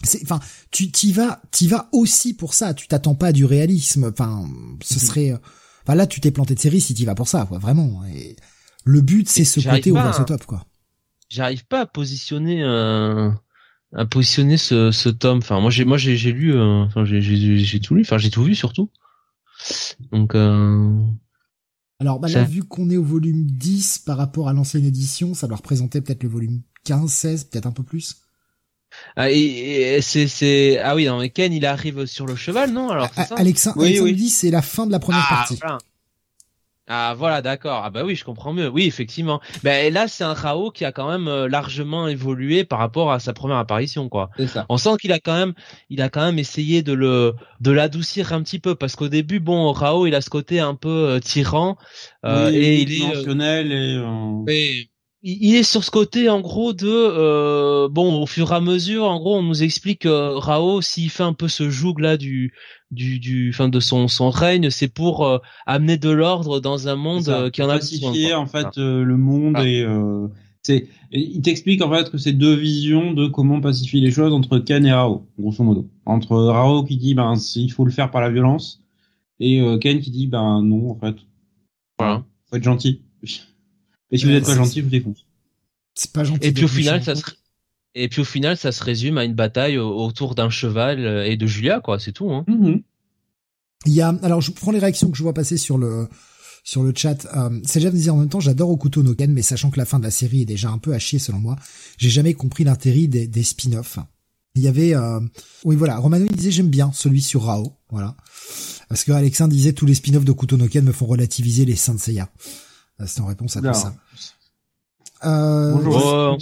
C'est enfin tu t'y vas t'y vas aussi pour ça. Tu t'attends pas du réalisme. Enfin ce mhm. serait enfin là tu t'es planté de série si t'y vas pour ça quoi vraiment. Et le but c'est ce côté over the top quoi. J'arrive pas à positionner un à positionner ce, ce tome. Enfin, moi j'ai moi j'ai j'ai lu, euh, enfin j'ai j'ai tout lu, enfin j'ai tout vu surtout. Donc. Euh, Alors bah là, vu qu'on est au volume 10 par rapport à l'ancienne édition, ça doit représenter peut-être le volume 15, 16, peut-être un peu plus. Ah, et, c'est, c'est, ah oui, non, mais Ken, il arrive sur le cheval, non? Alors, c'est ça? Alexandre, oui, oui. dit, c'est la fin de la première ah, partie. Ah voilà, d'accord. Ah bah oui, je comprends mieux. Oui, effectivement. Ben là, c'est un Rao qui a quand même euh, largement évolué par rapport à sa première apparition, quoi. Ça. On sent qu'il a quand même, il a quand même essayé de le, de l'adoucir un petit peu, parce qu'au début, bon, Rao, il a ce côté un peu euh, tyran euh, et il est et, il est sur ce côté en gros de euh, bon au fur et à mesure en gros on nous explique que Rao s'il fait un peu ce joug là du du du fin de son son règne c'est pour euh, amener de l'ordre dans un monde euh, qui en a pacifier en fait le monde et c'est il t'explique en fait que c'est deux visions de comment pacifier les choses entre Ken et Rao grosso modo. Entre Rao qui dit ben il faut le faire par la violence et Ken qui dit ben non en fait. Voilà faut être gentil et si vous n'êtes pas gentil, je vous défonce. C'est pas gentil. Et puis au final, ça se... Et puis au final, ça se résume à une bataille autour d'un cheval euh, et de Julia, quoi. C'est tout. Hein. Mm-hmm. Il y a, alors je prends les réactions que je vois passer sur le sur le chat. Euh, c'est déjà de dire en même temps, j'adore Okuto no Ken, mais sachant que la fin de la série est déjà un peu à chier selon moi, j'ai jamais compris l'intérêt des, des spin-offs. Il y avait, euh, oui voilà, Romano disait j'aime bien celui sur Rao, voilà, parce que Alexandre disait tous les spin-offs de Okuto no Ken me font relativiser les Saint Seiya. Euh, c'est en réponse à tout ça. Euh, Bonjour.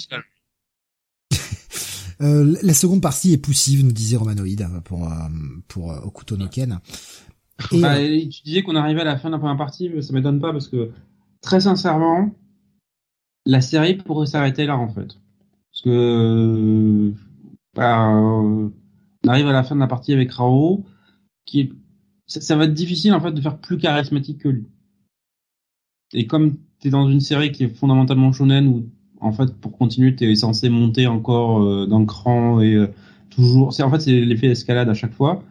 euh, la seconde partie est poussive, nous disait Romanoïde pour euh, pour Okuto no Ken. Et, bah, tu disais qu'on arrivait à la fin de la première partie, mais ça m'étonne pas parce que très sincèrement, la série pourrait s'arrêter là en fait, parce que bah, on arrive à la fin de la partie avec Rao, qui ça, ça va être difficile en fait de faire plus charismatique que lui. Et comme t'es dans une série qui est fondamentalement shonen où en fait pour continuer t'es censé monter encore euh, d'un cran et euh, toujours en fait c'est l'effet d'escalade à chaque fois.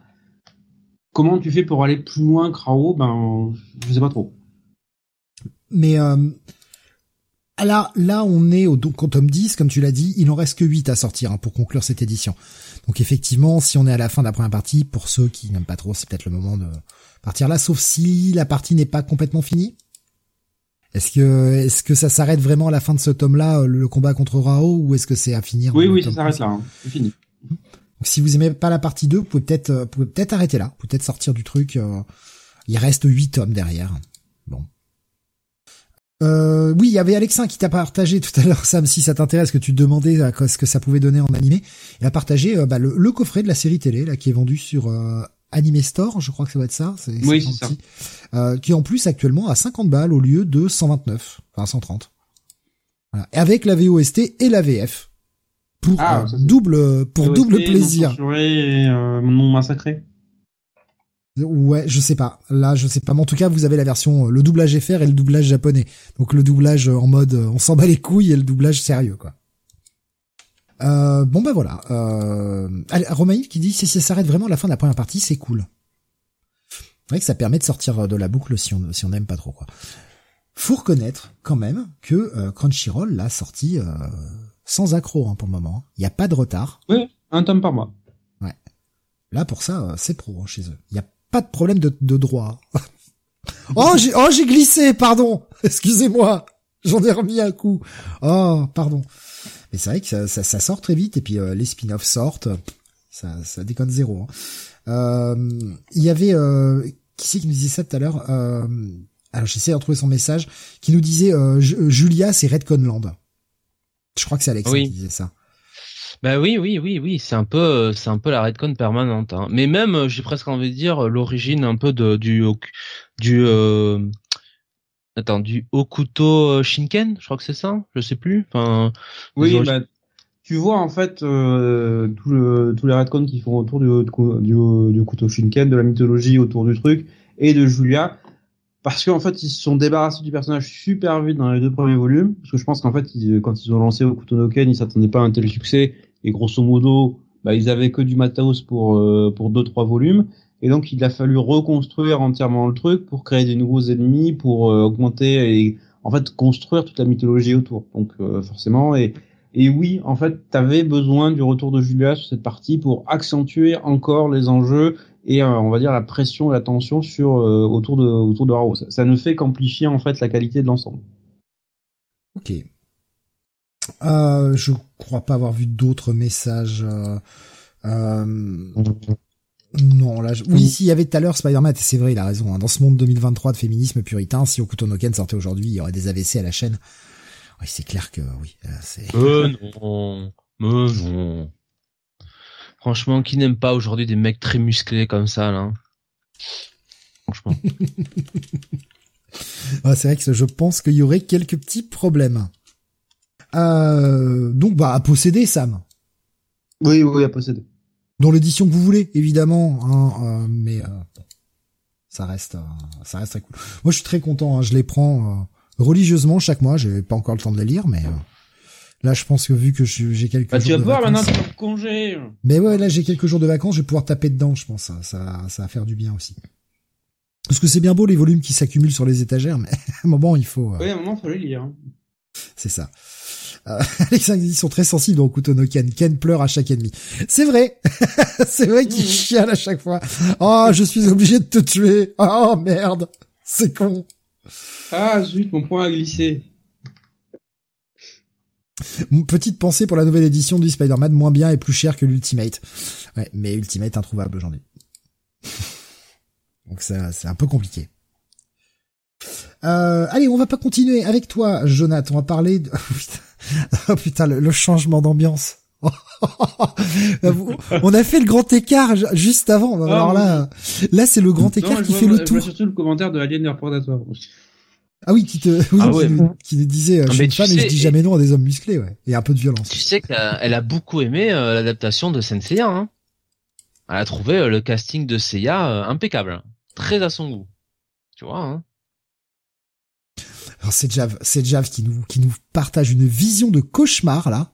Comment tu fais pour aller plus loin que Rao? Ben je sais pas trop. Mais euh, là là on est au quantum 10 comme tu l'as dit il en reste que 8 à sortir hein, pour conclure cette édition. Donc effectivement si on est à la fin de la première partie pour ceux qui n'aiment pas trop c'est peut-être le moment de partir là sauf si la partie n'est pas complètement finie est-ce que est-ce que ça s'arrête vraiment à la fin de ce tome-là, euh, le combat contre Rao, ou est-ce que c'est à finir Oui, oui, ça s'arrête là, hein. c'est fini. Donc, si vous aimez pas la partie 2, vous pouvez peut-être euh, pouvez peut-être arrêter là, peut-être sortir du truc. Euh, il reste 8 tomes derrière. Bon. Euh, oui, il y avait Alexin qui t'a partagé tout à l'heure, Sam, si ça t'intéresse, que tu te demandais à ce que ça pouvait donner en animé. Il a partagé bah, le, coffret de la série télé là qui est vendu sur Anime Store, je crois que ça va être ça. oui, c'est ça. Euh, qui en plus actuellement à 50 balles au lieu de 129, enfin 130. Voilà. Et avec la VOST et la VF. Pour ah, euh, double, pour double plaisir. Et euh, non massacré. Ouais, je sais pas. Là, je sais pas. Mais en tout cas, vous avez la version, le doublage FR et le doublage japonais. Donc le doublage en mode, on s'en bat les couilles et le doublage sérieux, quoi. Euh, bon bah voilà. Euh, Romaïf qui dit si ça s'arrête vraiment à la fin de la première partie, c'est cool. C'est vrai que ça permet de sortir de la boucle si on si on n'aime pas trop quoi. Faut reconnaître quand même que euh, Crunchyroll l'a sorti euh, sans accro hein, pour le moment. Il n'y a pas de retard. Oui, un tome par mois. Ouais. Là pour ça, euh, c'est pro hein, chez eux. Il n'y a pas de problème de, de droit. oh j'ai oh j'ai glissé, pardon. Excusez-moi. J'en ai remis un coup. Oh pardon. C'est vrai que ça, ça, sort très vite et puis euh, les spin-offs sortent, ça, ça déconne zéro. Hein. Euh, il y avait euh, qui c'est qui nous disait ça tout à l'heure Alors j'essaie de retrouver son message qui nous disait Julia c'est Redconland. Je crois que c'est Alex qui disait ça. Bah oui, oui, oui, oui, c'est un peu, c'est un peu la redcon permanente. Hein. Mais même, j'ai presque envie de dire l'origine un peu de du du euh, Attends, du Okuto euh, Shinken, je crois que c'est ça, je sais plus. Enfin, oui, bah, tu vois en fait euh, tout le, tous les retcons qui font autour du, du, du Okuto Shinken, de la mythologie autour du truc et de Julia, parce qu'en fait ils se sont débarrassés du personnage super vite dans les deux premiers volumes, parce que je pense qu'en fait quand ils ont lancé Okuto no Ken, ils s'attendaient pas à un tel succès et grosso modo, bah, ils avaient que du matos pour euh, pour deux trois volumes et donc il a fallu reconstruire entièrement le truc pour créer des nouveaux ennemis, pour euh, augmenter et en fait construire toute la mythologie autour. Donc euh, forcément et oui, en fait, tu avais besoin du retour de Julia sur cette partie pour accentuer encore les enjeux et euh, on va dire la pression et la tension sur autour de autour de. Ça, ne fait qu'amplifier en fait la qualité de l'ensemble. Ok. Euh, je crois pas avoir vu d'autres messages. Non, là, je... oui, s'il y avait tout à l'heure Spider-Man, c'est vrai, il a raison. Hein. Dans ce monde 2023 de féminisme puritain, si Okuto no Ken sortait aujourd'hui, il y aurait des AVC à la chaîne. Oui, c'est clair que oui. C'est... Euh, non, euh, non. Franchement, qui n'aime pas aujourd'hui des mecs très musclés comme ça, là Franchement. c'est vrai que je pense qu'il y aurait quelques petits problèmes. Euh, donc, bah, à posséder, Sam. Oui, oui, à posséder. Dans l'édition que vous voulez, évidemment, hein, euh, mais euh, ça reste, ça reste très cool. Moi, je suis très content. Hein, je les prends religieusement chaque mois. J'ai pas encore le temps de les lire, mais là, je pense que vu que j'ai quelques bah, jours tu vas de voir vacances, maintenant congé. mais ouais, là, j'ai quelques jours de vacances. Je vais pouvoir taper dedans. Je pense, ça, ça, ça va faire du bien aussi. Parce que c'est bien beau les volumes qui s'accumulent sur les étagères, mais à un moment il faut. Oui, à un moment, faut les lire. hein. C'est ça. Euh, les indices sont très sensibles dans Kutono Ken. Ken pleure à chaque ennemi. C'est vrai. c'est vrai qu'il Mhm. chiale à chaque fois. Oh, je suis obligé de te tuer. Oh, merde. C'est con. Ah, zut, mon point a glissé. Petite pensée pour la nouvelle édition du Spider-Man, moins bien et plus cher que l'Ultimate. Ouais, mais Ultimate introuvable aujourd'hui. Donc ça, c'est un peu compliqué. Euh, allez, on va pas continuer avec toi, Jonathan. On va parler de... Oh, putain, le, le changement d'ambiance. on a fait le grand écart ju- juste avant. Alors là, là c'est le grand écart Non, qui fait le je vois tour. surtout le commentaire de Alien Reportatoire. Ah oui, qui te, oui, Ah qui, ouais. qui disait, euh, je suis Mais une femme et je dis et- jamais non à des hommes musclés, ouais. Et un peu de violence. Tu sais qu'elle a beaucoup aimé euh, l'adaptation de Senseiya. Hein Elle a trouvé euh, le casting de Seiya euh, impeccable, très à son goût. Tu vois. Hein Alors c'est Jav, c'est Jav qui nous qui nous partage une vision de cauchemar là.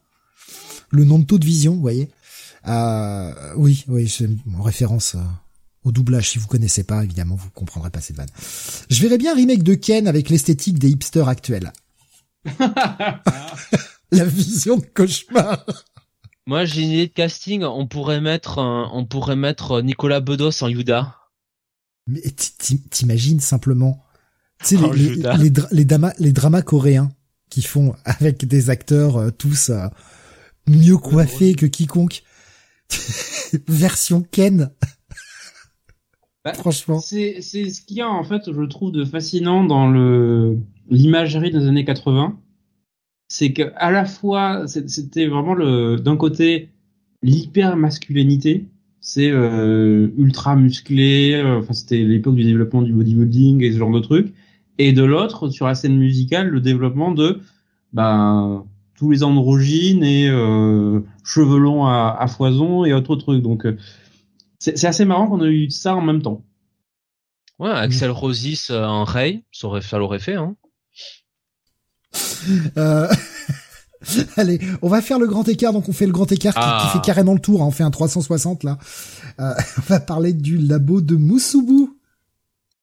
Le nom de taux de vision, vous voyez. Euh, oui, oui, c'est en référence euh, au doublage. Si vous connaissez pas, évidemment, vous comprendrez pas cette vanne. Je verrais bien un remake de Ken avec l'esthétique des hipsters actuels. La vision de cauchemar. Moi, j'ai une idée de casting. On pourrait mettre, on pourrait mettre euh, Nicolas Bedos en Yuda. Mais t'imagines simplement, tu sais Oh, les, les, Judas. les, dra- les dama- les dramas coréens qui font avec des acteurs euh, tous euh, mieux coiffés que quiconque. Version Ken. Bah, Franchement. C'est c'est ce qu'il y a en fait, je trouve, de fascinant dans le l'imagerie des années 80. C'est que à la fois, c'était vraiment le d'un côté l'hyper masculinité, c'est euh, ultra musclé. euh, Enfin, c'était l'époque du développement du bodybuilding et ce genre de trucs. Et de l'autre, sur la scène musicale, le développement de ben tous les androgynes et euh, cheveux longs à, à foison et autres trucs. Donc euh, c'est assez marrant qu'on ait eu ça en même temps. Ouais, Axel Rosis euh, en Ray, ça aurait, ça l'aurait fait. Hein. Euh, Allez, on va faire le grand écart. Donc on fait le grand écart qui, Ah. qui fait carrément le tour. hein. On fait un 360 là. Euh, on va parler du labo de Musubu.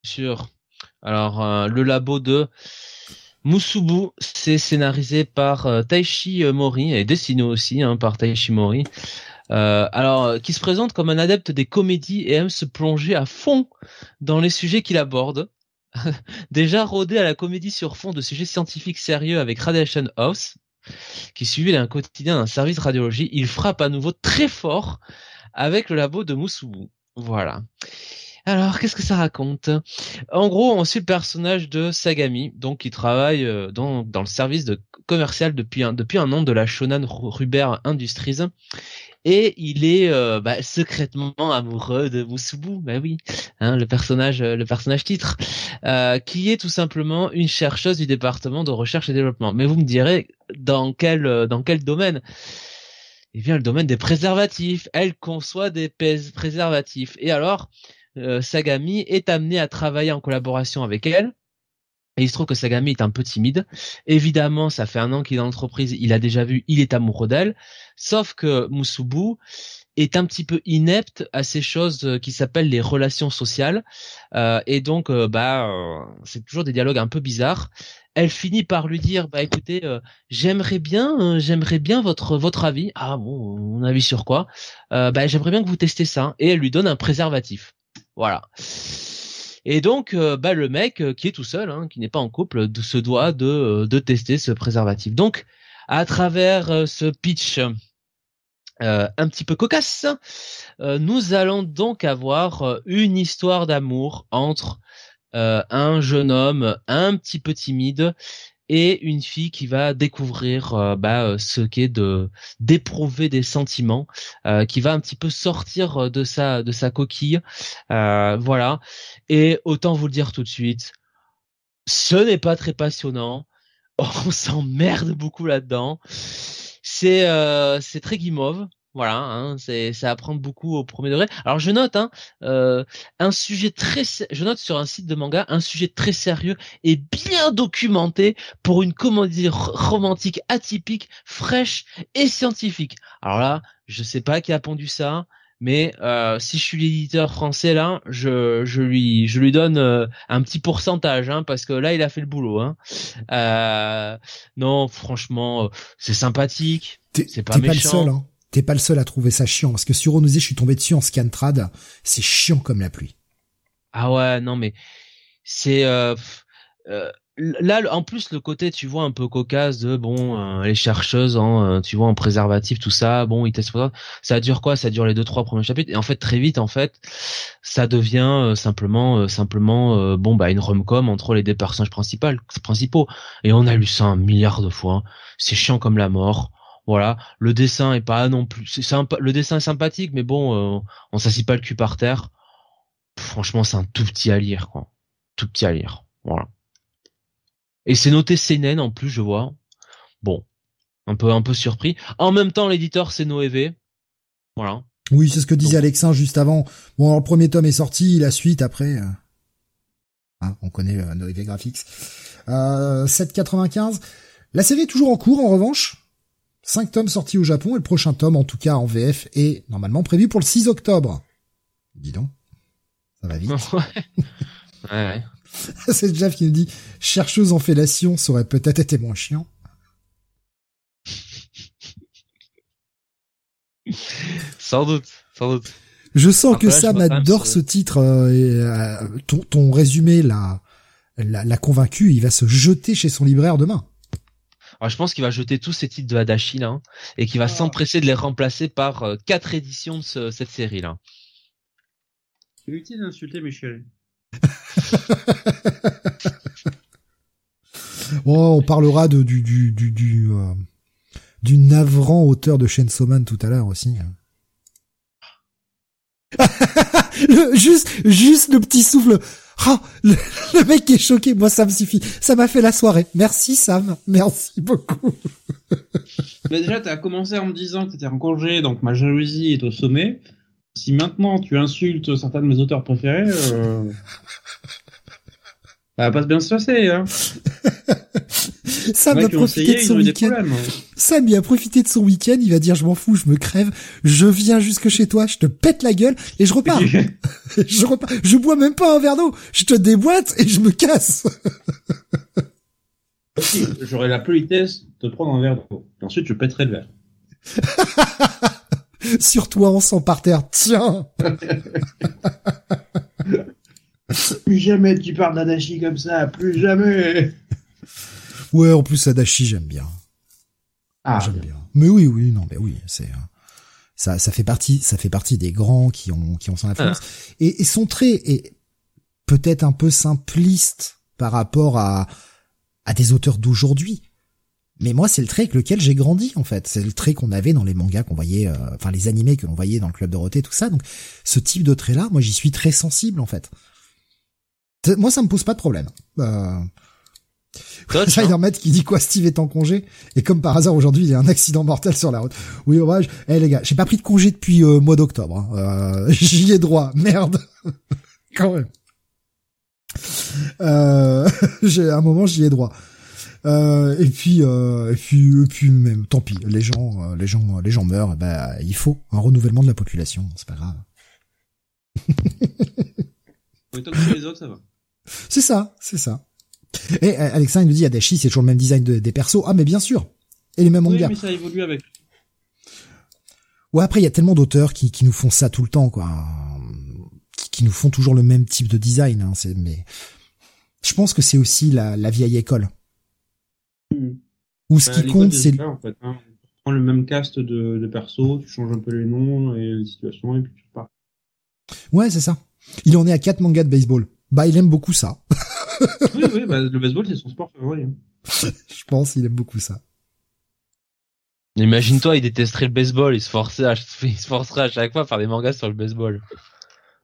Sûr. Alors, euh, le labo de Musubu, c'est scénarisé par euh, Taishi euh, Mori et dessiné aussi hein, par Taishi Mori. Alors, qui se présente comme un adepte des comédies et aime se plonger à fond dans les sujets qu'il aborde. Déjà rodé à la comédie sur fond de sujets scientifiques sérieux avec Radiation House, qui suivait un quotidien d'un service radiologie, il frappe à nouveau très fort avec le labo de Musubu. Voilà. Alors, qu'est-ce que ça raconte? En gros, on suit le personnage de Sagami, donc qui travaille euh, dans, dans le service commercial depuis un, depuis un an de la Shonan Ru- Ruber Industries. Et il est euh, bah, secrètement amoureux de Musubu, bah oui, hein, le personnage, euh, le personnage titre, qui est tout simplement une chercheuse du département de recherche et développement. Mais vous me direz, dans quel, dans quel domaine? Eh bien, le domaine des préservatifs. Elle conçoit des préservatifs. Et alors, euh, Sagami est amené à travailler en collaboration avec elle. Et il se trouve que Sagami est un peu timide. Évidemment, ça fait un an qu'il est dans l'entreprise, il a déjà vu, il est amoureux d'elle. Sauf que Musubu est un petit peu inepte à ces choses euh, qui s'appellent les relations sociales. Euh, et donc, euh, bah, euh, c'est toujours des dialogues un peu bizarres. Elle finit par lui dire, bah écoutez, j'aimerais bien, euh, j'aimerais bien votre votre avis. Ah bon, mon avis sur quoi? Bah j'aimerais bien que vous testez ça. Et elle lui donne un préservatif. Voilà. Et donc, euh, bah, le mec euh, qui est tout seul, hein, qui n'est pas en couple, se doit de, euh, de tester ce préservatif. Donc, à travers ce pitch un petit peu cocasse, nous allons donc avoir une histoire d'amour entre un jeune homme un petit peu timide et une fille qui va découvrir bah, ce qu'est de d'éprouver des sentiments, qui va un petit peu sortir de sa de sa coquille, voilà. Et autant vous le dire tout de suite, ce n'est pas très passionnant. On s'emmerde beaucoup là-dedans. C'est euh, c'est très guimauve. Voilà, hein, c'est ça apprend beaucoup au premier degré. Alors je note hein, euh, un sujet très, je note sur un site de manga un sujet très sérieux et bien documenté pour une comédie romantique atypique, fraîche et scientifique. Alors là, je sais pas qui a pondu ça, mais euh, si je suis l'éditeur français là, je, je lui je lui donne euh, un petit pourcentage hein, parce que là il a fait le boulot. Hein. Euh, non, franchement, euh, c'est sympathique. C'est pas méchant. Pas le seul, hein. T'es pas le seul à trouver ça chiant parce que sur Onusé, je suis tombé dessus en scantrad. C'est chiant comme la pluie. Ah ouais, non mais c'est euh, là en plus le côté tu vois un peu cocasse de bon euh, les chercheuses en euh, tu vois en préservatif tout ça bon ils testent ça. Dure quoi? Ça dure les deux trois premiers chapitres. Et en fait très vite en fait ça devient euh, simplement simplement bon bah une rom-com entre les deux personnages principaux principaux. Et on a lu ça un milliard de fois. C'est chiant comme la mort voilà le dessin est pas non plus c'est le dessin est sympathique mais bon on s'assit pas le cul par terre franchement c'est un tout petit à lire quoi tout petit à lire voilà et c'est noté CNN en plus, je vois. Bon, un peu un peu surpris. En même temps, l'éditeur c'est Noévé. Voilà. Oui, c'est ce que disait Alexin juste avant. Bon, le premier tome est sorti, la suite après. Euh, hein, on connaît euh, Noévé Graphics. Euh, 7,95. La série est toujours en cours en revanche. Cinq tomes sortis au Japon et le prochain tome, en tout cas en VF, est normalement prévu pour le 6 octobre. Dis donc, ça va vite. ouais, ouais. C'est Jeff qui nous dit chercheuse en fellation, ça aurait peut-être été moins chiant. sans doute, sans doute. Je sens que Sam adore ce titre. Euh, et, euh, ton, résumé l'a, l'a, convaincu. Il va se jeter chez son libraire demain. Alors, je pense qu'il va jeter tous ces titres de Hadashi là, hein, et qu'il va ah. s'empresser de les remplacer par euh, quatre éditions de cette série là. C'est utile d'insulter mes chéris. on parlera de, du du du du, euh, du navrant auteur de Chainsaw Man tout à l'heure aussi. juste juste le petit souffle. Ah, le, mec est choqué. Moi, ça me suffit. Ça m'a fait la soirée. Merci Sam. Merci beaucoup. Mais déjà, t'as commencé en me disant que t'étais en congé, donc ma jalousie est au sommet. Si maintenant tu insultes certains de mes auteurs préférés, euh... ça va pas bien se passer. Hein. Sam a profité de son week-end. Hein. Sam il a profité de son week-end. Il va dire je m'en fous, je me crève, je viens jusque chez toi, je te pète la gueule et je repars. je repars. Je bois même pas un verre d'eau. Je te déboîte et je me casse. J'aurai la politesse de prendre un verre d'eau. Ensuite, je pèterai le verre. Sur toi, on sent par terre. Tiens. plus jamais tu parles d'Adachi comme ça. Plus jamais. Ouais, en plus Adachi, j'aime bien. Ah, j'aime bien. Mais oui, oui, non, mais oui, c'est euh, ça, ça fait partie, ça fait partie des grands qui ont qui ont son influence. Ah. Et, et son trait est peut-être un peu simpliste par rapport à à des auteurs d'aujourd'hui. Mais moi, c'est le trait avec lequel j'ai grandi, en fait. C'est le trait qu'on avait dans les mangas qu'on voyait, euh, enfin les animés que l'on voyait dans le club Dorothée, tout ça. Donc, ce type de trait-là, moi, j'y suis très sensible, en fait. Moi, ça me pose pas de problème. Euh... Spider-Man qui dit quoi Steve est en congé et comme par hasard aujourd'hui il y a un accident mortel sur la route. Oui hommage. Eh les gars, j'ai pas pris de congé depuis euh, mois d'octobre. Hein. Euh, j'y ai droit. Merde. Quand même. Euh, j'ai un moment j'y ai droit. Euh, et puis, euh, et puis, et puis même, tant pis. Les gens, euh, les gens, les gens meurent. Bah, il faut un renouvellement de la population. C'est pas grave. C'est ça, c'est ça. Et Alexandre nous dit Adachi, c'est toujours le même design des persos. Ah, mais bien sûr. Et les mêmes oui, mais ça évolue avec. Ouais, après, il y a tellement d'auteurs qui, qui nous font ça tout le temps, quoi. Qui, qui nous font toujours le même type de design. Hein. C'est, mais je pense que c'est aussi la, la vieille école. Ou ce Bah, qui compte, c'est ça, en fait, hein. Tu prends le même cast de, de persos, tu changes un peu les noms et les situations et puis tu pars. ouais, c'est ça. Il en est à quatre mangas de baseball. Bah, il aime beaucoup ça. oui, oui, bah, le baseball c'est son sport favori. hein. Je pense, il aime beaucoup ça. Imagine-toi, il détesterait le baseball, il se forçait à, il se forcerait à chaque fois à faire des mangas sur le baseball.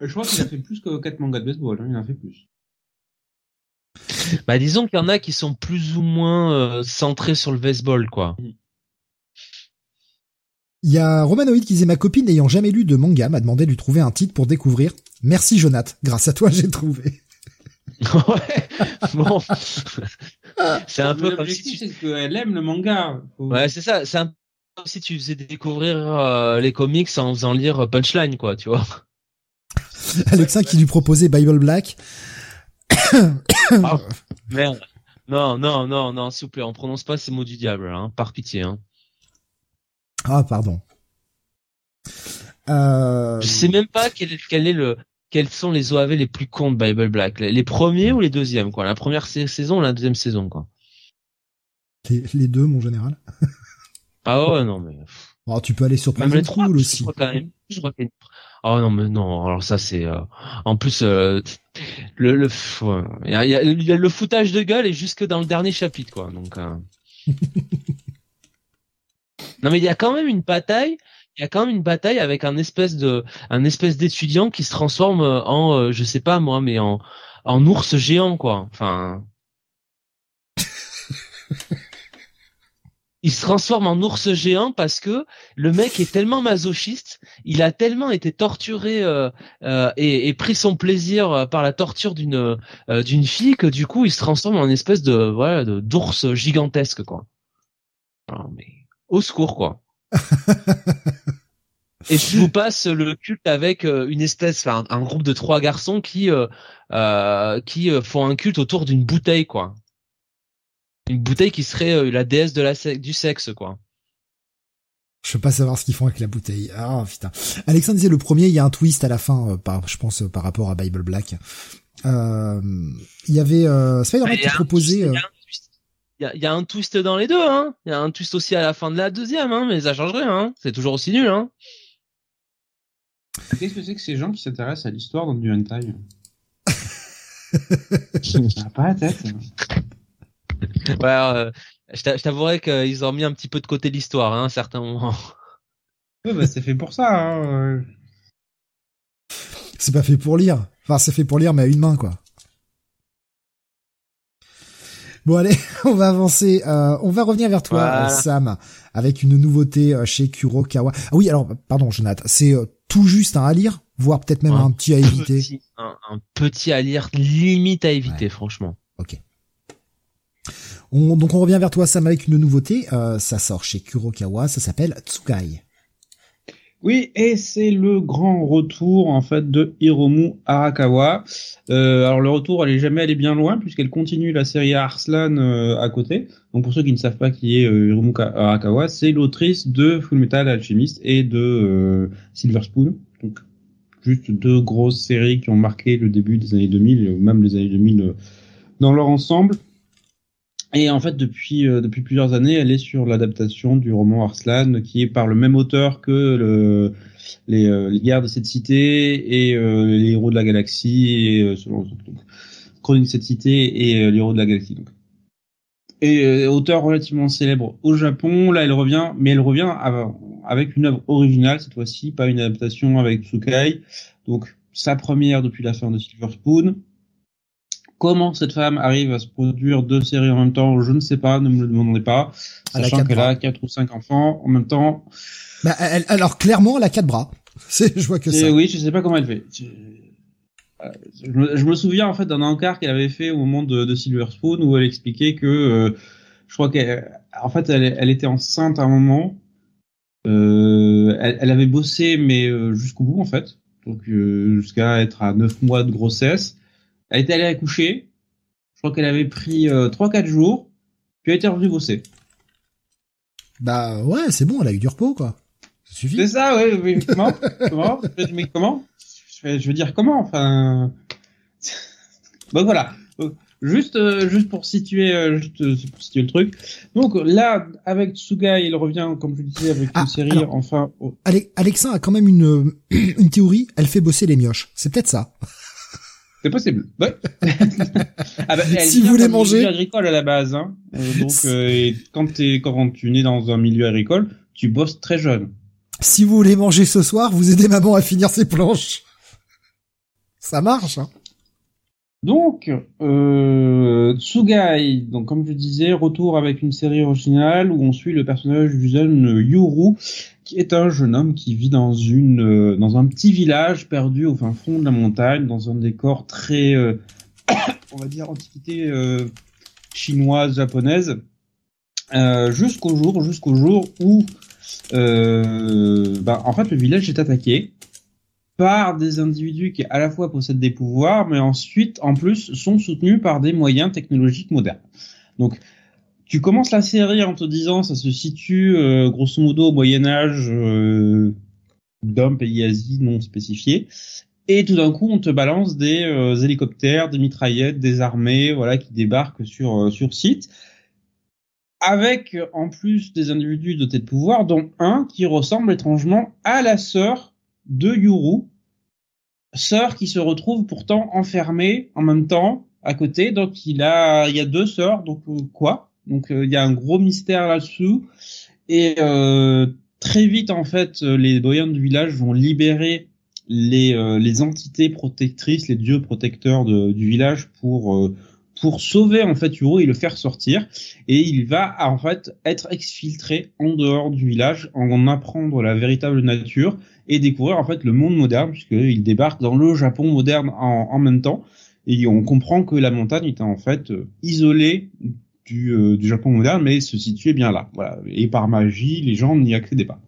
Je crois qu'il a fait plus que 4 mangas de baseball, hein, il en a fait plus. Bah disons qu'il y en a qui sont plus ou moins euh, centrés sur le baseball, quoi. Il y a Romanoïde qui disait ma copine n'ayant jamais lu de manga m'a demandé de lui trouver un titre pour découvrir. Merci Jonath. Grâce à toi, j'ai trouvé. ouais. Bon. c'est un peu comme si L'objectif, tu... c'est qu'elle aime le manga. Faut- Ouais, c'est ça. C'est un peu comme si tu faisais découvrir euh, les comics en faisant lire Punchline, quoi, tu vois. Alexin qui lui proposait Bible Black. Ah, merde. Non, non, non, non, s'il vous plaît, on prononce pas ces mots du diable, hein, par pitié. Hein. Ah, pardon. Euh... Je sais même pas quel, quel est le, quels sont les OAV les plus cons de Bible Black? Les, les premiers ou les deuxièmes, quoi? La première sa- saison ou la deuxième saison, quoi? Les, les deux, mon général. Ah ouais, non, mais. Oh, tu peux aller sur Même les trois, je aussi. crois quand même. Je crois qu'il y a une- Oh non, mais non, alors ça c'est... euh, En plus, euh, le, le... y a- il y a le foutage de gueule et jusque dans le dernier chapitre, quoi. Donc... euh. non mais il y a quand même une bataille... Il y a quand même une bataille avec un espèce de, un espèce d'étudiant qui se transforme en, euh, je sais pas moi, mais en, en ours géant quoi. Enfin, il se transforme en ours géant parce que le mec est tellement masochiste, il a tellement été torturé euh, euh, et, et pris son plaisir euh, par la torture d'une euh, d'une fille que du coup il se transforme en une espèce de voilà d'ours gigantesque quoi. Mais au secours quoi. Et je vous passe le culte avec euh, une espèce, enfin un, un groupe de trois garçons qui euh, euh, qui euh, font un culte autour d'une bouteille quoi. Une bouteille qui serait la déesse de la se- du sexe quoi. Je veux pas savoir ce qu'ils font avec la bouteille. Ah putain. Alexandre disait le premier, il y a un twist à la fin, euh, par, je pense par rapport à Bible Black. Euh, il y avait euh, Spider-Man qui proposait. twist- euh, il y a un twist- Il y, a, il y a un twist dans les deux, hein. Il y a un twist aussi à la fin de la deuxième, hein. Mais ça change rien, hein. C'est toujours aussi nul, hein. Qu'est-ce que c'est que ces gens qui s'intéressent à l'histoire dans du hentai? Ça pas la tête. Ouais, euh, je t'a- je t'avouerais qu'ils ont mis un petit peu de côté l'histoire, hein, à certains moments. Ouais, bah, c'est fait pour ça. Hein. C'est pas fait pour lire. Enfin, c'est fait pour lire, mais à une main, quoi. Bon allez, on va avancer. Euh, on va revenir vers toi, Voilà. Sam, avec une nouveauté euh, chez Kurokawa. Ah oui, alors pardon, Jonathan, c'est euh, tout juste un à lire, voire peut-être même Un un petit à éviter. Petit- un, un petit à lire, limite à éviter, franchement. Ok. On, donc on revient vers toi, Sam, avec une nouveauté. Euh, ça sort chez Kurokawa, ça s'appelle Tsukai. Oui, et c'est le grand retour en fait de Hiromu Arakawa. Euh, alors le retour, elle est jamais allée bien loin puisqu'elle continue la série Arslan euh, à côté. Donc pour ceux qui ne savent pas qui est euh, Hiromu Ka- Arakawa, c'est l'autrice de Fullmetal Alchemist et de Silver Spoon. Donc juste deux grosses séries qui ont marqué le début des années 2000, et même les années 2000 euh, dans leur ensemble. Et en fait, depuis euh, depuis plusieurs années, elle est sur l'adaptation du roman Arslan, qui est par le même auteur que le, les, euh, les guerres de cette cité et euh, les héros de la galaxie et euh, selon Chronique de cette cité et euh, les héros de la galaxie. Donc. Et euh, auteur relativement célèbre au Japon, là elle revient, mais elle revient av- avec une œuvre originale cette fois-ci, pas une adaptation avec Tsukai. Donc sa première depuis la fin de Silver Spoon. Comment cette femme arrive à se produire deux séries en même temps, je ne sais pas, ne me le demandez pas. Sachant qu'elle a quatre ou cinq enfants en même temps. Bah, elle- alors clairement, elle a quatre bras. C'est, je vois que Et ça. oui, je sais pas comment elle fait. Je, euh, je me, je me souviens en fait d'un encart qu'elle avait fait au moment de, de Silver Spoon où elle expliquait que euh, je crois qu'elle en fait elle, elle était enceinte à un moment. Euh, elle, elle avait bossé mais jusqu'au bout en fait. Donc euh, jusqu'à être à 9 mois de grossesse. Elle était allée accoucher. Je crois qu'elle avait pris euh, 3-4 jours. Puis elle était revenue bosser. Bah ouais, c'est bon, elle a eu du repos, quoi. Ça suffit. C'est ça, ouais, oui. Comment? Comment? Mais comment? Je, veux dire comment? Enfin, donc voilà. Juste, euh, juste pour situer, euh, juste euh, pour situer le truc. Donc là, avec Tsugai, il revient, comme je disais, avec Ah, une série. alors- enfin, oh, Ale- Alexa a quand même une, une théorie, elle fait bosser les mioches. C'est peut-être ça. C'est possible. Ouais. ah bah, elle Si vous voulez manger- milieu agricole à la base, hein. Euh, donc, euh, et quand t'es, quand tu nais dans un milieu agricole, tu bosses très jeune. Si vous voulez manger ce soir, vous aidez maman à finir ses planches. Ça marche, hein. Donc, euh, Tsugai, donc comme je disais, retour avec une série originale où on suit le personnage du jeune Yuru, qui est un jeune homme qui vit dans une euh, dans un petit village perdu au fin fond de la montagne, dans un décor très, euh, on va dire, antiquité euh, chinoise japonaise, euh, jusqu'au jour, jusqu'au jour où, euh, bah, en fait, le village est attaqué par des individus qui à la fois possèdent des pouvoirs, mais ensuite, en plus, sont soutenus par des moyens technologiques modernes. Donc, tu commences la série en te disant, ça se situe euh, grosso modo au Moyen Âge euh, d'un pays Asie non spécifié, et tout d'un coup, on te balance des euh, hélicoptères, des mitraillettes, des armées, voilà, qui débarquent sur euh, sur site, avec en plus des individus dotés de pouvoirs, dont un qui ressemble étrangement à la sœur de Yuru, sœur qui se retrouve pourtant enfermée en même temps à côté. Donc il a, il y a deux sœurs. Donc euh, quoi? Donc euh, il y a un gros mystère là-dessous. Et euh, très vite en fait, euh, les doyens du village vont libérer les euh, les entités protectrices, les dieux protecteurs du village pour euh, pour sauver en fait Yuru et le faire sortir. Et il va en fait être exfiltré en dehors du village, en apprendre la véritable nature et découvrir en fait le monde moderne puisqu'il débarque dans le Japon moderne en, même temps. Et on comprend que la montagne était en fait euh, isolée du, euh, du Japon moderne mais se situait bien là. Voilà. Et par magie les gens n'y accédaient pas.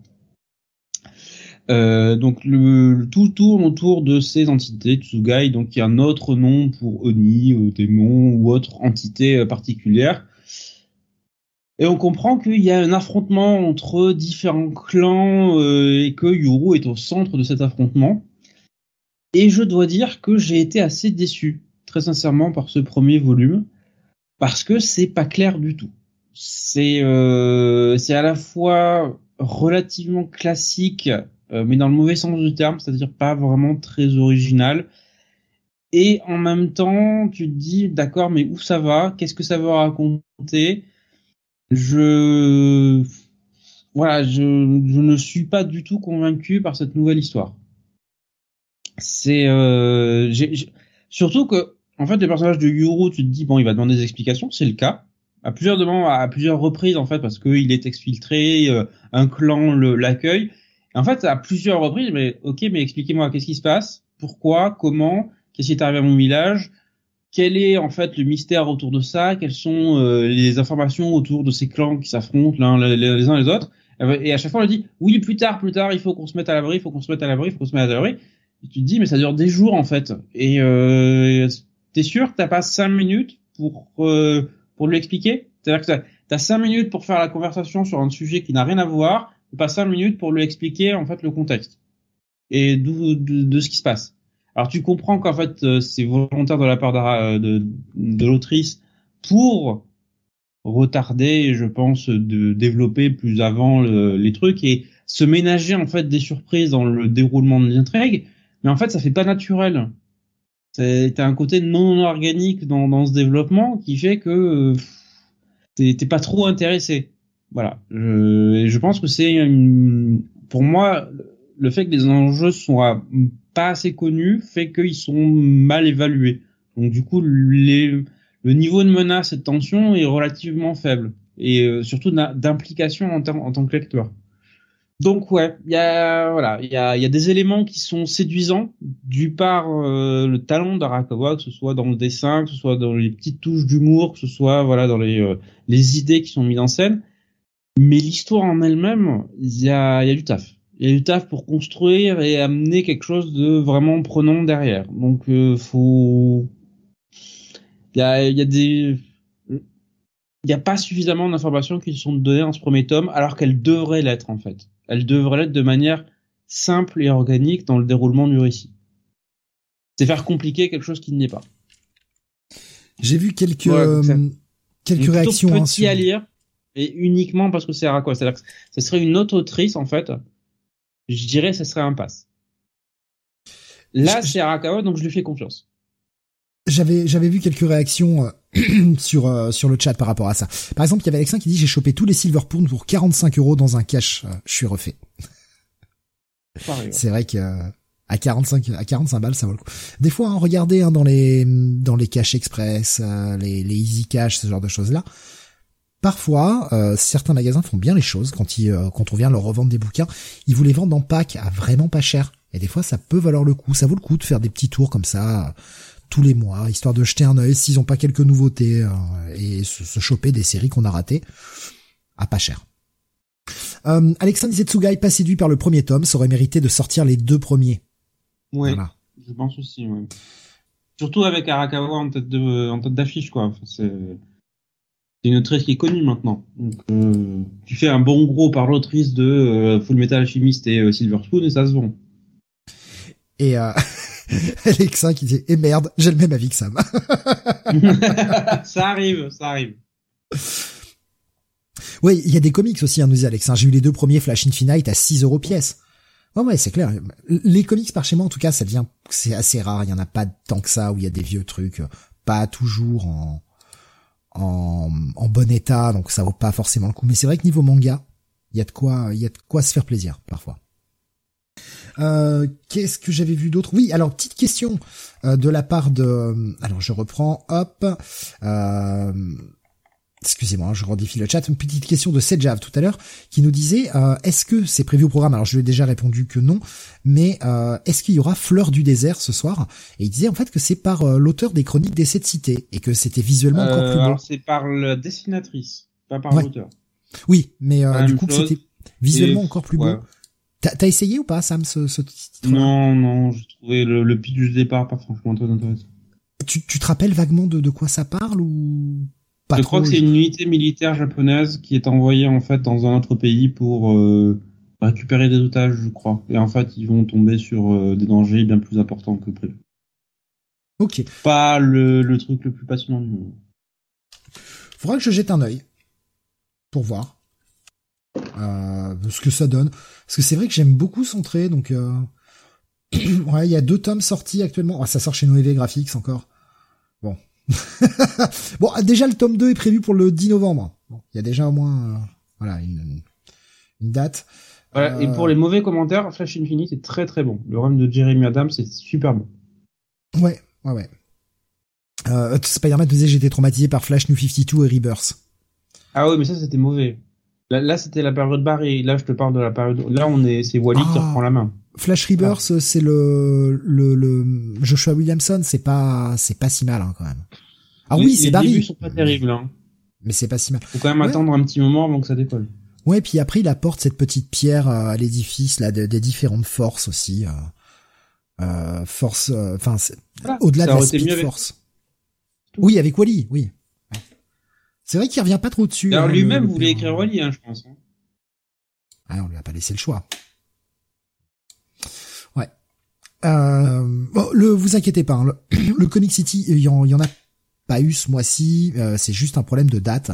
Euh, donc le, le tout tourne autour de ces entités Tsugai. Donc il y a un autre nom pour Oni euh, démon ou autre entité euh, particulière et on comprend qu'il y a un affrontement entre différents clans euh, et que Yuru est au centre de cet affrontement. Et je dois dire que j'ai été assez déçu, très sincèrement, par ce premier volume, parce que c'est pas clair du tout. C'est euh, à la fois relativement classique, euh, mais dans le mauvais sens du terme, c'est-à-dire pas vraiment très original. Et en même temps, tu te dis, d'accord, mais où ça va? Qu'est-ce que ça va raconter? Je voilà, je, je ne suis pas du tout convaincu par cette nouvelle histoire. C'est euh, surtout que en fait le personnage de Yuru, tu te dis bon, il va demander des explications, c'est le cas. À plusieurs demandes, à plusieurs reprises en fait parce qu'il est exfiltré, euh, un clan le- l'accueille. En fait, à plusieurs reprises, mais ok, mais expliquez-moi qu'est-ce qui se passe, pourquoi, comment, qu'est-ce qui est arrivé à mon village, quel est en fait le mystère autour de ça? Quelles sont euh, les informations autour de ces clans qui s'affrontent l'un les, les uns les autres? Et à chaque fois, on dit oui, plus tard, plus tard, il faut qu'on se mette à l'abri, il faut qu'on se mette à l'abri, il faut qu'on se mette à l'abri. Et tu te dis mais ça dure des jours en fait. Et euh, t'es sûr que t'as pas cinq minutes pour euh, pour lui expliquer? C'est-à-dire que t'as cinq minutes pour faire la conversation sur un sujet qui n'a rien à voir, pas cinq minutes pour lui expliquer en fait le contexte et d'où de, de ce qui se passe. Alors tu comprends qu'en fait euh, c'est volontaire de la part de, de, de l'autrice pour retarder, je pense, de développer plus avant le- les trucs et se ménager en fait des surprises dans le déroulement de l'intrigue. Mais en fait, ça fait pas naturel. T'as un côté non organique dans, dans ce développement qui fait que euh, t'es pas trop intéressé. Voilà. Je, je pense que c'est pour moi le fait que les enjeux soient pas assez connus fait qu'ils sont mal évalués. Donc du coup, les, le niveau de menace et de tension est relativement faible et euh, surtout d'im- d'implication en, en tant que lecteur. Donc ouais, il y a voilà, il y a, y a des éléments qui sont séduisants du par euh, le talent d'Arakawa, que ce soit dans le dessin, que ce soit dans les petites touches d'humour, que ce soit voilà dans les euh, les idées qui sont mises en scène. Mais l'histoire en elle-même, il y a y a du taf. Il y a du taf pour construire et amener quelque chose de vraiment prenant derrière. Donc euh, faut il y a il y a des il n'y a pas suffisamment d'informations qui sont données dans ce premier tome, alors qu'elles devraient l'être en fait. Elles devraient l'être de manière simple et organique dans le déroulement du récit. C'est faire compliquer quelque chose qui ne l'est pas. J'ai vu quelques euh, quelques réactions. Hein, petit à lire et uniquement parce que c'est à quoi C'est-à-dire que ce serait une autre autrice en fait. Je dirais que ce serait un pass. Là, c'est Arakawa, donc je lui fais confiance. J'avais j'avais vu quelques réactions euh, sur euh, sur le chat par rapport à ça. Par exemple, il y avait Alexin qui dit j'ai chopé tous les Silver Pound pour 45 euros dans un cash. je suis refait. C'est vrai que à 45 à 45 balles ça vaut le coup. Des fois, hein, regardez hein, dans les dans les cash express, euh, les, les easy cash, ce genre de choses là. Parfois, euh, certains magasins font bien les choses quand ils euh, quand on vient leur revendre des bouquins, ils vous les vendent en pack à vraiment pas cher. Et des fois, ça peut valoir le coup. Ça vaut le coup de faire des petits tours comme ça tous les mois, histoire de jeter un œil s'ils ont pas quelques nouveautés et se, se choper des séries qu'on a ratées à pas cher. Euh, Alexandre Zetsugai, pas séduit par le premier tome, ça aurait mérité de sortir les deux premiers. Ouais, je pense aussi. Ouais. Surtout avec Arakawa en tête d'affiche, quoi. c'est une autrice qui est connue maintenant. Donc, euh, tu fais un bon gros par l'autrice de euh, Full Metal Alchemist et euh, Silver Spoon et ça se vend. Et euh, Alexa qui dit "Eh merde, j'ai le même avis que Sam." ça arrive, ça arrive. Oui, il y a des comics aussi, hein, nous dit Alex. Hein. J'ai eu les deux premiers Flash Infinite à 6 euros pièce. Ouais, ouais, c'est clair. Les comics par chez moi, en tout cas, ça devient, c'est assez rare. Il y en a pas tant que ça où il y a des vieux trucs, pas toujours en, en, bon état, donc ça vaut pas forcément le coup. Mais c'est vrai que niveau manga, il y a de quoi, y a de quoi se faire plaisir parfois. Euh, Qu'est-ce que j'avais vu d'autre? Oui, alors petite question euh, de la part de. Alors je reprends. Hop. Euh, excusez-moi, je redéfie le chat, une petite question de Sejav tout à l'heure qui nous disait euh, est-ce que c'est prévu au programme? Alors je lui ai déjà répondu que non, mais euh, est-ce qu'il y aura Fleur du désert ce soir? Et il disait en fait que c'est par euh, l'auteur des chroniques des sept cités et que c'était visuellement encore plus beau. C'est par la dessinatrice, pas par l'auteur. Oui, mais du coup c'était visuellement encore plus beau. T'as essayé ou pas Sam ce, ce titre? Non, non, j'ai trouvé le, le pitch du départ pas franchement très intéressant. Tu, tu te rappelles vaguement de, de quoi ça parle ou? Je crois que c'est une unité militaire japonaise qui est envoyée en fait dans un autre pays pour euh, récupérer des otages, je crois. Et en fait, ils vont tomber sur euh, des dangers bien plus importants que prévu. Ok. Pas le, le truc le plus passionnant du monde. Faudra que je jette un œil pour voir euh, ce que ça donne. Parce que c'est vrai que j'aime beaucoup son trait, donc ouais, il y a deux tomes sortis actuellement. Ah, ça sort chez Noévé Graphics encore. Bon, bon, déjà le tome 2 est prévu pour le 10 novembre. il y a déjà au moins euh, voilà une, une date. Voilà, et pour les mauvais commentaires, Flash Infinite est très très bon. Le run de Jeremy Adams c'est super bon. Ouais, ouais, ouais. Euh, Spider-Man disait j'étais traumatisé par Flash New 52 et Rebirth. Ah oui, mais ça c'était mauvais. Là, c'était la période barrée. Là, je te parle de la période. Là, on est, c'est Wally qui ah. reprend la main. Flash Rebirth, c'est le, le, le Joshua Williamson, c'est pas, c'est pas si mal hein, quand même. Ah oui, c'est Barry. Les débuts sont pas terribles. Hein. Mais c'est pas si mal. Faut quand même attendre un petit moment avant que ça décolle. Ouais, puis après il apporte cette petite pierre euh, à l'édifice là des différentes forces aussi. Euh, euh force, euh, enfin au-delà de la speed force. Oui, avec Wally, oui. C'est vrai qu'il revient pas trop dessus. Alors hein, lui-même voulait écrire Wally, hein, je pense. Hein. Ah, on lui a pas laissé le choix. Euh, bon, le, vous inquiétez pas, hein, le, Comic City, il y, en, a pas eu ce mois-ci, euh, c'est juste un problème de date,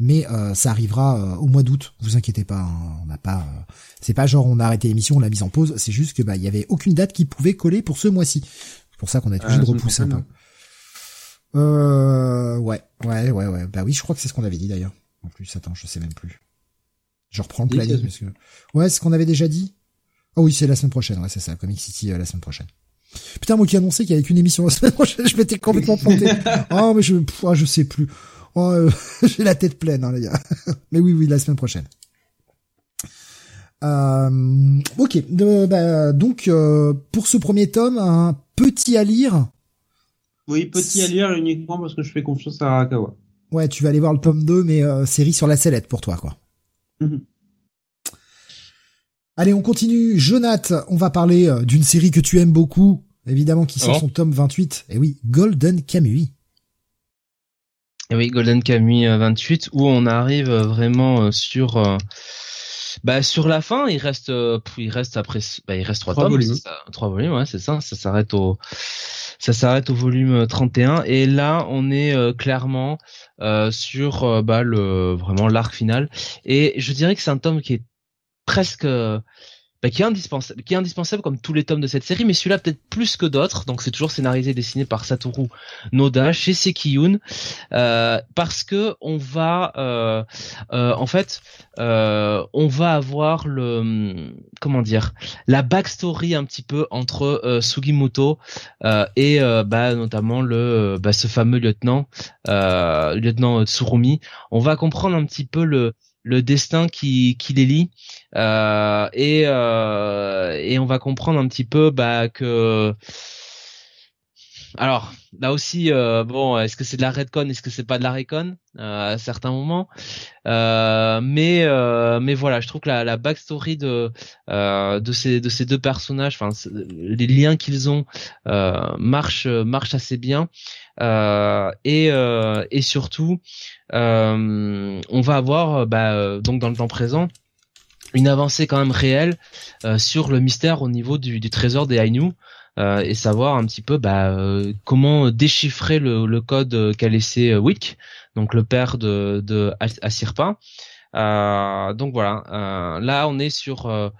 mais euh, ça arrivera au mois d'août. Vous inquiétez pas, hein, on n'a pas, c'est pas genre on a arrêté l'émission, on l'a mise en pause, c'est juste que bah il y avait aucune date qui pouvait coller pour ce mois-ci. C'est pour ça qu'on a été obligé de repousser un peu. Euh, ouais, ouais, ouais, ouais. Bah oui, je crois que c'est ce qu'on avait dit d'ailleurs. En plus, attends, je sais même plus. Je reprends le planning parce que ouais, c'est ce qu'on avait déjà dit. Oh oui, c'est la semaine prochaine, ouais, c'est ça, Comic City euh, la semaine prochaine. Putain, moi qui annonçais qu'il y avait qu'une émission la semaine prochaine, je m'étais complètement planté. oh, mais je, oh, je sais plus. Oh, euh, j'ai la tête pleine, hein, les gars. mais oui, oui, la semaine prochaine. Euh, ok, bah, donc euh, pour ce premier tome, un petit à lire. Oui, petit à lire uniquement parce que je fais confiance à Arakawa. Ouais, tu vas aller voir le tome 2, mais série sur la sellette pour toi, quoi. Mhm. Allez, on continue. Jonath, on va parler euh, d'une série que tu aimes beaucoup, évidemment, qui sort son tome 28. Et oui, Golden Kamuy. Et oui, Golden Kamuy 28, où on arrive euh, vraiment euh, sur... Bah sur la fin, il reste, il reste après, bah, il reste trois, tomes, volumes. trois volumes, ouais, c'est ça. Ça s'arrête au, ça s'arrête au volume 31 et là on est clairement sur bah, le vraiment l'arc final et je dirais que c'est un tome qui est presque bah, qui est indispensable, qui est indispensable comme tous les tomes de cette série, mais celui-là peut-être plus que d'autres. Donc c'est toujours scénarisé et dessiné par Satoru Noda chez Sekiyun, euh, parce que on va, euh, euh, en fait, euh, on va avoir le, comment dire, la backstory un petit peu entre euh, Sugimoto euh, et bah, notamment le, bah, ce fameux lieutenant, lieutenant Tsurumi. On va comprendre un petit peu le le destin qui, les lie. Euh, et euh, et on va comprendre un petit peu bah que alors là aussi euh, bon est-ce que c'est de la redcon est-ce que c'est pas de la recon euh, à certains moments. Euh, mais mais voilà je trouve que la, backstory de de ces de ces deux personnages enfin les liens qu'ils ont marchent marchent assez bien. Et et surtout on va avoir bah, donc dans le temps présent une avancée quand même réelle sur le mystère au niveau du, du trésor des Ainu euh, et savoir un petit peu bah, euh, comment déchiffrer le, code qu'a laissé euh, Wick, donc le père de, de Asirpa. donc voilà, là on est sur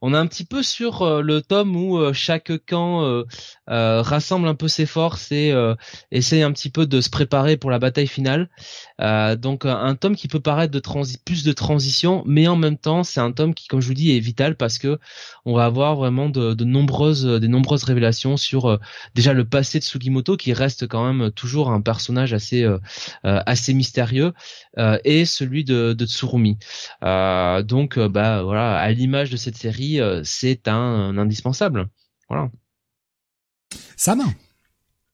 on est un petit peu sur euh, le tome où euh, chaque camp euh, rassemble un peu ses forces et essaye un petit peu de se préparer pour la bataille finale. donc un tome qui peut paraître plus de transition, mais en même temps c'est un tome qui, comme je vous dis, est vital parce que on va avoir vraiment de, de nombreuses, des nombreuses révélations sur déjà le passé de Sugimoto qui reste quand même toujours un personnage assez assez mystérieux et celui de, de Tsurumi. donc bah voilà, à l'image de cette série euh, c'est un, indispensable. Voilà. Sam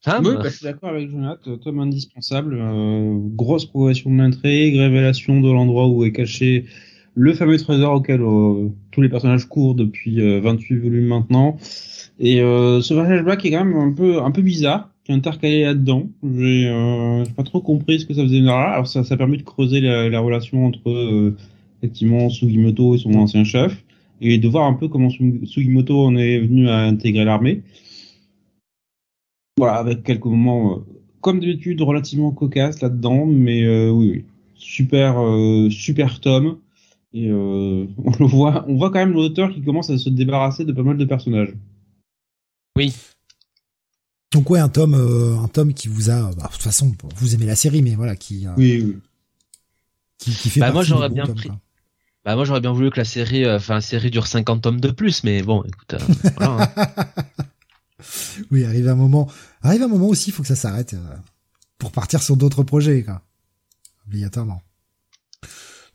Sam oui, bah, je suis d'accord avec Jonathan, tome indispensable, euh, grosse progression de l'intrigue, révélation de l'endroit où est caché le fameux trésor auquel euh, tous les personnages courent depuis 28 volumes maintenant. Et ce flashback est quand même un peu un peu bizarre, qui est intercalé là-dedans. J'ai pas trop compris ce que ça faisait là. Alors ça, ça permet de creuser la, la relation entre effectivement Sugimoto et son ancien chef et de voir un peu comment Sugimoto en est venu à intégrer l'armée. Voilà, avec quelques moments, euh, comme d'habitude, relativement cocasses là-dedans, mais euh, oui, oui, super, euh, super tome. Et on le voit, on voit quand même l'auteur qui commence à se débarrasser de pas mal de personnages. Oui. Donc ouais, un tome, un tome qui vous a, bah, de toute façon, vous aimez la série, mais voilà, qui, oui, oui. qui, qui fait. Bah moi j'aurais bien pris. Bah moi j'aurais bien voulu que la série, euh, enfin la série dure 50 tomes de plus, mais bon, écoute. Euh, voilà, hein. oui, arrive un moment, arrive un moment aussi, il faut que ça s'arrête euh, pour partir sur d'autres projets, quoi. Obligatoirement.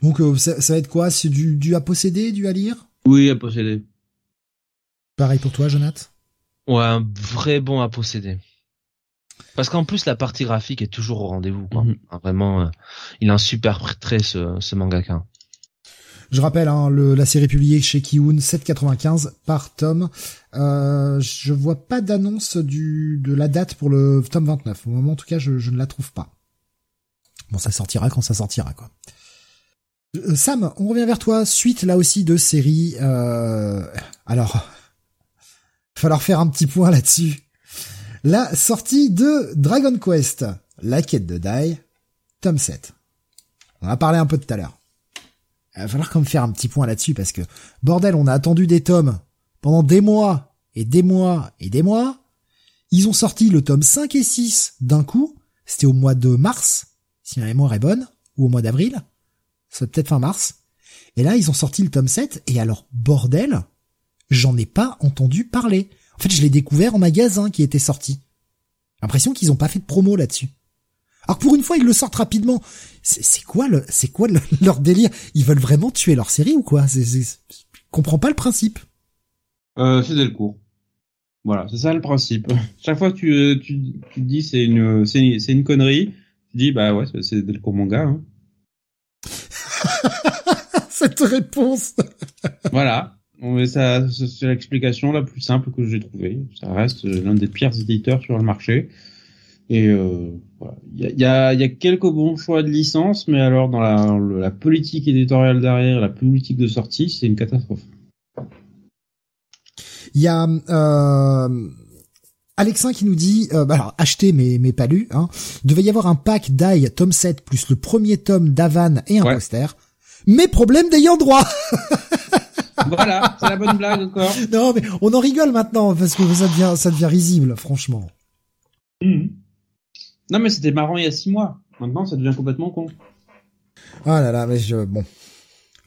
Donc ça, ça, va être quoi? C'est du, du à posséder, du à lire? Oui, à posséder. Pareil pour toi, Jonathan? Ouais, un vrai bon à posséder. Parce qu'en plus la partie graphique est toujours au rendez-vous. Quoi. Mhm. Vraiment, il a un super trait ce, ce mangaka. Je rappelle, hein, la série publiée chez Kiun, 7,95 par tome. Euh, je vois pas d'annonce de la date pour le tome 29. Au moment, en tout cas, je, ne la trouve pas. Bon, ça sortira quand ça sortira, quoi. Euh, Sam, on revient vers toi. Suite là aussi de série. Euh... Alors, falloir faire un petit point là-dessus. La sortie de Dragon Quest, la quête de Dai, tome 7. On a parlé un peu tout à l'heure. Il va falloir même faire un petit point là-dessus parce que, bordel, on a attendu des tomes pendant des mois et des mois et des mois. Ils ont sorti le tome 5 et 6 d'un coup. C'était au mois de mars, si ma mémoire est bonne, ou au mois d'avril. C'est peut-être fin mars. Et là, ils ont sorti le tome 7 et alors, bordel, j'en ai pas entendu parler. En fait, je l'ai découvert en magasin qui était sorti. L'impression qu'ils ont pas fait de promo là-dessus. Alors pour une fois, ils le sortent rapidement. C'est quoi le, c'est quoi leur délire? Ils veulent vraiment tuer leur série ou quoi? Je comprends pas le principe. Euh, c'est Delcourt. Voilà, c'est ça le principe. Chaque fois que tu, euh, tu, dis c'est une, c'est une, une, connerie, tu dis bah ouais, c'est Delcourt manga. Hein. Cette réponse. voilà. ça, c'est l'explication la plus simple que j'ai trouvée. Ça reste l'un des pires éditeurs sur le marché. Et euh, il y, a, y, a, quelques bons choix de licence, mais alors dans la, la politique éditoriale derrière, la politique de sortie, c'est une catastrophe. Il y a euh, Alexin qui nous dit, euh, bah alors acheté mais mais pas lu. Hein. Devait y avoir un pack d'Aïe tome 7 plus le premier tome d'Avan et un Ouais. poster. Mais problème d'ayant droit. Voilà, c'est la bonne blague encore. non mais on en rigole maintenant parce que ça devient ça devient risible franchement. Mhm. Non, mais c'était marrant il y a six mois. Maintenant, ça devient complètement con. Ah là là mais je bon.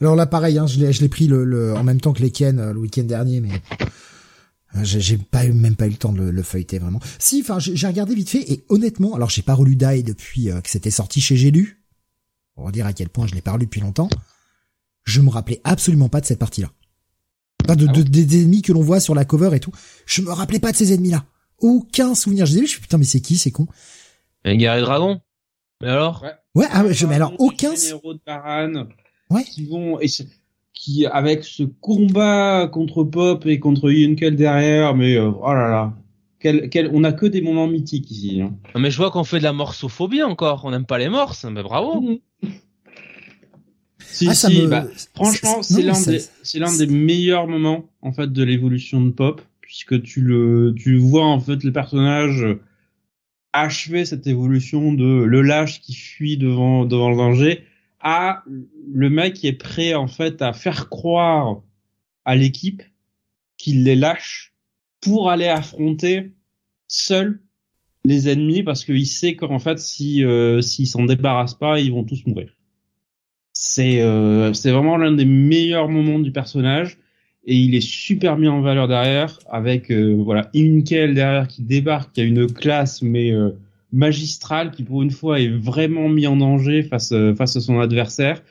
Alors là pareil hein, je l'ai je l'ai pris le, le en même temps que les Ken euh, le week-end dernier mais euh, j'ai j'ai pas eu même pas eu le temps de le, le feuilleter vraiment. Si enfin j'ai regardé vite fait et honnêtement alors j'ai pas relu Die depuis euh, que c'était sorti chez J'ai lu. On va dire à quel point je l'ai pas relu depuis longtemps. Je me rappelais absolument pas de cette partie-là. Enfin, de, Ah de- des ennemis que l'on voit sur la cover et tout. Je me rappelais pas de ces ennemis-là. Aucun souvenir. Je disais, je suis putain, mais c'est qui, c'est con. Un guerrier dragon. Mais alors? Ouais, ah ouais, je, mais alors aucun. Les généraux de Baran Ouais. qui vont et ce- qui avec ce combat contre Pop et contre Yunkel derrière, mais euh, oh là là, quel, quel, on a que des moments mythiques ici. Hein. Non, Mais je vois qu'on fait de la morsophobie encore. On n'aime pas les morses. Mais bravo. Si, Ah, ça si, me- bah, franchement, c'est- l'un des, c'est l'un des meilleurs moments en fait de l'évolution de Pop, puisque tu le, tu vois en fait le personnage achever cette évolution de le lâche qui fuit devant devant le danger à le mec qui est prêt en fait à faire croire à l'équipe qu'il les lâche pour aller affronter seul les ennemis parce qu'il sait qu'en fait si euh, s'ils s'en débarrassent pas ils vont tous mourir. C'est euh, c'est vraiment l'un des meilleurs moments du personnage et il est super mis en valeur derrière avec euh, voilà Inkel derrière qui débarque qui a une classe mais euh, magistrale qui pour une fois est vraiment mis en danger face euh, face à son adversaire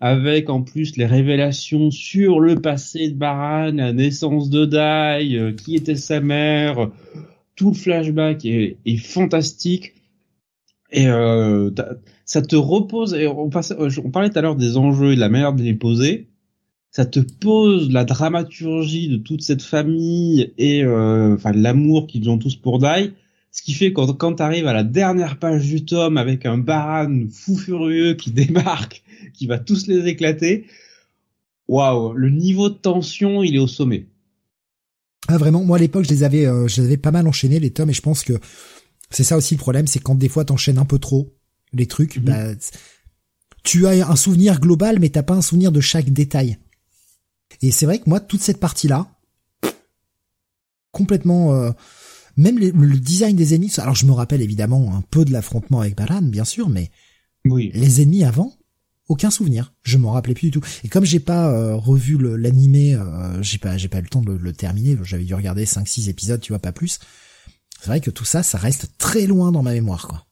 avec en plus les révélations sur le passé de Baran, la naissance de Dai, euh, qui était sa mère, tout le flashback est, est fantastique et euh, ça te repose. Et on, on parlait tout à l'heure des enjeux et de la manière de les poser. Ça te pose la dramaturgie de toute cette famille et euh, enfin l'amour qu'ils ont tous pour Dai. Ce qui fait quand quand t'arrives à la dernière page du tome avec un Baran fou furieux qui débarque, qui va tous les éclater. Waouh, le niveau de tension, il est au sommet. Ah vraiment, moi à l'époque je les avais, euh, je les avais pas mal enchaînés les tomes et je pense que c'est ça aussi le problème, c'est quand des fois t'enchaînes un peu trop les trucs, Mhm. bah, tu as un souvenir global mais t'as pas un souvenir de chaque détail. Et c'est vrai que moi toute cette partie là, complètement, euh, même le design des ennemis, alors je me rappelle évidemment un peu de l'affrontement avec Baran bien sûr, mais Oui. les ennemis avant, aucun souvenir. Je m'en rappelais plus du tout. Et comme j'ai pas euh, revu l'animé, euh, j'ai pas j'ai pas eu le temps de le terminer. J'avais dû regarder 5 6 épisodes, tu vois pas plus. C'est vrai que tout ça ça reste très loin dans ma mémoire quoi.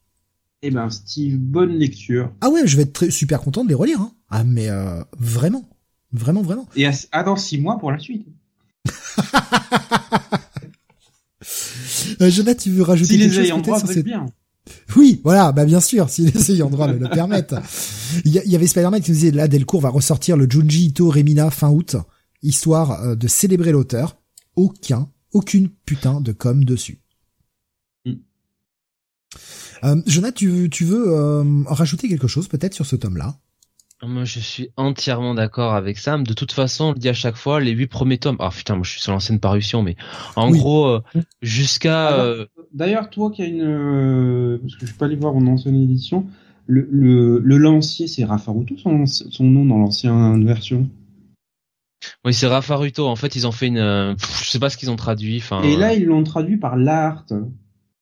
Eh ben, Steve, bonne lecture. Ah ouais, je vais être très, super content de les relire hein. Ah mais euh, vraiment. Vraiment vraiment. Et à, à dans six mois pour la suite. Euh, Jonathan, tu veux rajouter Si quelque les chose droit sur veulent cette- bien. Oui, voilà, bah bien sûr, si les ayants droit le, le permettent. Il y, avait Spider-Man qui nous disait là, Delcourt va ressortir le Junji Ito Remina fin août, histoire euh, de célébrer l'auteur. Aucun, aucune putain de com dessus. Mm. Euh, Jonathan, tu, veux- tu veux euh, rajouter quelque chose peut-être sur ce tome-là? Moi, je suis entièrement d'accord avec Sam. De toute façon, on le dit à chaque fois, les huit premiers tomes. Ah putain, moi je suis sur l'ancienne parution, mais en Oui. gros, euh, jusqu'à Alors, euh, D'ailleurs, toi qui as une, euh, parce que je suis pas allé voir mon ancienne édition, le, le, le lancier, c'est Rafaruto son, son nom dans l'ancienne version? oui, c'est Rafa Ruto. En fait, ils ont fait une, pff, je sais pas ce qu'ils ont traduit. Et là, ils l'ont traduit par l'art.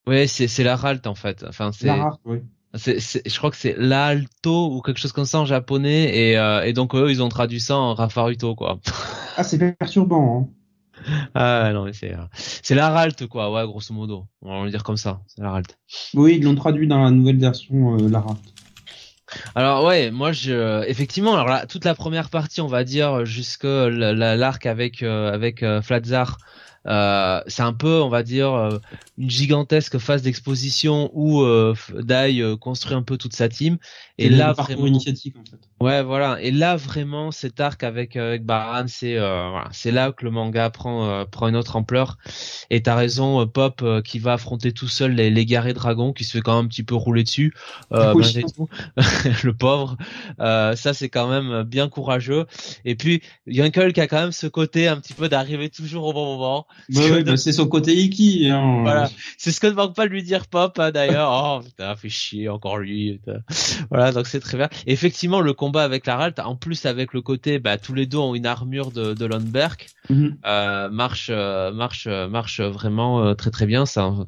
ouais, c'est c'est la Ralt en fait. Enfin, c'est, L'art, oui. C'est, c'est- je crois que c'est l'alto ou quelque chose comme ça en japonais, et euh, et donc eux, ils ont traduit ça en Rafa Ruto quoi. Ah, c'est perturbant, hein. ah non, mais c'est euh, c'est la Ralt quoi. Ouais, grosso modo, on va le dire comme ça. C'est la Ralt. Oui, ils l'ont traduit dans la nouvelle version, euh, l'art. Alors ouais, moi je effectivement alors là, toute la première partie, on va dire jusque la- la- l'arc avec euh, avec euh, Flatzar euh, c'est un peu, on va dire, euh, une gigantesque phase d'exposition où euh, Dai euh, construit un peu toute sa team. Et là vraiment, initiatique, en fait. ouais, voilà. Et là vraiment, cet arc avec euh, avec Baran, c'est euh, voilà, c'est là que le manga prend euh, prend une autre ampleur. Et t'as raison, euh, Pop euh, qui va affronter tout seul les, les guerriers dragons, qui se fait quand même un petit peu rouler dessus, euh, Oui. tout. le pauvre. Euh, ça c'est quand même bien courageux. Et puis Yunkel qui a quand même ce côté un petit peu d'arriver toujours au bon moment. bah, c'est son côté Iki. Hein. Voilà, c'est ce que ne manque pas de lui dire Pop hein, d'ailleurs. oh putain, fait chier encore lui. Voilà, donc c'est très bien. effectivement, le combat avec la Ralt, en plus avec le côté, bah tous les deux ont une armure de, de Lundberg, mhm. euh, marche, euh, marche, euh, marche vraiment euh, très très bien. C'est un,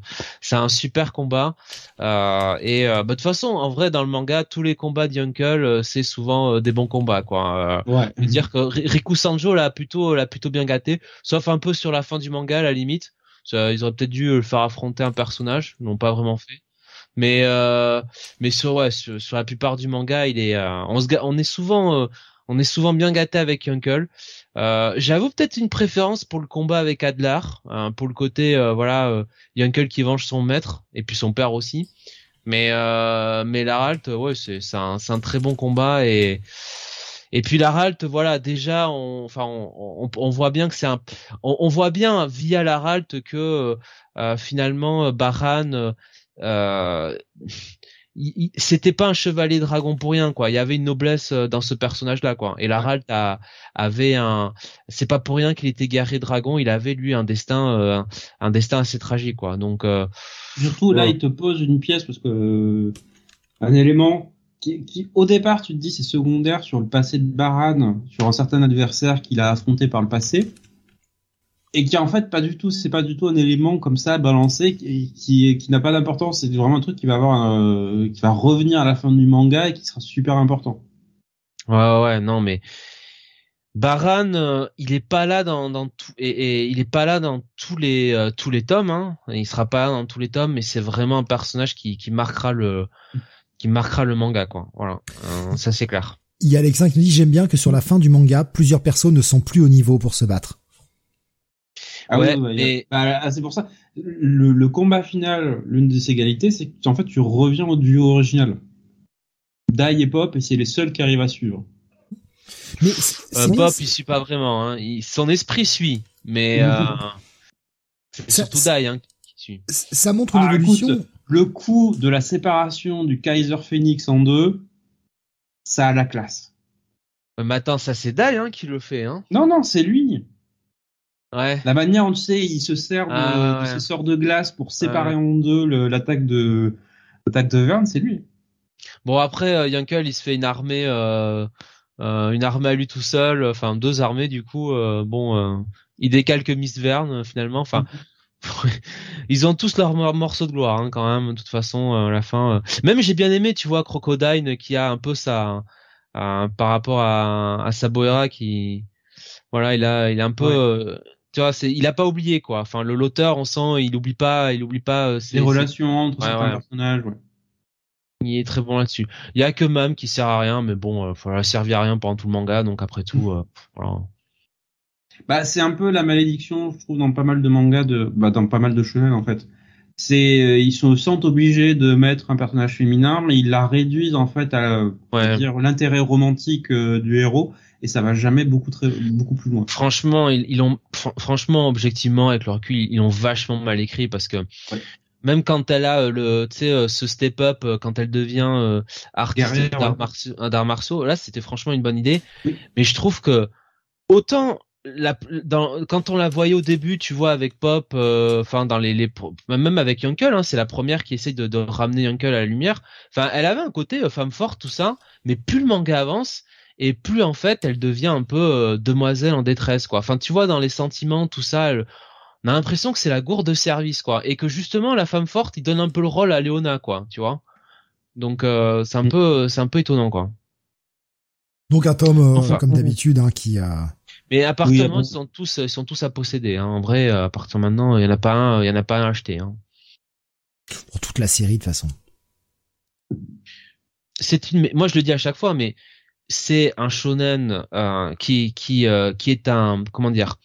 un super combat. et bah, de toute façon, en vrai, dans le manga, tous les combats d'Yunkel, c'est souvent des bons combats, quoi. ouais. dire que Riku Sanjo l'a plutôt, l'a plutôt bien gâté, sauf un peu sur la fin du manga à la limite. Ils auraient peut-être dû le faire affronter un personnage, ils n'ont pas vraiment fait. Mais euh, mais sur ouais sur, la plupart du manga, il est euh, on se on est souvent euh, on est souvent bien gâté avec Yunkel. Euh, J'avoue peut-être une préférence pour le combat avec Adler, hein, pour le côté euh, voilà Yunkel qui venge son maître et puis son père aussi. Mais mais Laralt, ouais c'est c'est un, un très bon combat et et puis la Ralt, voilà, déjà, on, enfin, on, on, voit bien que c'est un, on, voit bien via la Ralt que euh, finalement Baran, euh, c'était pas un chevalier dragon pour rien quoi. Il y avait une noblesse euh, dans ce personnage là quoi. Et la Ralt avait un c'est pas pour rien qu'il était guerrier dragon il avait lui un destin euh, un, destin assez tragique quoi. Donc surtout là il te pose une pièce parce que un élément qui, au départ, tu te dis c'est secondaire sur le passé de Baran, sur un certain adversaire qu'il a affronté par le passé, et qui en fait pas du tout, c'est pas du tout un élément comme ça balancé qui qui, qui n'a pas d'importance. C'est vraiment un truc qui va avoir, euh, qui va revenir à la fin du manga et qui sera super important. Ouais ouais non mais Baran, euh, il est pas là dans, dans tout et, il est pas là dans tous les euh, tous les tomes. Hein. Il sera pas là dans tous les tomes, mais c'est vraiment un personnage qui, qui marquera le qui marquera le manga, quoi. Voilà, euh, ça c'est clair. Il y a Alexin qui nous dit j'aime bien que sur la fin du manga, plusieurs personnes ne sont plus au niveau pour se battre. Ah ouais, et... Bah, ah, c'est pour ça. Le, combat final, l'une des égalités, c'est que en fait tu reviens au duo original. Dai et Pop, et c'est les seuls qui arrivent à suivre. Mais euh, Pop, il suit pas vraiment. Hein. son esprit suit, mais euh, c'est surtout Dai hein, qui suit. Ça montre une ah, évolution le coup de la séparation du Kaiser Phoenix en deux, ça a la classe. Euh, mais attends, ça c'est Dai hein, qui le fait. Hein non, non, c'est lui. Ouais. La manière dont tu sais, il se sert de, ah, ce sort de glace pour séparer en deux l'attaque de l'attaque de Verne, c'est lui. Bon après, euh, Yankel il se fait une armée, euh, euh, une armée à lui tout seul, enfin deux armées du coup. Bon, il décalque Miss Verne finalement. Enfin, mhm. Ils ont tous leur morceau de gloire hein, quand même. De toute façon, euh, à la fin. Euh. Même j'ai bien aimé, tu vois, Crocodile qui a un peu ça par rapport à, à Saboera qui, voilà, il a, il a un peu. Euh, tu vois, c'est, il a pas oublié quoi. Enfin, le l'auteur, on sent, il oublie pas, il oublie pas. les relations entre certains personnages. Il est très bon là-dessus. Il y a que Mam qui sert à rien, mais bon, voilà, servir à rien pendant tout le manga, donc après tout, voilà. Bah, c'est un peu la malédiction, je trouve, dans pas mal de mangas, de, bah, dans pas mal de shonen en fait. C'est, euh, ils se sentent obligés de mettre un personnage féminin, mais ils la réduisent en fait à, dire l'intérêt romantique euh, du héros, et ça va jamais beaucoup très, beaucoup plus loin. Franchement, ils, ils ont, franchement, objectivement, avec leur recul, ils l'ont vachement mal écrit parce que. Même quand elle a euh, le, tu sais, ce step up, quand elle devient euh, artiste d'art martiaux, là c'était franchement une bonne idée. Mais je trouve que autant la, dans, quand on la voyait au début, tu vois, avec Pop, euh, enfin dans les, les, même avec Yunkel, hein, c'est la première qui essaye de, de ramener Yunkel à la lumière. Enfin, elle avait un côté euh, femme forte, tout ça, mais plus le manga avance et plus en fait, elle devient un peu euh, demoiselle en détresse, quoi. Enfin, tu vois, dans les sentiments, tout ça, on a l'impression que c'est la gourde de service, quoi, et que justement la femme forte, il donne un peu le rôle à Léona, quoi, tu vois. Donc c'est un mm. peu, c'est un peu étonnant, quoi. Donc un tome, comme d'habitude, hein, qui a mais appartements, ils sont tous, ils sont tous à posséder. Hein. En vrai, à partir de maintenant, il y en a pas un, il y en a pas un à acheter. Hein. Pour toute la série, de toute façon. C'est une, moi je le dis à chaque fois, mais c'est un shonen euh, qui, qui, euh, qui est un, comment dire,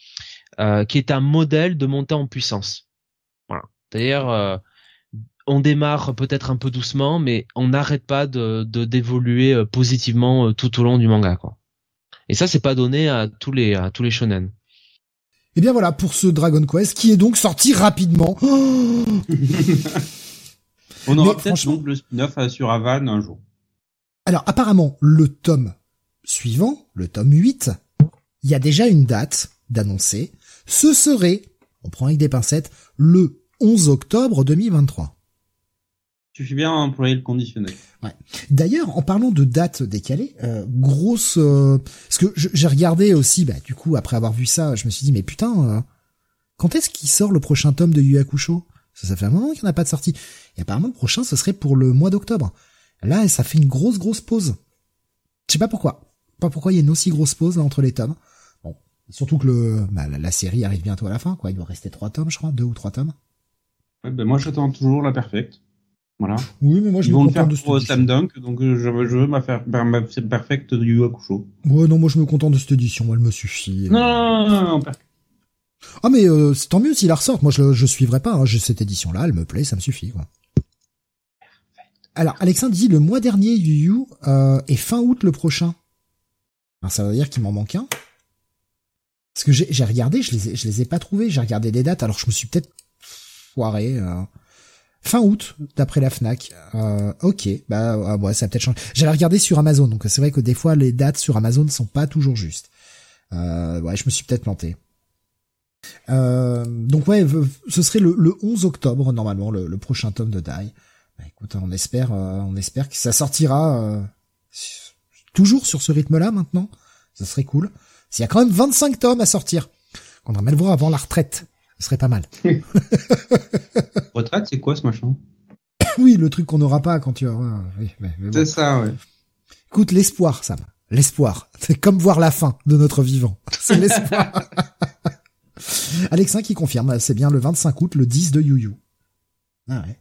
euh, qui est un modèle de montée en puissance. Voilà. D'ailleurs, euh, on démarre peut-être un peu doucement, mais on n'arrête pas de d'évoluer euh, positivement tout au long du manga, quoi. Et ça, c'est pas donné à tous les à tous les shonen. Et eh bien voilà pour ce Dragon Quest qui est donc sorti rapidement. On aura peut-être donc le spin-off sur Avan un jour. Alors apparemment, le tome suivant, le tome 8, il y a déjà une date d'annoncer. Ce serait on prend avec des pincettes, le 11 octobre 2023. Suffit bien employer le conditionnel. Ouais. D'ailleurs, en parlant de date décalée, euh, grosse, euh, parce que j'ai regardé aussi, bah du coup après avoir vu ça, je me suis dit mais putain, euh, quand est-ce qu'il sort le prochain tome de Yu Hakusho? Ça, ça fait un moment qu'il n'y en a pas de sortie. Et apparemment le prochain ce serait pour le mois d'octobre. Là, ça fait une grosse grosse pause. Je sais pas pourquoi. Pas pourquoi il y a une aussi grosse pause là, entre les tomes. Bon, surtout que le, bah, la, série arrive bientôt à la fin, quoi. Il doit rester trois tomes, je crois, deux ou trois tomes. Ouais, ben moi j'attends toujours la perfecte. Voilà. Oui, mais moi je Ils me vont le contente faire de pour. Slam Dunk, donc euh, je veux, je veux ma, faire, ma Hakusho. Ouais, non, moi je me contente de cette édition, elle me suffit. Non, non, non, non, non, Ah mais euh, c'est tant mieux s'il la ressortent. Moi je je suivrai pas. Hein. J'ai cette édition là, elle me plaît, ça me suffit quoi. Alors Alexandre dit le mois dernier Yu Yu euh, et fin août le prochain. Alors ça veut dire qu'il m'en manque un. Parce que j'ai j'ai regardé, je les ai, je les ai pas trouvés. J'ai regardé des dates, alors je me suis peut-être foiré. euh. Fin août, d'après la Fnac. Euh, ok, bah ah, ouais, ça a peut-être changé. J'allais regarder sur Amazon, donc c'est vrai que des fois les dates sur Amazon ne sont pas toujours justes. Euh, ouais, je me suis peut-être planté. Euh, donc ouais, ce serait le, le 11 octobre normalement le, prochain tome de Die. Bah, écoute, on espère, euh, on espère que ça sortira euh, toujours sur ce rythme-là maintenant. Ce serait cool. S'il y a quand même 25 tomes à sortir, qu'on aimerait le voir avant la retraite, ce serait pas mal. Retraite, c'est quoi ce machin? Oui, le truc qu'on n'aura pas quand tu auras. oui, mais- mais bon. C'est ça, ouais. Écoute, l'espoir, Sam. L'espoir. C'est comme voir la fin de notre vivant. C'est l'espoir. Alexin qui confirme, c'est bien le 25 août, le 10 de Yu Yu. Ah ouais.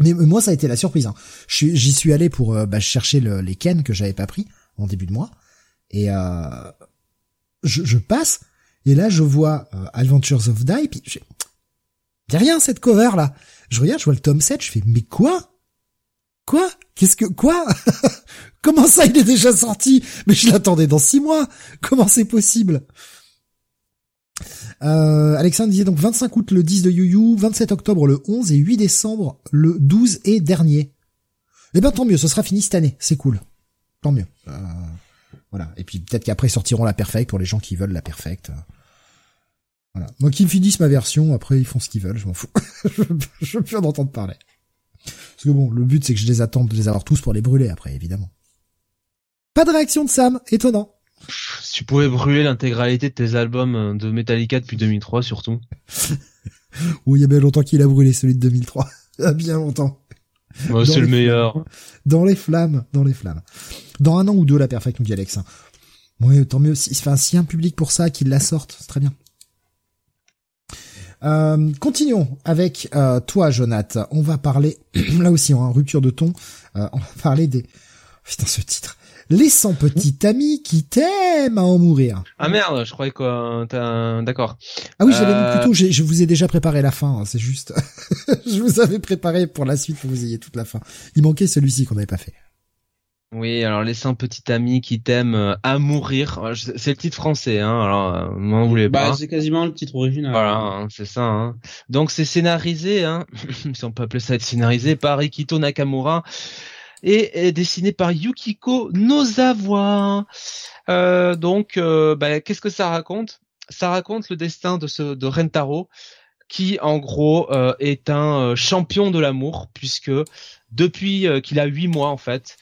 Mais moi, ça a été la surprise. hein. J'y suis allé pour euh, bah, chercher le- les Ken que j'avais pas pris en début de mois. Et euh, je, je passe, et là, je vois euh, Adventures of Die, puis j'ai... Y rien, cette cover, là. Je regarde, je vois le tome 7, je fais, mais quoi? Quoi? Qu'est-ce que... Quoi? Comment ça, il est déjà sorti? Mais je l'attendais dans six mois Comment c'est possible? Euh, Alexandre disait donc 25 août le 10 de Yu Yu, 27 octobre le 11 et 8 décembre le 12 et dernier. Eh ben tant mieux, ce sera fini cette année, c'est cool. Tant mieux. Euh, voilà. Et puis peut-être qu'après ils sortiront la perfecte pour les gens qui veulent la perfecte. Voilà. Moi qu'ils finissent ma version, après ils font ce qu'ils veulent, je m'en fous. je, veux- je veux plus en entendre parler. Parce que bon, le but c'est que je les attende de les avoir tous pour les brûler après, évidemment. Pas de réaction de Sam, étonnant. Si tu pouvais brûler l'intégralité de tes albums euh, de Metallica depuis 2003 surtout. Oui, il y a bien longtemps qu'il a brûlé celui de 2003. Il y a bien longtemps. C'est le meilleur. Dans les flammes, dans les flammes. Dans un an ou deux, la perfecte, nous dit Alex. Oui, tant mieux. Si, enfin, s'il y a un public pour ça, qu'il la sorte, c'est très bien. Euh, continuons avec euh, toi, Jonath. On va parler, là aussi, en rupture de ton, euh, on va parler des... Putain, ce titre. Les 100 petits amis qui t'aiment à en mourir. Ah merde, je croyais que t'as un... D'accord. Ah oui, j'avais Euh, mis plutôt, je vous ai déjà préparé la fin, hein, c'est juste. je vous avais préparé pour la suite pour que vous ayez toute la fin. Il manquait celui-ci qu'on n'avait pas fait. Oui, alors les 100 petits amis qui t'aiment euh, à mourir. C'est le titre français, hein. Alors, euh, m'en voulez pas. Bah, c'est quasiment le titre original. Voilà, hein, c'est ça. Hein. Donc c'est scénarisé, hein, si on peut appeler ça être scénarisé, par Ikito Nakamura et, est dessiné par Yukiko Nozawa. Euh, donc, euh, bah, qu'est-ce que ça raconte? Ça raconte le destin de ce de Rentaro, qui en gros euh, est un euh, champion de l'amour, puisque depuis euh, qu'il a huit mois en fait,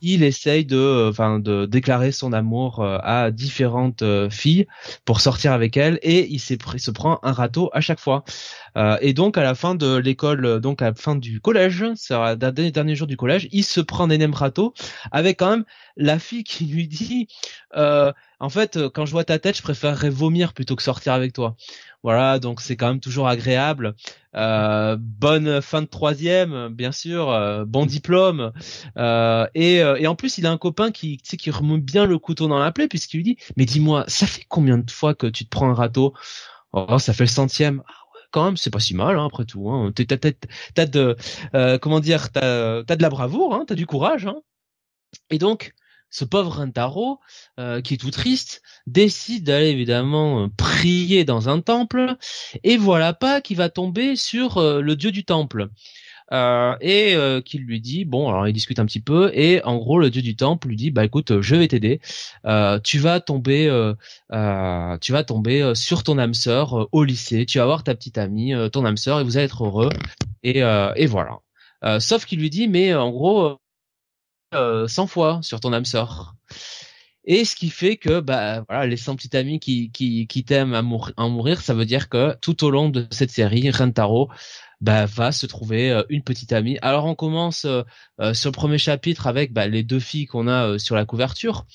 il essaye de, enfin, de déclarer son amour à différentes filles pour sortir avec elles et il, il se prend un râteau à chaque fois. Euh, et donc à la fin de l'école, euh, donc à la fin du collège, c'est dernier dernier jour du collège, il se prend énième râteau avec quand même la fille qui lui dit, euh, en fait, quand je vois ta tête, je préférerais vomir plutôt que sortir avec toi. Voilà, donc c'est quand même toujours agréable. Bonne fin de troisième, bien sûr, bon diplôme. Euh, et, et en plus, il a un copain qui, qui bien le couteau dans la plaie puisqu'il lui dit, mais dis-moi, ça fait combien de fois que tu te prends un râteau? Oh, ça fait le centième. Quand même, c'est pas si mal hein, après tout. Hein. T'as de, euh, comment dire, t'as, t'as de la bravoure, hein, t'as du courage. Hein. Et donc, ce pauvre Rentaro, euh, qui est tout triste, décide d'aller évidemment euh, prier dans un temple, et voilà pas qu'il va tomber sur euh, le dieu du temple. Euh, et euh, qui lui dit bon alors il discute un petit peu et en gros le dieu du temple lui dit bah écoute je vais t'aider. Euh, tu vas tomber tu vas tomber sur ton âme sœur au lycée. Tu vas voir ta petite amie ton âme sœur et vous allez être heureux. Et et voilà. Sauf qu'il lui dit mais en gros 100 fois sur ton âme sœur. Et ce qui fait que bah voilà les 100 petites amies qui qui qui t'aiment à, mourir ça veut dire que tout au long de cette série Rentaro bah, va se trouver euh, une petite amie. Alors on commence euh, euh, sur le premier chapitre avec bah, les deux filles qu'on a sur la couverture.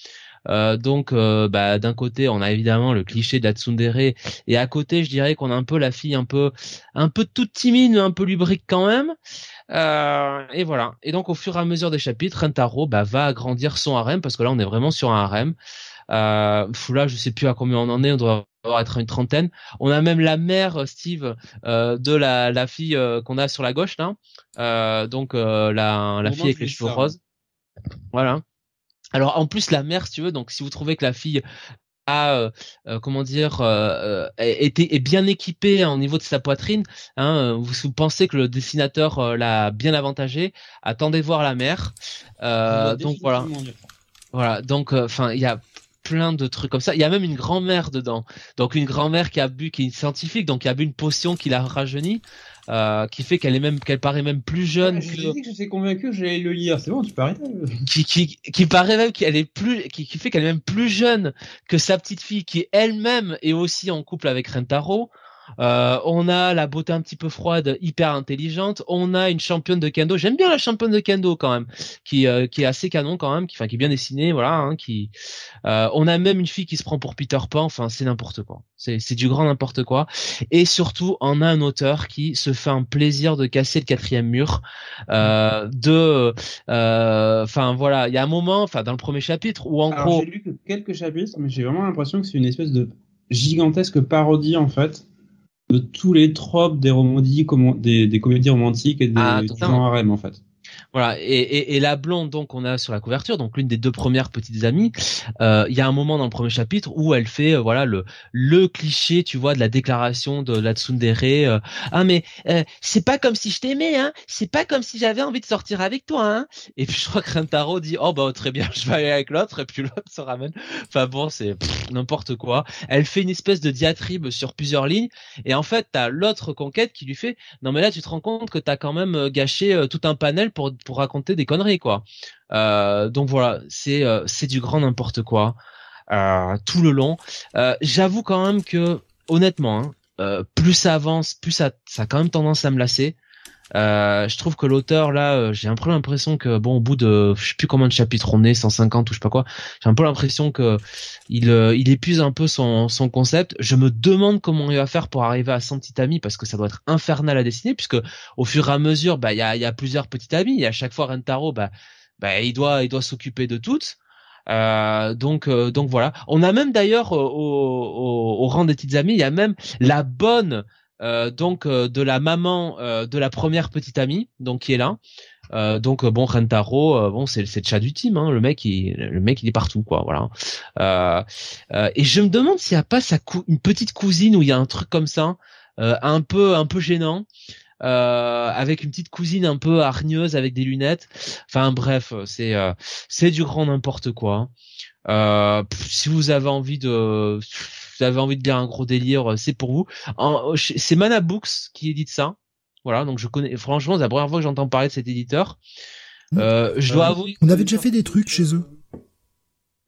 donc bah, d'un côté on a évidemment le cliché d'Atsundere et à côté je dirais qu'on a un peu la fille un peu un peu toute timide un peu lubrique quand même et voilà et donc au fur et à mesure des chapitres Rentaro bah, va agrandir son harem parce que là on est vraiment sur un harem euh, là je sais plus à combien on en est on doit être une trentaine. On a même la mère euh, Steve euh, de la, la fille euh, qu'on a sur la gauche là. Euh, donc la, la fille avec les cheveux roses. Voilà. Alors en plus la mère si tu veux donc si vous trouvez que la fille a comment dire est, bien équipée au niveau de sa poitrine hein, vous, vous, pensez que le dessinateur l'a bien avantagé attendez voir la mère donc voilà voilà donc enfin il y a plein de trucs comme ça. Il y a même une grand-mère dedans. Donc une grand-mère qui a bu, qui est scientifique, donc qui a bu une potion qui l'a rajeuni, euh, qui fait qu'elle est même, qu'elle paraît même plus jeune. je que... dit que je suis convaincu que j'allais le lire. C'est bon, tu arrêter. qui, qui, qui paraît même qu'elle est plus, qui, qui fait qu'elle est même plus jeune que sa petite fille, qui elle-même est aussi en couple avec Rentaro. Euh, on a la beauté un petit peu froide, hyper intelligente. On a une championne de kendo. J'aime bien la championne de kendo quand même, qui euh, qui est assez canon quand même, qui enfin qui est bien dessinée, voilà. Hein, qui euh, on a même une fille qui se prend pour Peter Pan. Enfin, c'est n'importe quoi. C'est c'est du grand n'importe quoi. Et surtout, on a un auteur qui se fait un plaisir de casser le quatrième mur. de, enfin voilà, il y a un moment, enfin dans le premier chapitre où en gros, j'ai lu que quelques chapitres, mais j'ai vraiment l'impression que c'est une espèce de gigantesque parodie en fait de tous les tropes des, des, des comédies romantiques et des ah, harem en fait. Voilà, et, et, et, la blonde donc on a sur la couverture, donc l'une des deux premières petites amies. Euh, il y a un moment dans le premier chapitre où elle fait euh, voilà le le cliché, tu vois, de la déclaration de la tsundere. Euh, ah mais c'est pas comme si je t'aimais, hein. C'est pas comme si j'avais envie de sortir avec toi, hein. Et puis je crois que Rentaro dit oh bah très bien, je vais aller avec l'autre et puis l'autre se ramène. Enfin bon, c'est n'importe quoi. Elle fait une espèce de diatribe sur plusieurs lignes et en fait t'as l'autre conquête qui lui fait non mais là tu te rends compte que t'as quand même gâché tout un panel pour pour raconter des conneries quoi. Euh, donc voilà, c'est euh, c'est du grand n'importe quoi euh, tout le long. J'avoue quand même que honnêtement, hein, plus ça avance, plus ça ça a quand même tendance à me lasser. Euh, je trouve que l'auteur là, euh, j'ai un peu l'impression que bon, au bout de je sais plus combien de chapitres on est, 150 ou je sais pas quoi, j'ai un peu l'impression que il euh, il épuise un peu son son concept. Je me demande comment il va faire pour arriver à 100 petites amies parce que ça doit être infernal à dessiner puisque au fur et à mesure, bah il y a il y a plusieurs petites amies et à chaque fois Rentaro, bah bah il doit il doit s'occuper de toutes. Euh, donc donc voilà. On a même d'ailleurs au, au, au, rang des petites amies, il y a même la bonne euh, donc euh, de la maman euh, de la première petite amie, donc qui est là. donc bon Rentaro, bon c'est c'est le chat du team, hein, le mec il le mec il est partout quoi, voilà. et je me demande s'il n'y a pas sa une petite cousine où il y a un truc comme ça, un peu un peu gênant. avec une petite cousine un peu hargneuse avec des lunettes. Enfin bref, c'est c'est du grand n'importe quoi. si vous avez envie de vous avez envie de lire un gros délire, euh, c'est pour vous. Euh, c'est Mana Books qui édite ça. Voilà, donc je connais. Franchement, c'est la première fois que j'entends parler de cet éditeur. Mmh. Euh, je dois avouer. On avait déjà fait des trucs chez eux.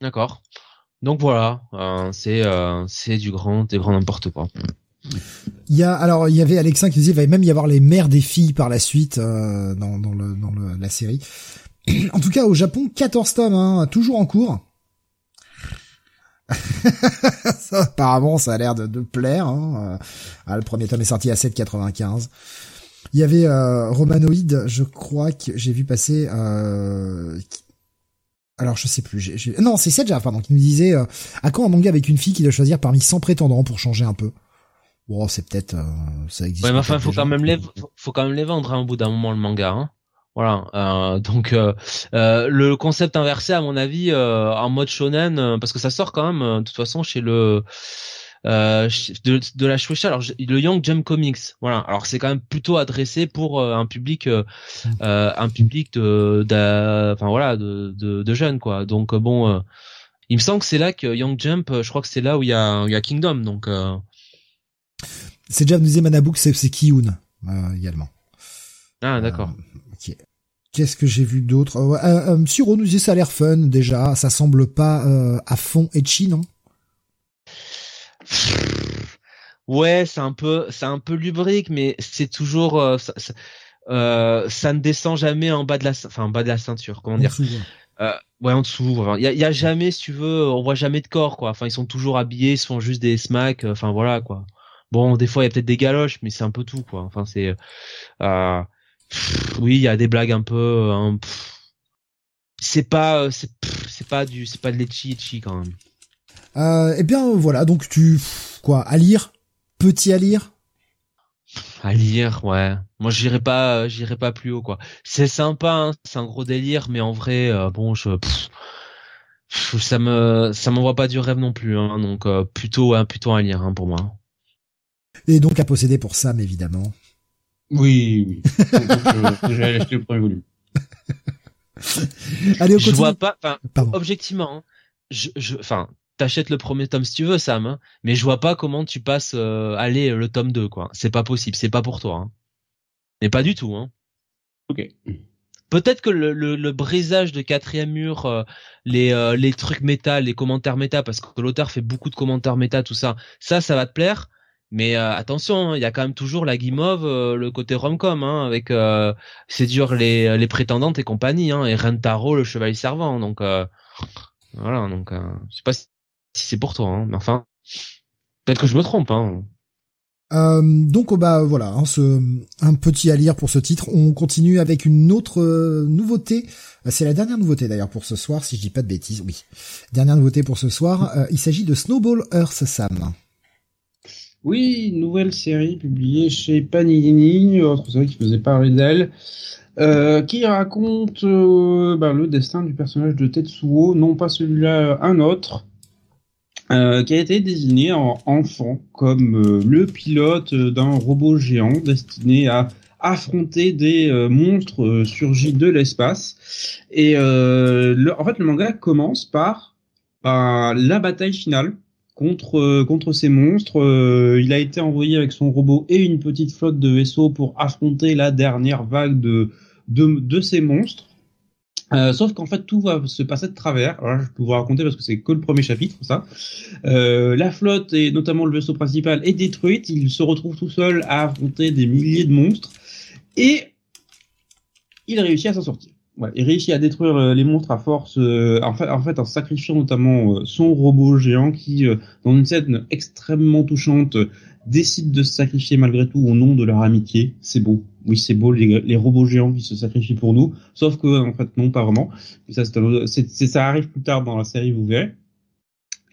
D'accord. Donc voilà, c'est c'est du grand, des grand n'importe quoi. Il y a alors il y avait Alexin qui disait il va même y avoir les mères des filles par la suite dans, dans, le, dans le, la série. en tout cas au Japon 14 tomes hein, toujours en cours. ça, apparemment, ça a l'air de, de plaire. Hein. Euh, ah, le premier tome est sorti à 7,95. Il y avait euh, Romanoid, je crois que j'ai vu passer. Euh, alors je sais plus. J'ai, Non, c'est Sedja, pardon, qui nous disait euh, à quand un manga avec une fille qui doit choisir parmi 100 prétendants pour changer un peu? Bon, c'est peut-être ça existe. Ouais, mais enfin, faut quand même les, faut, quand même les vendre hein, au bout d'un moment le manga. Hein. Voilà. Euh, donc euh, euh, le concept inversé, à mon avis, en mode shonen, parce que ça sort quand même, de toute façon, chez le de, de la Shueisha. Alors le Young Jump Comics, voilà. Alors c'est quand même plutôt adressé pour un public, un public de, enfin voilà, de, de, de, jeunes quoi. Donc bon, il me semble que c'est là que Young Jump, je crois que c'est là où il y a, il y a Kingdom. Donc c'est déjà nous disait Manabook, c'est c'est Kiyun également. Ah d'accord. Ok. Qu'est-ce que j'ai vu d'autre? Euh, euh, euh, Suro nous disait ça a l'air fun déjà, ça semble pas euh, à fond etchi, non? Ouais, c'est un peu, c'est un peu lubrique, mais c'est toujours, euh, ça, ça, ça, ne descend jamais en bas de la, enfin en bas de la ceinture, comment dire? ouais. ouais. en dessous. Il y, a, y, a, jamais, si tu veux, on voit jamais de corps, quoi. Enfin, ils sont toujours habillés, ils se font juste des smacks. Enfin voilà, quoi. Bon, des fois il y a peut-être des galoches, mais c'est un peu tout, quoi. Enfin c'est. Oui, il y a des blagues un peu. Hein, c'est pas, euh, c'est, pas du, c'est pas de l'etchi quand même. Euh, eh bien voilà, donc tu quoi à lire, petit à lire? À lire, ouais. Moi, j'irai pas, euh, j'irai pas plus haut, quoi. C'est sympa, hein, c'est un gros délire, mais en vrai, euh, bon, je, ça me, ça m'envoie pas du rêve non plus, hein, donc euh, plutôt, hein, plutôt à lire, hein, pour moi. Et donc à posséder pour Sam, évidemment. Oui, oui. J'ai acheté le premier volume. Allez, on Je vois pas, enfin, objectivement, hein, je, je, enfin, t'achètes le premier tome si tu veux, Sam, hein, mais je vois pas comment tu passes, euh, aller le tome 2, quoi. C'est pas possible, c'est pas pour toi, hein. Mais pas du tout, hein. Ok. Peut-être que le, le, le, brisage de quatrième mur, euh, les, euh, les trucs méta, les commentaires méta, parce que l'auteur fait beaucoup de commentaires méta, tout ça, ça, ça va te plaire. Mais euh, attention, hein, il y a quand même toujours la guimauve, euh, le côté romcom, hein, avec euh, séduire les, les prétendantes et compagnie, hein, et Rentaro, le chevalier servant. Donc voilà, donc je sais pas si c'est pour toi, hein, mais enfin, peut-être que je me trompe. Hein. Euh, donc oh, bah voilà, un petit à lire pour ce titre. On continue avec une autre nouveauté. C'est la dernière nouveauté d'ailleurs pour ce soir, si je dis pas de bêtises. Oui, dernière nouveauté pour ce soir. il s'agit de Snowball Earth Sam. Oui, nouvelle série publiée chez Panini, autre série qui faisait parler d'elle, euh, qui raconte euh, ben, le destin du personnage de Tetsuo, non pas celui-là, un autre, euh, qui a été désigné en enfant comme le pilote d'un robot géant destiné à affronter des monstres surgis de l'espace. Et en fait, le manga commence par ben, la bataille finale contre euh, contre ces monstres. Euh, il a été envoyé avec son robot et une petite flotte de vaisseaux pour affronter la dernière vague de ces monstres. Euh, sauf qu'en fait tout va se passer de travers. Alors je peux vous raconter parce que c'est que le premier chapitre ça. La flotte et notamment le vaisseau principal est détruite. Il se retrouve tout seul à affronter des milliers de monstres et il réussit à s'en sortir. Ouais, il réussit à détruire euh, les monstres à force, euh, en, fait, en fait, en sacrifiant notamment euh, son robot géant qui, dans une scène extrêmement touchante, décide de se sacrifier malgré tout au nom de leur amitié. C'est beau. Oui, c'est beau les, robots géants qui se sacrifient pour nous. Sauf que en fait non, pas vraiment. C'est, ça arrive plus tard dans la série, vous verrez.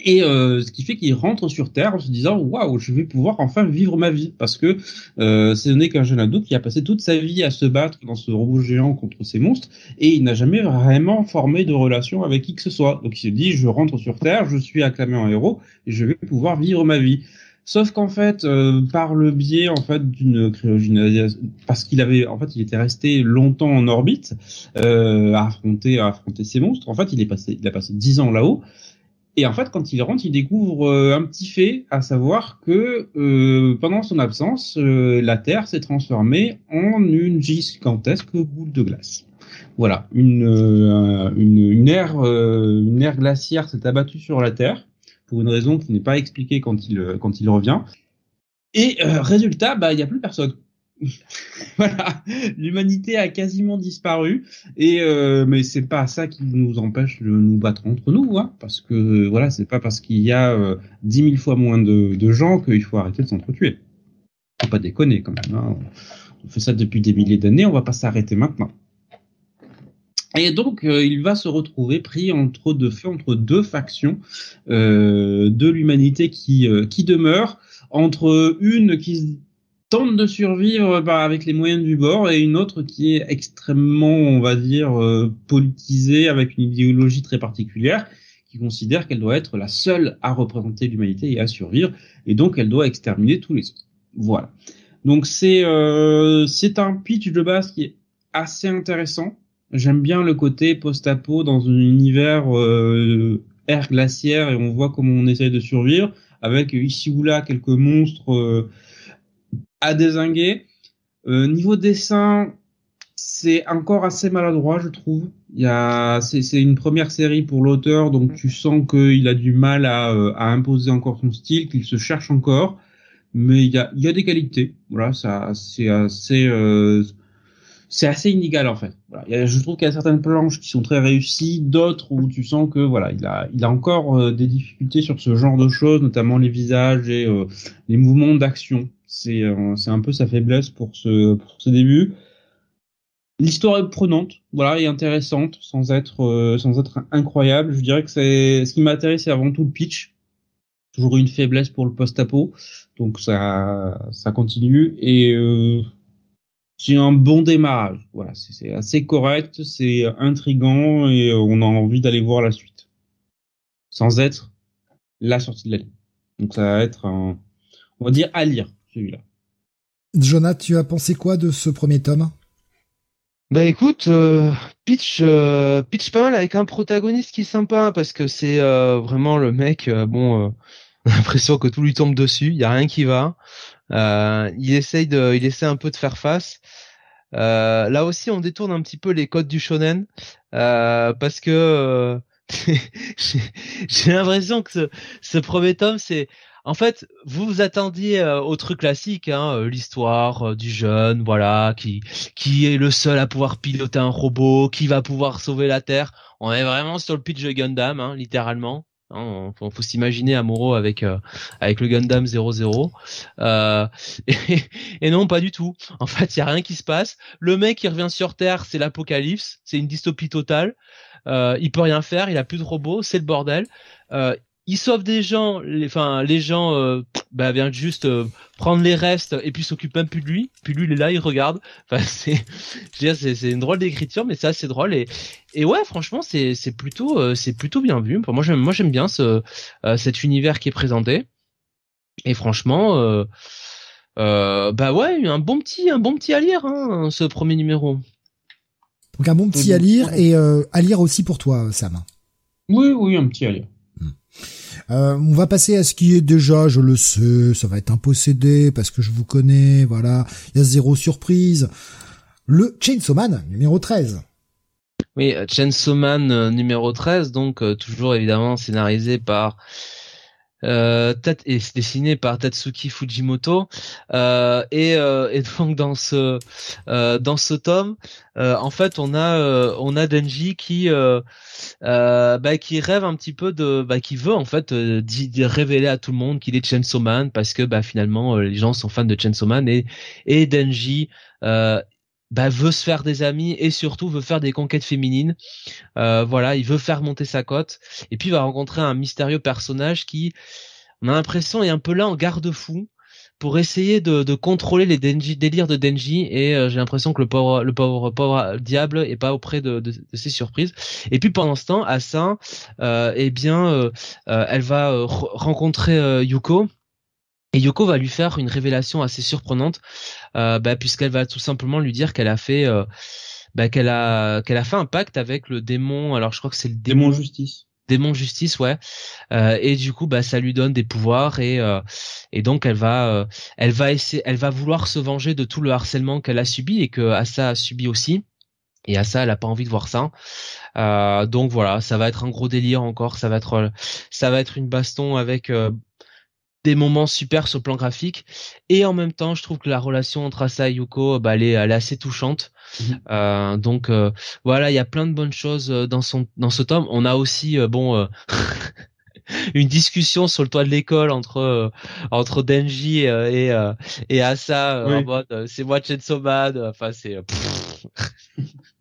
Et euh, ce qui fait qu'il rentre sur Terre en se disant waouh, je vais pouvoir enfin vivre ma vie parce que euh, ce n'est qu'un jeune ado qui a passé toute sa vie à se battre dans ce robot géant contre ces monstres et il n'a jamais vraiment formé de relation avec qui que ce soit. Donc il se dit je rentre sur Terre, je suis acclamé en héros et je vais pouvoir vivre ma vie. Sauf qu'en fait, euh, par le biais en fait d'une cryogénisation, parce qu'il avait, en fait, il était resté longtemps en orbite euh, à affronter, à affronter ces monstres. En fait, il est passé, il a passé dix ans là-haut. Et en fait, quand il rentre, il découvre euh, un petit fait, à savoir que euh, pendant son absence, euh, la Terre s'est transformée en une gigantesque boule de glace. Voilà, une, une, une ère, une ère glaciaire s'est abattue sur la Terre pour une raison qui n'est pas expliquée quand il quand il revient. Et résultat, bah il y a plus personne. voilà, l'humanité a quasiment disparu et euh, mais c'est pas ça qui nous empêche de nous battre entre nous, hein, parce que voilà, c'est pas parce qu'il y a euh, dix mille fois moins de, de gens qu'il faut arrêter de s'entretuer. Faut pas déconner quand même. Hein. On fait ça depuis des milliers d'années, on va pas s'arrêter maintenant. Et donc, euh, il va se retrouver pris entre deux feux, entre deux factions euh, de l'humanité qui euh, qui demeure, entre une qui tente de survivre bah, avec les moyens du bord et une autre qui est extrêmement, on va dire, euh, politisée avec une idéologie très particulière qui considère qu'elle doit être la seule à représenter l'humanité et à survivre, et donc elle doit exterminer tous les autres. Voilà. Donc c'est euh, c'est un pitch de base qui est assez intéressant. J'aime bien le côté post-apo dans un univers euh, air glaciaire et on voit comment on essaye de survivre avec ici ou là quelques monstres euh, à désinguer. Euh, niveau dessin, c'est encore assez maladroit, je trouve. Il y a, c'est, une première série pour l'auteur, donc tu sens qu'il a du mal à, euh, à imposer encore son style, qu'il se cherche encore. Mais il y a, il y a des qualités. Voilà, ça, c'est assez, euh, c'est assez inégal en fait. Je trouve qu'il y a certaines planches qui sont très réussies, d'autres où tu sens que voilà, il a, il a encore euh, des difficultés sur ce genre de choses, notamment les visages et les mouvements d'action. C'est, c'est un peu sa faiblesse pour ce, pour ce début. L'histoire est prenante, voilà, et intéressante, sans être euh, sans être incroyable. Je dirais que c'est ce qui m'intéresse, c'est avant tout le pitch. Toujours une faiblesse pour le post-apo, donc ça ça continue et euh, c'est un bon démarrage. Voilà, c'est assez correct, c'est intrigant et on a envie d'aller voir la suite, sans être la sortie de l'année. Donc ça va être un, on va dire à lire celui-là. Jonathan, tu as pensé quoi de ce premier tome? Bah écoute, euh, pitch, euh, pitch pas mal avec un protagoniste qui est sympa parce que c'est euh, vraiment le mec. bon, on a l'impression que tout lui tombe dessus. Il y a rien qui va. Il essaye de, il essaie un peu de faire face. là aussi, on détourne un petit peu les codes du shonen parce que j'ai l'impression que ce, ce premier tome, c'est en fait, vous vous attendiez euh, au truc classique, hein, euh, l'histoire euh, du jeune, voilà, qui qui est le seul à pouvoir piloter un robot, qui va pouvoir sauver la Terre. On est vraiment sur le pitch de Gundam, hein, littéralement. Hein, faut, s'imaginer Amuro avec avec le Gundam 00. Euh, et, non, pas du tout. En fait, il y a rien qui se passe. Le mec qui revient sur Terre, c'est l'apocalypse, c'est une dystopie totale. Euh, il peut rien faire, il a plus de robots, c'est le bordel. Euh, il sauve des gens, les, enfin les gens euh, bah, viennent juste euh, prendre les restes et puis s'occupent même plus de lui. Puis lui il est là, il regarde. Enfin c'est, c'est, c'est une drôle d'écriture, mais ça c'est drôle et et ouais franchement c'est c'est plutôt euh, c'est plutôt bien vu. Moi j'aime moi j'aime bien ce euh, cet univers qui est présenté et franchement bah ouais un bon petit un bon petit à lire hein, ce premier numéro. Donc un bon petit à lire et à lire aussi pour toi Sam. Oui oui un petit à lire. Euh, on va passer à ce qui est déjà, je le sais, ça va être un possédé parce que je vous connais, voilà, il y a zéro surprise. Le Chainsaw Man numéro 13. Oui, euh, Chainsaw Man euh, numéro 13, donc toujours évidemment scénarisé par euh, et dessiné par Tatsuki Fujimoto. Euh, et, euh, et, donc dans ce euh, dans ce tome euh, en fait on a euh, on a Denji qui bah, qui rêve un petit peu de bah, qui veut en fait révéler à tout le monde qu'il est Chainsaw Man parce que bah finalement les gens sont fans de Chainsaw Man et et Denji bah, veut se faire des amis et surtout veut faire des conquêtes féminines. Euh, voilà, il veut faire monter sa cote. Et puis il va rencontrer un mystérieux personnage qui, on a l'impression, est un peu là en garde-fou pour essayer de, contrôler les délires de Denji. Et euh, j'ai l'impression que le pauvre, le pauvre, diable est pas auprès de, ses surprises. Et puis pendant ce temps, Asa, euh, eh bien, elle va rencontrer Yuko et Yoko va lui faire une révélation assez surprenante, euh, bah, puisqu'elle va tout simplement lui dire qu'elle a fait, euh, bah, qu'elle a, qu'elle a fait un pacte avec le démon. Alors je crois que c'est le démon, justice. Démon justice, ouais. Euh, et du coup, bah, ça lui donne des pouvoirs et et donc elle va, elle va essayer, elle va vouloir se venger de tout le harcèlement qu'elle a subi et que Asa a subi aussi. Et Asa, elle a pas envie de voir ça. donc voilà, ça va être un gros délire encore. Ça va être, ça va être une baston avec des moments super sur le plan graphique. Et en même temps je trouve que la relation entre Asa et Yuko bah, elle, est, elle est assez touchante. Mhm. euh, donc euh, voilà il y a plein de bonnes choses euh, dans son dans ce tome. On a aussi bon une discussion sur le toit de l'école entre entre Denji et et Asa en mode c'est moi Chainsaw Man. Enfin c'est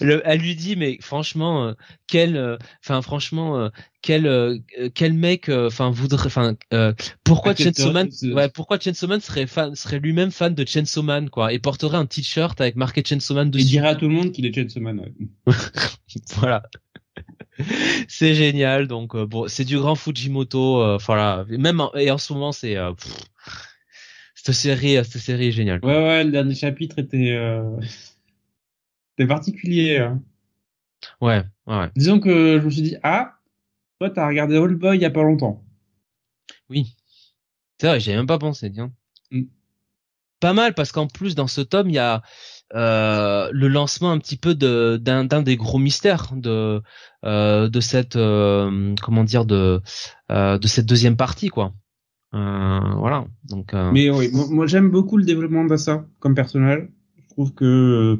elle lui dit mais franchement euh, quel euh, enfin franchement euh, quel quel mec enfin voudrait enfin pourquoi Chainsaw Man ouais pourquoi Chainsaw Man serait fan serait lui-même fan de Chainsaw Man quoi et porterait un t-shirt avec marqué Chainsaw Man dessus il dirait à tout le monde qu'il est Chainsaw Man voilà c'est génial. Donc bon, c'est du grand Fujimoto. voilà, même et en ce moment c'est cette série, cette série est géniale. Ouais ouais, le dernier chapitre était c'était particulier. Hein. Ouais, ouais. Disons que je me suis dit ah, toi t'as regardé Old Boy il y a pas longtemps. Oui. C'est vrai, j'y même pas pensé, tiens. Mm. Pas mal parce qu'en plus dans ce tome il y a euh, le lancement un petit peu de d'un des gros mystères de euh, de cette euh, comment dire de euh, de cette deuxième partie quoi. voilà donc. Mais oui, moi, j'aime beaucoup le développement d'Assa comme personnage. Je trouve que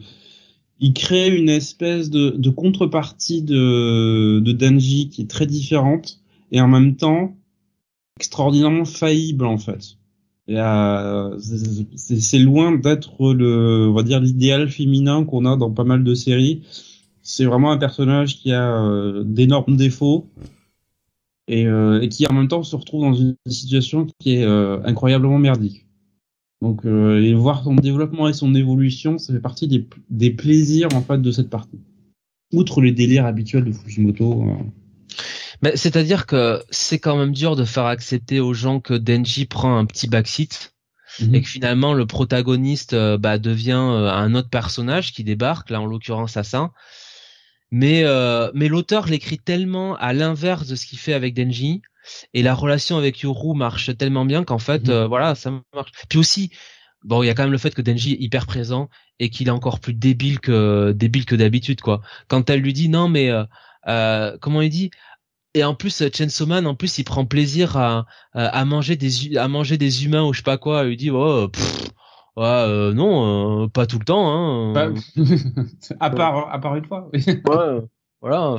il crée une espèce de, de contrepartie de de Denji qui est très différente et en même temps extraordinairement faillible en fait. C'est loin d'être le, on va dire l'idéal féminin qu'on a dans pas mal de séries. C'est vraiment un personnage qui a euh, d'énormes défauts et, euh, et, qui en même temps se retrouve dans une situation qui est euh, incroyablement merdique. Donc et voir son développement et son évolution, ça fait partie des, des plaisirs en fait de cette partie. Outre les délires habituels de Fujimoto. Mais c'est-à-dire que c'est quand même dur de faire accepter aux gens que Denji prend un petit backseat mhm. et que finalement le protagoniste euh, bah, devient euh, un autre personnage qui débarque, là en l'occurrence Assassin. Mais euh, mais l'auteur l'écrit tellement à l'inverse de ce qu'il fait avec Denji et la relation avec Yoru marche tellement bien qu'en fait mhm. voilà ça marche. Puis aussi bon il y a quand même le fait que Denji est hyper présent et qu'il est encore plus débile que débile que d'habitude quoi. Quand elle lui dit non mais euh, comment il dit? Et en plus Chainsaw Man en plus il prend plaisir à, à manger des à manger des humains ou je sais pas quoi il dit oh ouais, euh, non euh, pas tout le temps hein bah, à part à part une fois oui. ouais voilà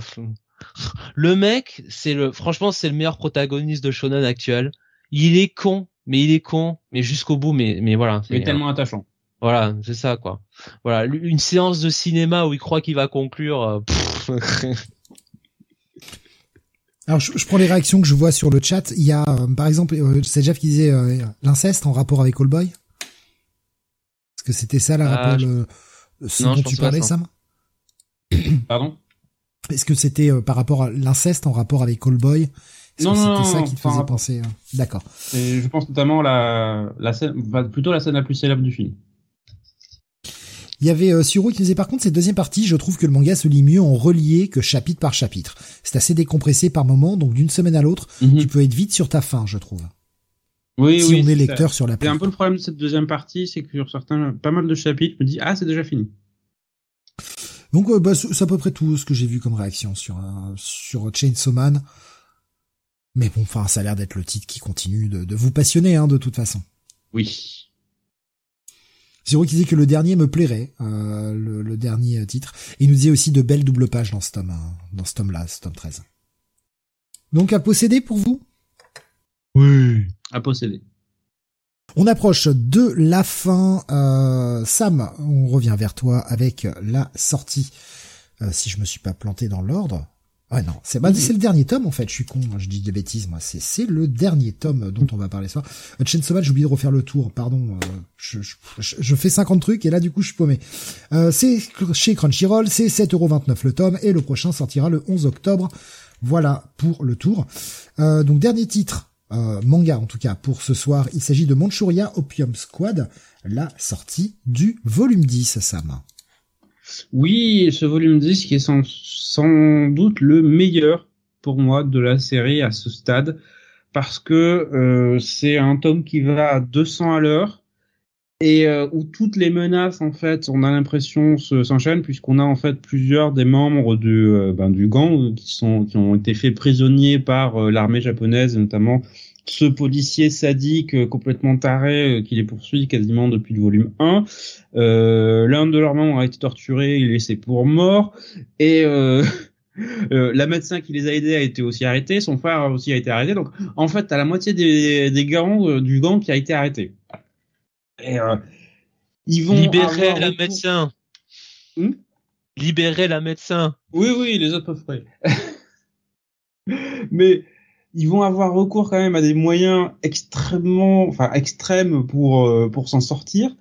le mec c'est le franchement c'est le meilleur protagoniste de shonen actuel. Il est con mais il est con mais jusqu'au bout mais mais voilà c'est tellement attachant. voilà c'est ça quoi. Voilà une séance de cinéma où il croit qu'il va conclure euh, Alors je, prends les réactions que je vois sur le chat. Il y a euh, par exemple euh, c'est Jeff qui disait euh, l'inceste en rapport avec Callboy. Est-ce que c'était ça la ah, rapport ce dont tu parlais Sam? Pardon? Est-ce que c'était par rapport à l'inceste en rapport avec Callboy non, non, c'était ça qui te faisait penser D'accord. Je pense notamment la, la scène, plutôt la scène la plus célèbre du film. Il y avait euh, Suro qui disait par contre cette deuxième partie, je trouve que le manga se lit mieux en relié que chapitre par chapitre. C'est assez décompressé par moment, donc d'une semaine à l'autre, mhm. tu peux être vite sur ta fin, je trouve. Oui, si on est lecteur sur la C'est un peu le problème de cette deuxième partie, c'est que sur certains, pas mal de chapitres, je me dis ah c'est déjà fini. Donc euh, bah, c'est à peu près tout ce que j'ai vu comme réaction sur euh, sur Chainsaw Man. Mais bon, enfin, ça a l'air d'être le titre qui continue de, de vous passionner, hein, de toute façon. Oui. Zero qui disait que le dernier me plairait, euh, le, dernier titre. Et il nous disait aussi de belles doubles pages dans ce tome, hein, dans ce tome-là, ce tome 13. Donc à posséder pour vous? Oui, à posséder. On approche de la fin. Euh, Sam, on revient vers toi avec la sortie. Euh, si je me suis pas planté dans l'ordre, Ouais, non, c'est bah, c'est le dernier tome en fait. Je suis con, je dis des bêtises. Moi, c'est c'est le dernier tome dont on va parler ce soir. Euh, Chainsaw Man, j'ai oublié de refaire le tour. Pardon, euh, je, je, fais 50 trucs et là du coup je suis paumé. Euh, c'est chez Crunchyroll, c'est 7,29€ le tome et le prochain sortira le 11 octobre. Voilà pour le tour. Euh, donc dernier titre, euh, manga en tout cas pour ce soir. Il s'agit de Manchuria Opium Squad, la sortie du volume 10, Sam. Oui, ce volume 10 qui est sans, sans, doute le meilleur pour moi de la série à ce stade parce que euh, c'est un tome qui va à 200 à l'heure et euh, où toutes les menaces en fait on a l'impression s'enchaînent puisqu'on a en fait plusieurs des membres du euh, ben, du gang qui sont qui ont été faits prisonniers par l'armée japonaise notamment ce policier sadique euh, complètement taré euh, qui les poursuit quasiment depuis le volume 1. Euh, L'un de leurs membres a été torturé, il est laissé pour mort. Et euh, la médecin qui les a aidés a été aussi arrêté, son frère aussi a été arrêté. Donc en fait, t'as la moitié des, des gangs, du gang qui a été arrêté. Et ils vont libérer la médecin. Hmm? Libérer la médecin. Oui, oui, les autres peuvent Mais ils vont avoir recours quand même à des moyens extrêmement, enfin extrêmes pour euh, pour s'en sortir.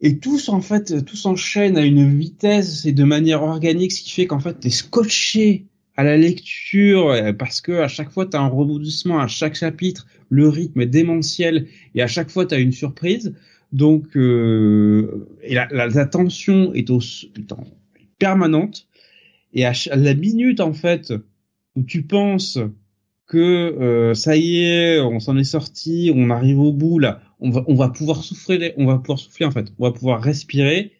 Et tous en fait, tout s'enchaîne à une vitesse et de manière organique, ce qui fait qu'en fait t'es scotché à la lecture parce que à chaque fois tu as un rebondissement à chaque chapitre, le rythme est démentiel et à chaque fois tu as une surprise. Donc euh, et la, la, tension est, au, permanente et à, la minute en fait où tu penses que euh, ça y est, on s'en est sorti, on arrive au bout là, on va on va pouvoir souffler, on va pouvoir souffler en fait, on va pouvoir respirer.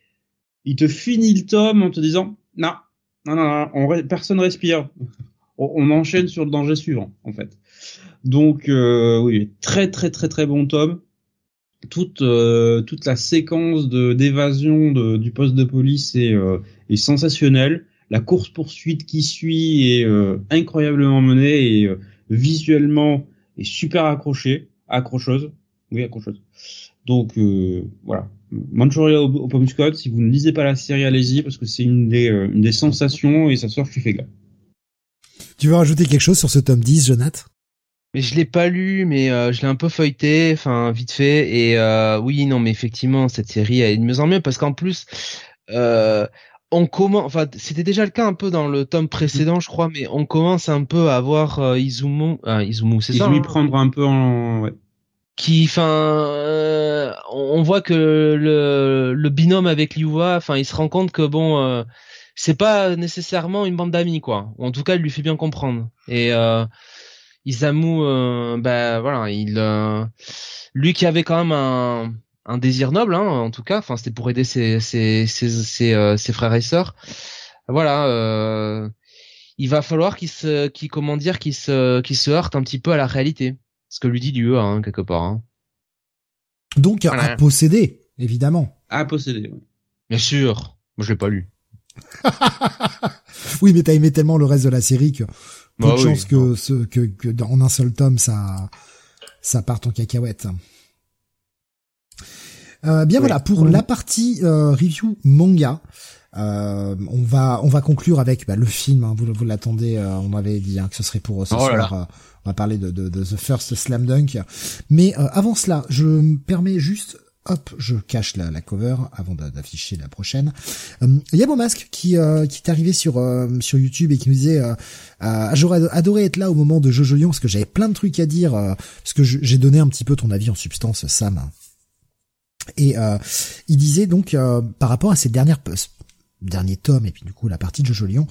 Il te finit le tome en te disant non, non, non, on, personne respire. On, enchaîne sur le danger suivant en fait. Donc euh, oui, très très très très bon tome. Toute euh, toute la séquence de d'évasion du poste de police est, euh, est sensationnelle. La course poursuite qui suit est euh, incroyablement menée et visuellement est super accrochée, accrocheuse. Oui, accrocheuse. Donc euh, voilà, Manchuria au, au Scott, si vous ne lisez pas la série, allez-y parce que c'est une des euh, une des sensations et ça sort fais gars. Tu veux rajouter quelque chose sur ce tome 10, Jonathan? Mais je l'ai pas lu, mais euh, je l'ai un peu feuilleté, enfin vite fait. Et euh, oui, non, mais effectivement, cette série elle me semble mieux parce qu'en plus, euh, on commence, enfin c'était déjà le cas un peu dans le tome précédent, je crois, mais on commence un peu à voir euh, Izumo, Izumo, c'est ça. Hein prendre un peu en, ouais qui, enfin, euh, on voit que le, le binôme avec Liuwa, enfin, il se rend compte que bon, euh, c'est pas nécessairement une bande d'amis, quoi. En tout cas, il lui fait bien comprendre. Et euh, Isamu, euh, ben voilà, il, euh, lui qui avait quand même un, un désir noble, hein, en tout cas, enfin, c'était pour aider ses ses ses, ses, ses frères et sœurs. Voilà, il va falloir qu'il se, qu'il comment dire, qu'il se, qu'il se heurte un petit peu à la réalité ce que lui dit Dieu, hein, quelque part. Hein. Donc à posséder, évidemment. À posséder, oui. Bien sûr. Moi, je l'ai pas lu. oui, mais t'as aimé tellement le reste de la série que peu bah de chance que, ce, que, que dans un seul tome ça ça parte en cacahuète. Euh, bien voilà pour la partie euh, review manga. Euh, on va on va conclure avec bah, le film. Hein, vous, vous l'attendez. Euh, on avait dit hein, que ce serait pour ce oh soir. Euh, on va parler de, de, de, The First Slam Dunk. Mais avant cela, je me permets juste hop, je cache la, la cover avant d'afficher la prochaine. Il y a Masque qui euh, qui est arrivé sur sur YouTube et qui nous disait euh, j'aurais adoré être là au moment de Jojo Lion parce que j'avais plein de trucs à dire parce que j'ai donné un petit peu ton avis en substance Sam. Et il disait donc par rapport à ces dernières dernier tome et puis du coup la partie de Jojo Lion.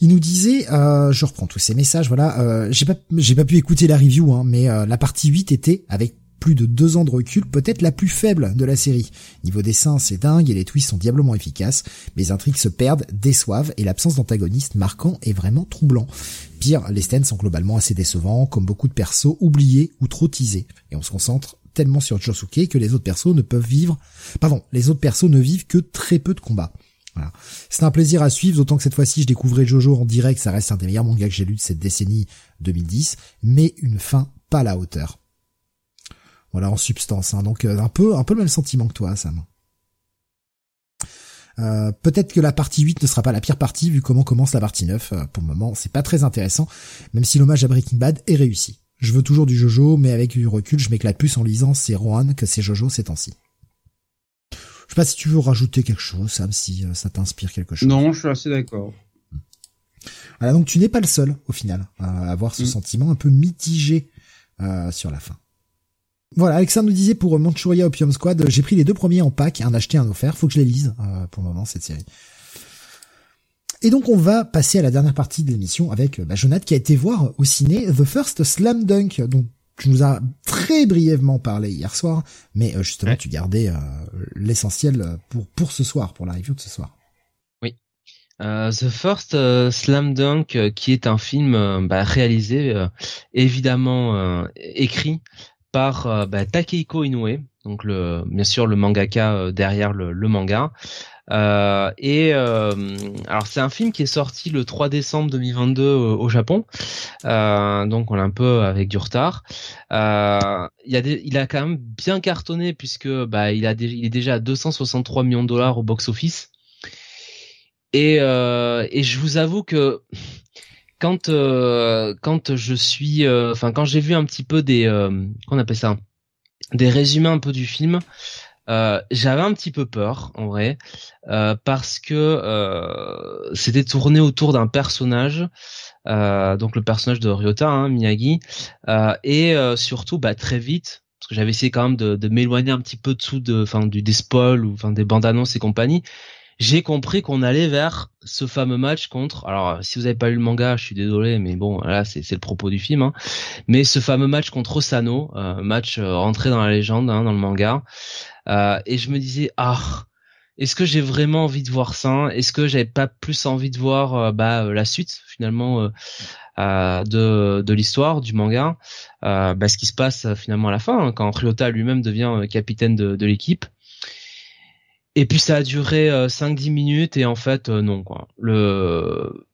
Il nous disait, euh, je reprends tous ces messages, voilà, euh, j'ai pas j'ai pas pu écouter la review, hein, mais euh, la partie 8 était avec plus de deux ans de recul, peut-être la plus faible de la série. Niveau dessin, c'est dingue et les twists sont diablement efficaces, les intrigues se perdent, déçoivent et l'absence d'antagoniste marquant est vraiment troublant. Pire, les stands sont globalement assez décevants, comme beaucoup de persos oubliés ou trop teasés, et on se concentre tellement sur Josuke que les autres persos ne peuvent vivre, pardon, les autres persos ne vivent que très peu de combats. C'est un plaisir à suivre, d'autant que cette fois-ci je découvrais Jojo en direct, ça reste un des meilleurs mangas que j'ai lu de cette décennie 2010, mais une fin pas à la hauteur. Voilà en substance, hein. donc euh, un peu un peu le même sentiment que toi, Sam. Euh, peut-être que la partie 8 ne sera pas la pire partie vu comment commence la partie 9. Euh, pour le moment, c'est pas très intéressant, même si l'hommage à Breaking Bad est réussi. Je veux toujours du Jojo, mais avec du recul, je m'éclate plus en lisant ces Rohan que ces Jojo ces temps-ci. Je sais pas si tu veux rajouter quelque chose, Sam, si euh, ça t'inspire quelque chose. Non, je suis assez d'accord. Voilà, donc tu n'es pas le seul, au final, à avoir ce mm. sentiment un peu mitigé euh, sur la fin. Voilà, Alexandre nous disait pour Manchuria Opium Squad, j'ai pris les deux premiers en pack, un acheté, un offert. Faut que je les lise euh, pour le moment cette série. Et donc on va passer à la dernière partie de l'émission avec bah, Jonathan qui a été voir au ciné The First Slam Dunk, dont tu nous as très brièvement parlé hier soir, mais euh, justement tu gardais euh, l'essentiel euh, pour pour ce soir, pour la review de ce soir. Oui. The First Slam Dunk, qui est un film bah, réalisé, évidemment écrit par bah, Takehiko Inoue, donc le bien sûr le mangaka derrière le, le manga. Euh, et euh, alors c'est un film qui est sorti le 3 décembre 2022 au, Japon, euh, donc on est un peu avec du retard. Euh, il, a il a quand même bien cartonné puisque bah il a il est déjà à 263 millions de dollars au box office. Et, et je vous avoue que quand quand je suis, enfin quand j'ai vu un petit peu des, qu'on appelle ça, des résumés un peu du film. Euh, j'avais un petit peu peur en vrai euh, parce que euh, c'était tourné autour d'un personnage, donc le personnage de Ryota, hein, Miyagi, et surtout bah, très vite parce que j'avais essayé quand même de, de m'éloigner un petit peu dessous de, enfin du des spoils ou enfin des bandes annonces et compagnie j'ai compris qu'on allait vers ce fameux match contre. Alors, si vous n'avez pas lu le manga, je suis désolé, mais bon, là, c'est le propos du film. Hein. Mais ce fameux match contre Osano, euh, match euh, rentré dans la légende, hein, dans le manga. Euh, et je me disais, ah, est-ce que j'ai vraiment envie de voir ça? Est-ce que j'avais pas plus envie de voir euh, bah, la suite finalement de, de l'histoire du manga bah, Ce qui se passe finalement à la fin, hein, quand Ryota lui-même devient capitaine de, de l'équipe. Et puis ça a duré 5-10 euh, minutes et en fait euh, non quoi. Le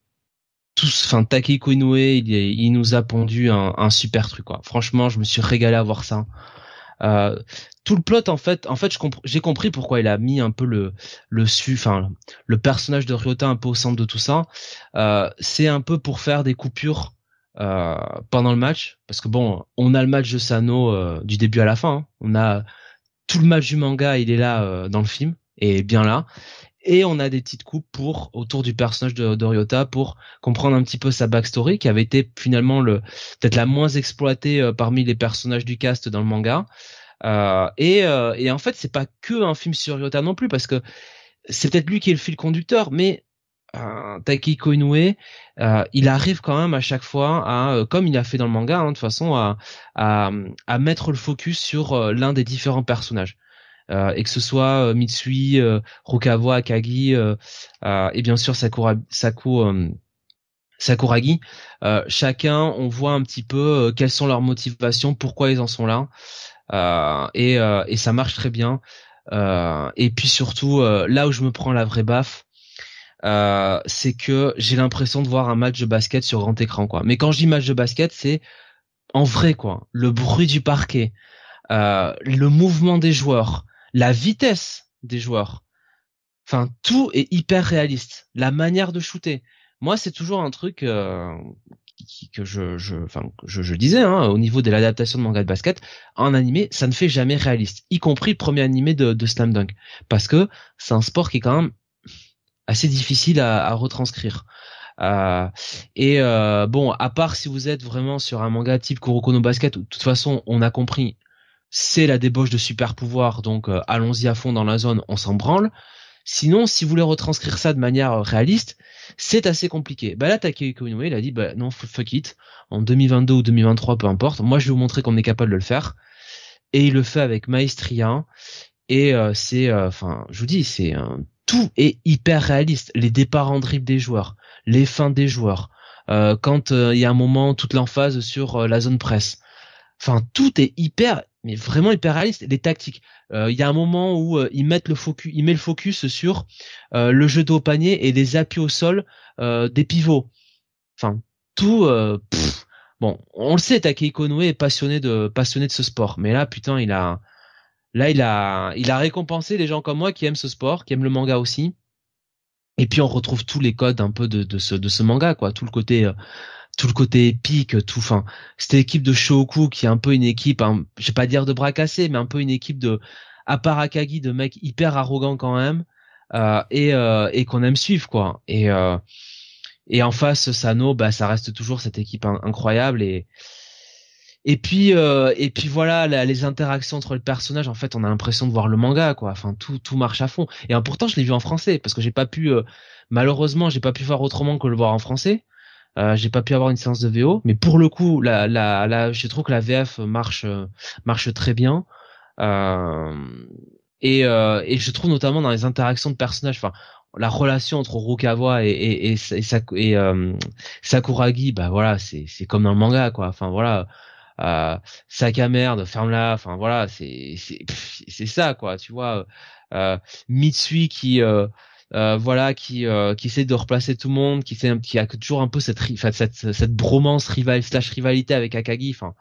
tous, enfin Takehiko Inoue, il, nous a pondu un, super truc quoi. Franchement, je me suis régalé à voir ça. Euh, tout le plot en fait, en fait, j'ai compris pourquoi il a mis un peu le le su, enfin le personnage de Ryota un peu au centre de tout ça. C'est un peu pour faire des coupures pendant le match, parce que bon, on a le match de Sano du début à la fin. Hein. On a tout le match du manga, il est là dans le film est bien là. Et on a des petites coupes pour autour du personnage de Doriota pour comprendre un petit peu sa backstory qui avait été finalement le peut-être la moins exploitée euh, parmi les personnages du cast dans le manga. Euh, et, euh, et en fait c'est pas que un film sur Ryota non plus parce que c'est peut-être lui qui est le fil conducteur, mais euh, Takehiko Inoue, euh, il arrive quand même à chaque fois à, comme il a fait dans le manga, hein, de toute façon, à, à, à mettre le focus sur l'un des différents personnages. Euh, et que ce soit euh, Mitsui, euh, Rukawa, Akagi et bien sûr Sakura, Saku, Sakuragi, chacun on voit un petit peu quelles sont leurs motivations, pourquoi ils en sont là, et, ça marche très bien. et puis surtout là où je me prends la vraie baffe, c'est que j'ai l'impression de voir un match de basket sur grand écran. Mais quand je dis match de basket, c'est en vrai quoi. Le bruit du parquet, le mouvement des joueurs, la vitesse des joueurs. Enfin, tout est hyper réaliste. La manière de shooter. Moi, c'est toujours un truc euh, que je, disais hein, au niveau de l'adaptation de manga de basket. En animé, ça ne fait jamais réaliste, y compris le premier animé de, de Slam Dunk, parce que c'est un sport qui est quand même assez difficile à, à retranscrire. Euh, et euh, bon, à part si vous êtes vraiment sur un manga type Kuroko no Basket, où de toute façon on a compris, c'est la débauche de super pouvoir, donc euh, allons-y à fond dans la zone, on s'en branle. Sinon, si vous voulez retranscrire ça de manière euh, réaliste, c'est assez compliqué. Bah là, Takehiko Inoue, il a dit, bah non, fuck it, en 2022 ou 2023, peu importe, moi je vais vous montrer qu'on est capable de le faire. Et il le fait avec maestria. Et euh, c'est, enfin, je vous dis, c'est tout est hyper réaliste. Les départs en dribble des joueurs, les fins des joueurs, quand il y a un moment toute l'emphase sur la zone presse. Enfin, tout est hyper mais vraiment hyper réaliste. Les tactiques. Euh, il y a un moment où euh, ils mettent le focus, il met le focus sur euh, le jeu au panier et les appuis au sol des pivots. Enfin, tout. bon, on le sait, Takehiko Noe est passionné de passionné de ce sport, mais là, putain, il a là, il a il a récompensé les gens comme moi qui aiment ce sport, qui aiment le manga aussi. Et puis on retrouve tous les codes un peu de, de ce de ce manga, quoi. Tout le côté tout le côté épique, tout. Enfin, cette équipe de Shoku qui est un peu une équipe, hein, je vais pas dire de bras cassés, mais un peu une équipe de à Parakagi de mecs hyper arrogants quand même euh, et euh, et qu'on aime suivre quoi. Et euh, et en face Sano, bah ça reste toujours cette équipe incroyable et et puis euh, et puis voilà les interactions entre les personnages en fait on a l'impression de voir le manga quoi enfin tout tout marche à fond et pourtant je l'ai vu en français parce que j'ai pas pu euh, malheureusement j'ai pas pu faire autrement que le voir en français euh, j'ai pas pu avoir une séance de VO, mais pour le coup, la, la, la, je trouve que la VF marche marche très bien. Euh, et, euh, et je trouve notamment dans les interactions de personnages, enfin la relation entre Rukawa et et, et, et, euh, Sakuragi, bah voilà, c'est c'est comme dans le manga quoi. Enfin voilà, euh, sac à merde, ferme-la. Enfin voilà, c'est c'est c'est ça quoi. Tu vois, euh, Mitsui qui euh, euh, voilà, qui euh, qui essaie de replacer tout le monde, qui fait qui a toujours un peu cette cette cette bromance rival slash rivalité avec Akagi. Enfin,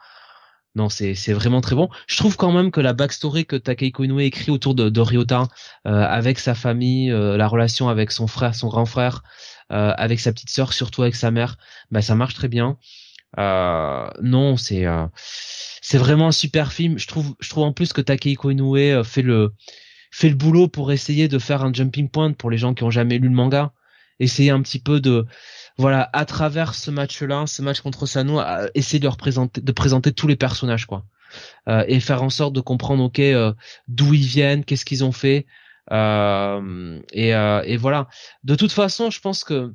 non, c'est c'est vraiment très bon. Je trouve quand même que la backstory que Takehiko Inoue écrit autour de, de Ryota, euh, avec sa famille, la relation avec son frère, son grand frère, avec sa petite sœur, surtout avec sa mère, bah ça marche très bien. non, c'est c'est vraiment un super film. Je trouve, je trouve en plus que Takehiko Inoue euh, fait le fait le boulot pour essayer de faire un jumping point pour les gens qui ont jamais lu le manga. Essayer un petit peu de voilà à travers ce match-là, ce match contre Sano, essayer de représenter, de présenter tous les personnages quoi, euh, et faire en sorte de comprendre ok euh, d'où ils viennent, qu'est-ce qu'ils ont fait, euh, et, euh, et voilà. De toute façon, je pense que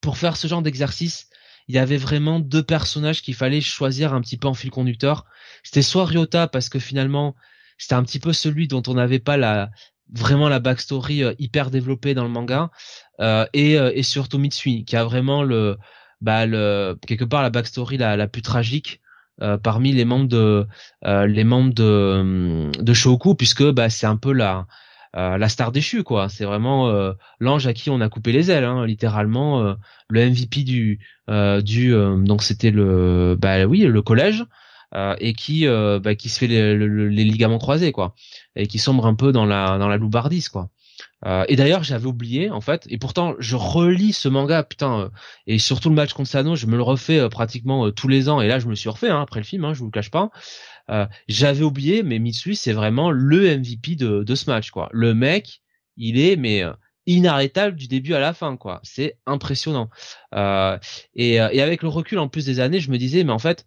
pour faire ce genre d'exercice, il y avait vraiment deux personnages qu'il fallait choisir un petit peu en fil conducteur. C'était soit Ryota parce que finalement c'était un petit peu celui dont on n'avait pas la vraiment la backstory euh, hyper développée dans le manga euh, et, euh, et surtout Mitsui qui a vraiment le bah quelque part la backstory la, la plus tragique parmi les membres de euh, les membres de de Shoku puisque bah c'est un peu la la star déchue quoi. C'est vraiment l'ange à qui on a coupé les ailes hein, littéralement le MVP du du donc c'était le bah oui le collège et qui bah, qui se fait les, les, ligaments croisés quoi et qui sombre un peu dans la dans la loubardise quoi euh, et d'ailleurs, j'avais oublié en fait, et pourtant je relis ce manga, putain, euh, et surtout le match contre Sano, je me le refais euh, pratiquement tous les ans, et là je me suis refait hein, après le film, hein, je vous le cache pas. j'avais oublié, mais Mitsui c'est vraiment le MVP de, de ce match, quoi. Le mec, il est mais inarrêtable du début à la fin, quoi. C'est impressionnant. Et, et, avec le recul en plus des années, je me disais, mais en fait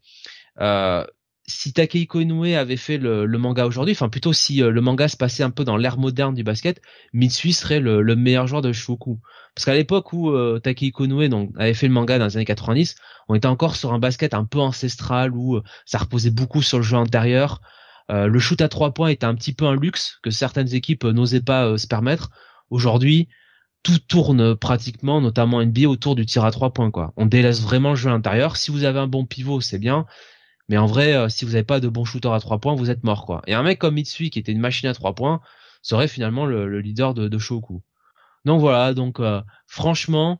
si Takehiko Inoue avait fait le, manga aujourd'hui, enfin plutôt si euh, le manga se passait un peu dans l'ère moderne du basket, Mitsui serait le, meilleur joueur de Shoku. Parce qu'à l'époque où euh, Takehiko Inoue donc, avait fait le manga dans les années 90, on était encore sur un basket un peu ancestral où euh, ça reposait beaucoup sur le jeu intérieur. le shoot à trois points était un petit peu un luxe que certaines équipes n'osaient pas se permettre. Aujourd'hui, tout tourne pratiquement, notamment NBA, autour du tir à trois points. Quoi. On délaisse vraiment le jeu intérieur. Si vous avez un bon pivot, c'est bien. Mais en vrai, euh, si vous n'avez pas de bons shooters à trois points, vous êtes mort quoi. Et un mec comme Mitsui qui était une machine à trois points serait finalement le, leader de, de Shoku. Donc voilà, donc euh, franchement,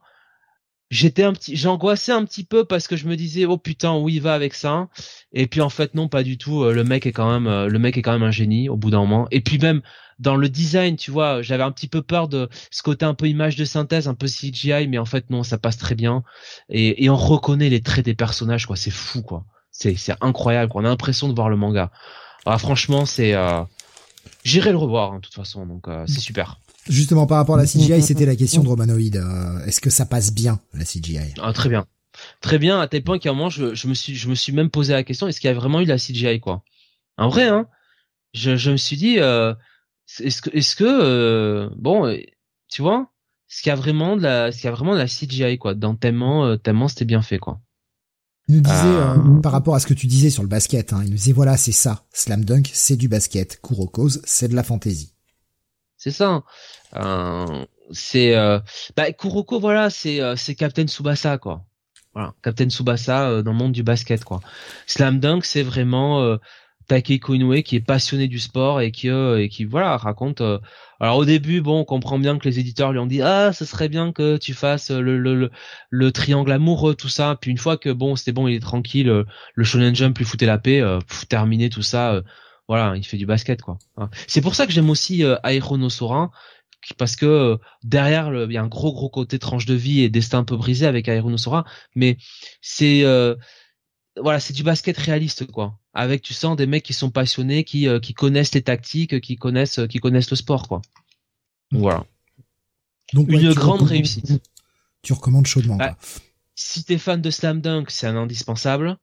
j'étais un petit, j'angoissais un petit peu parce que je me disais oh putain où il va avec ça? Et puis en fait non pas du tout. Euh, le mec est quand même, le mec est quand même un génie au bout d'un moment. Et puis même dans le design, tu vois, j'avais un petit peu peur de ce côté un peu image de synthèse, un peu CGI, mais en fait non, ça passe très bien. Et on reconnaît les traits des personnages quoi, c'est fou quoi c'est c'est incroyable. On a l'impression de voir le manga. Ah, franchement, c'est euh, j'irai le revoir hein, de toute façon, donc euh, c'est super. Justement, par rapport à la CGI, c'était la question de Romanoid. Euh, est-ce que ça passe bien la CGI ah, Très bien, très bien. À tel point qu'à un moment, je, je me suis je me suis même posé la question est-ce qu'il y a vraiment eu la CGI quoi? En vrai, hein. Je, je me suis dit est-ce que est-ce que bon, tu vois, est-ce qu'il y a vraiment de la est-ce qu'il y a vraiment de la CGI quoi? Dans tellement tellement c'était bien fait quoi. Il nous disait, euh, euh, par rapport à ce que tu disais sur le basket, hein, il nous disait voilà, c'est ça, Slam Dunk, c'est du basket, Kurokos, c'est de la fantaisie. C'est ça. Euh, c'est euh, bah, Kuroko, voilà, c'est c'est Captain Tsubasa quoi. Voilà, Captain Tsubasa dans le monde du basket quoi. Slam Dunk, c'est vraiment Takehiko Inoue qui est passionné du sport et qui euh, et qui voilà raconte euh, alors au début bon on comprend bien que les éditeurs lui ont dit ah ce serait bien que tu fasses le le, le, triangle amoureux tout ça puis une fois que bon c'était bon il est tranquille euh, le shonen jump lui foutait la paix terminé tout ça voilà il fait du basket quoi hein. c'est pour ça que j'aime aussi Aeronosora parce que derrière il y a un gros gros côté tranche de vie et destin un peu brisé avec Aeronosora mais c'est voilà, c'est du basket réaliste quoi. Avec tu sens des mecs qui sont passionnés, qui euh, qui connaissent les tactiques, qui connaissent qui connaissent le sport quoi. Voilà. Donc une grande réussite. Tu recommandes chaudement. Bah, si t'es fan de Slam Dunk, c'est un indispensable.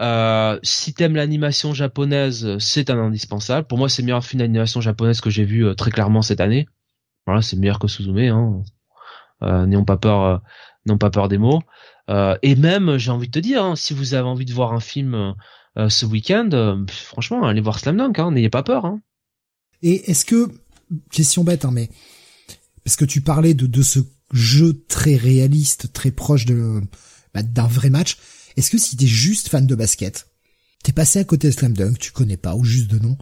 Euh, si t'aimes l'animation japonaise, c'est un indispensable. Pour moi, c'est le meilleur film d'animation japonaise que j'ai vu euh, très clairement cette année. Voilà, c'est meilleur que Suzume. Hein. Euh, n'ayons pas peur, euh, n'ayons pas peur des mots. Euh, et même, j'ai envie de te dire, hein, si vous avez envie de voir un film euh, ce week-end, euh, franchement, allez voir Slam Dunk, hein, n'ayez pas peur. Hein. Et est-ce que, question bête, hein, mais parce que tu parlais de, de ce jeu très réaliste, très proche de bah, d'un vrai match, est-ce que si t'es juste fan de basket, t'es passé à côté de Slam Dunk, tu connais pas ou juste de nom,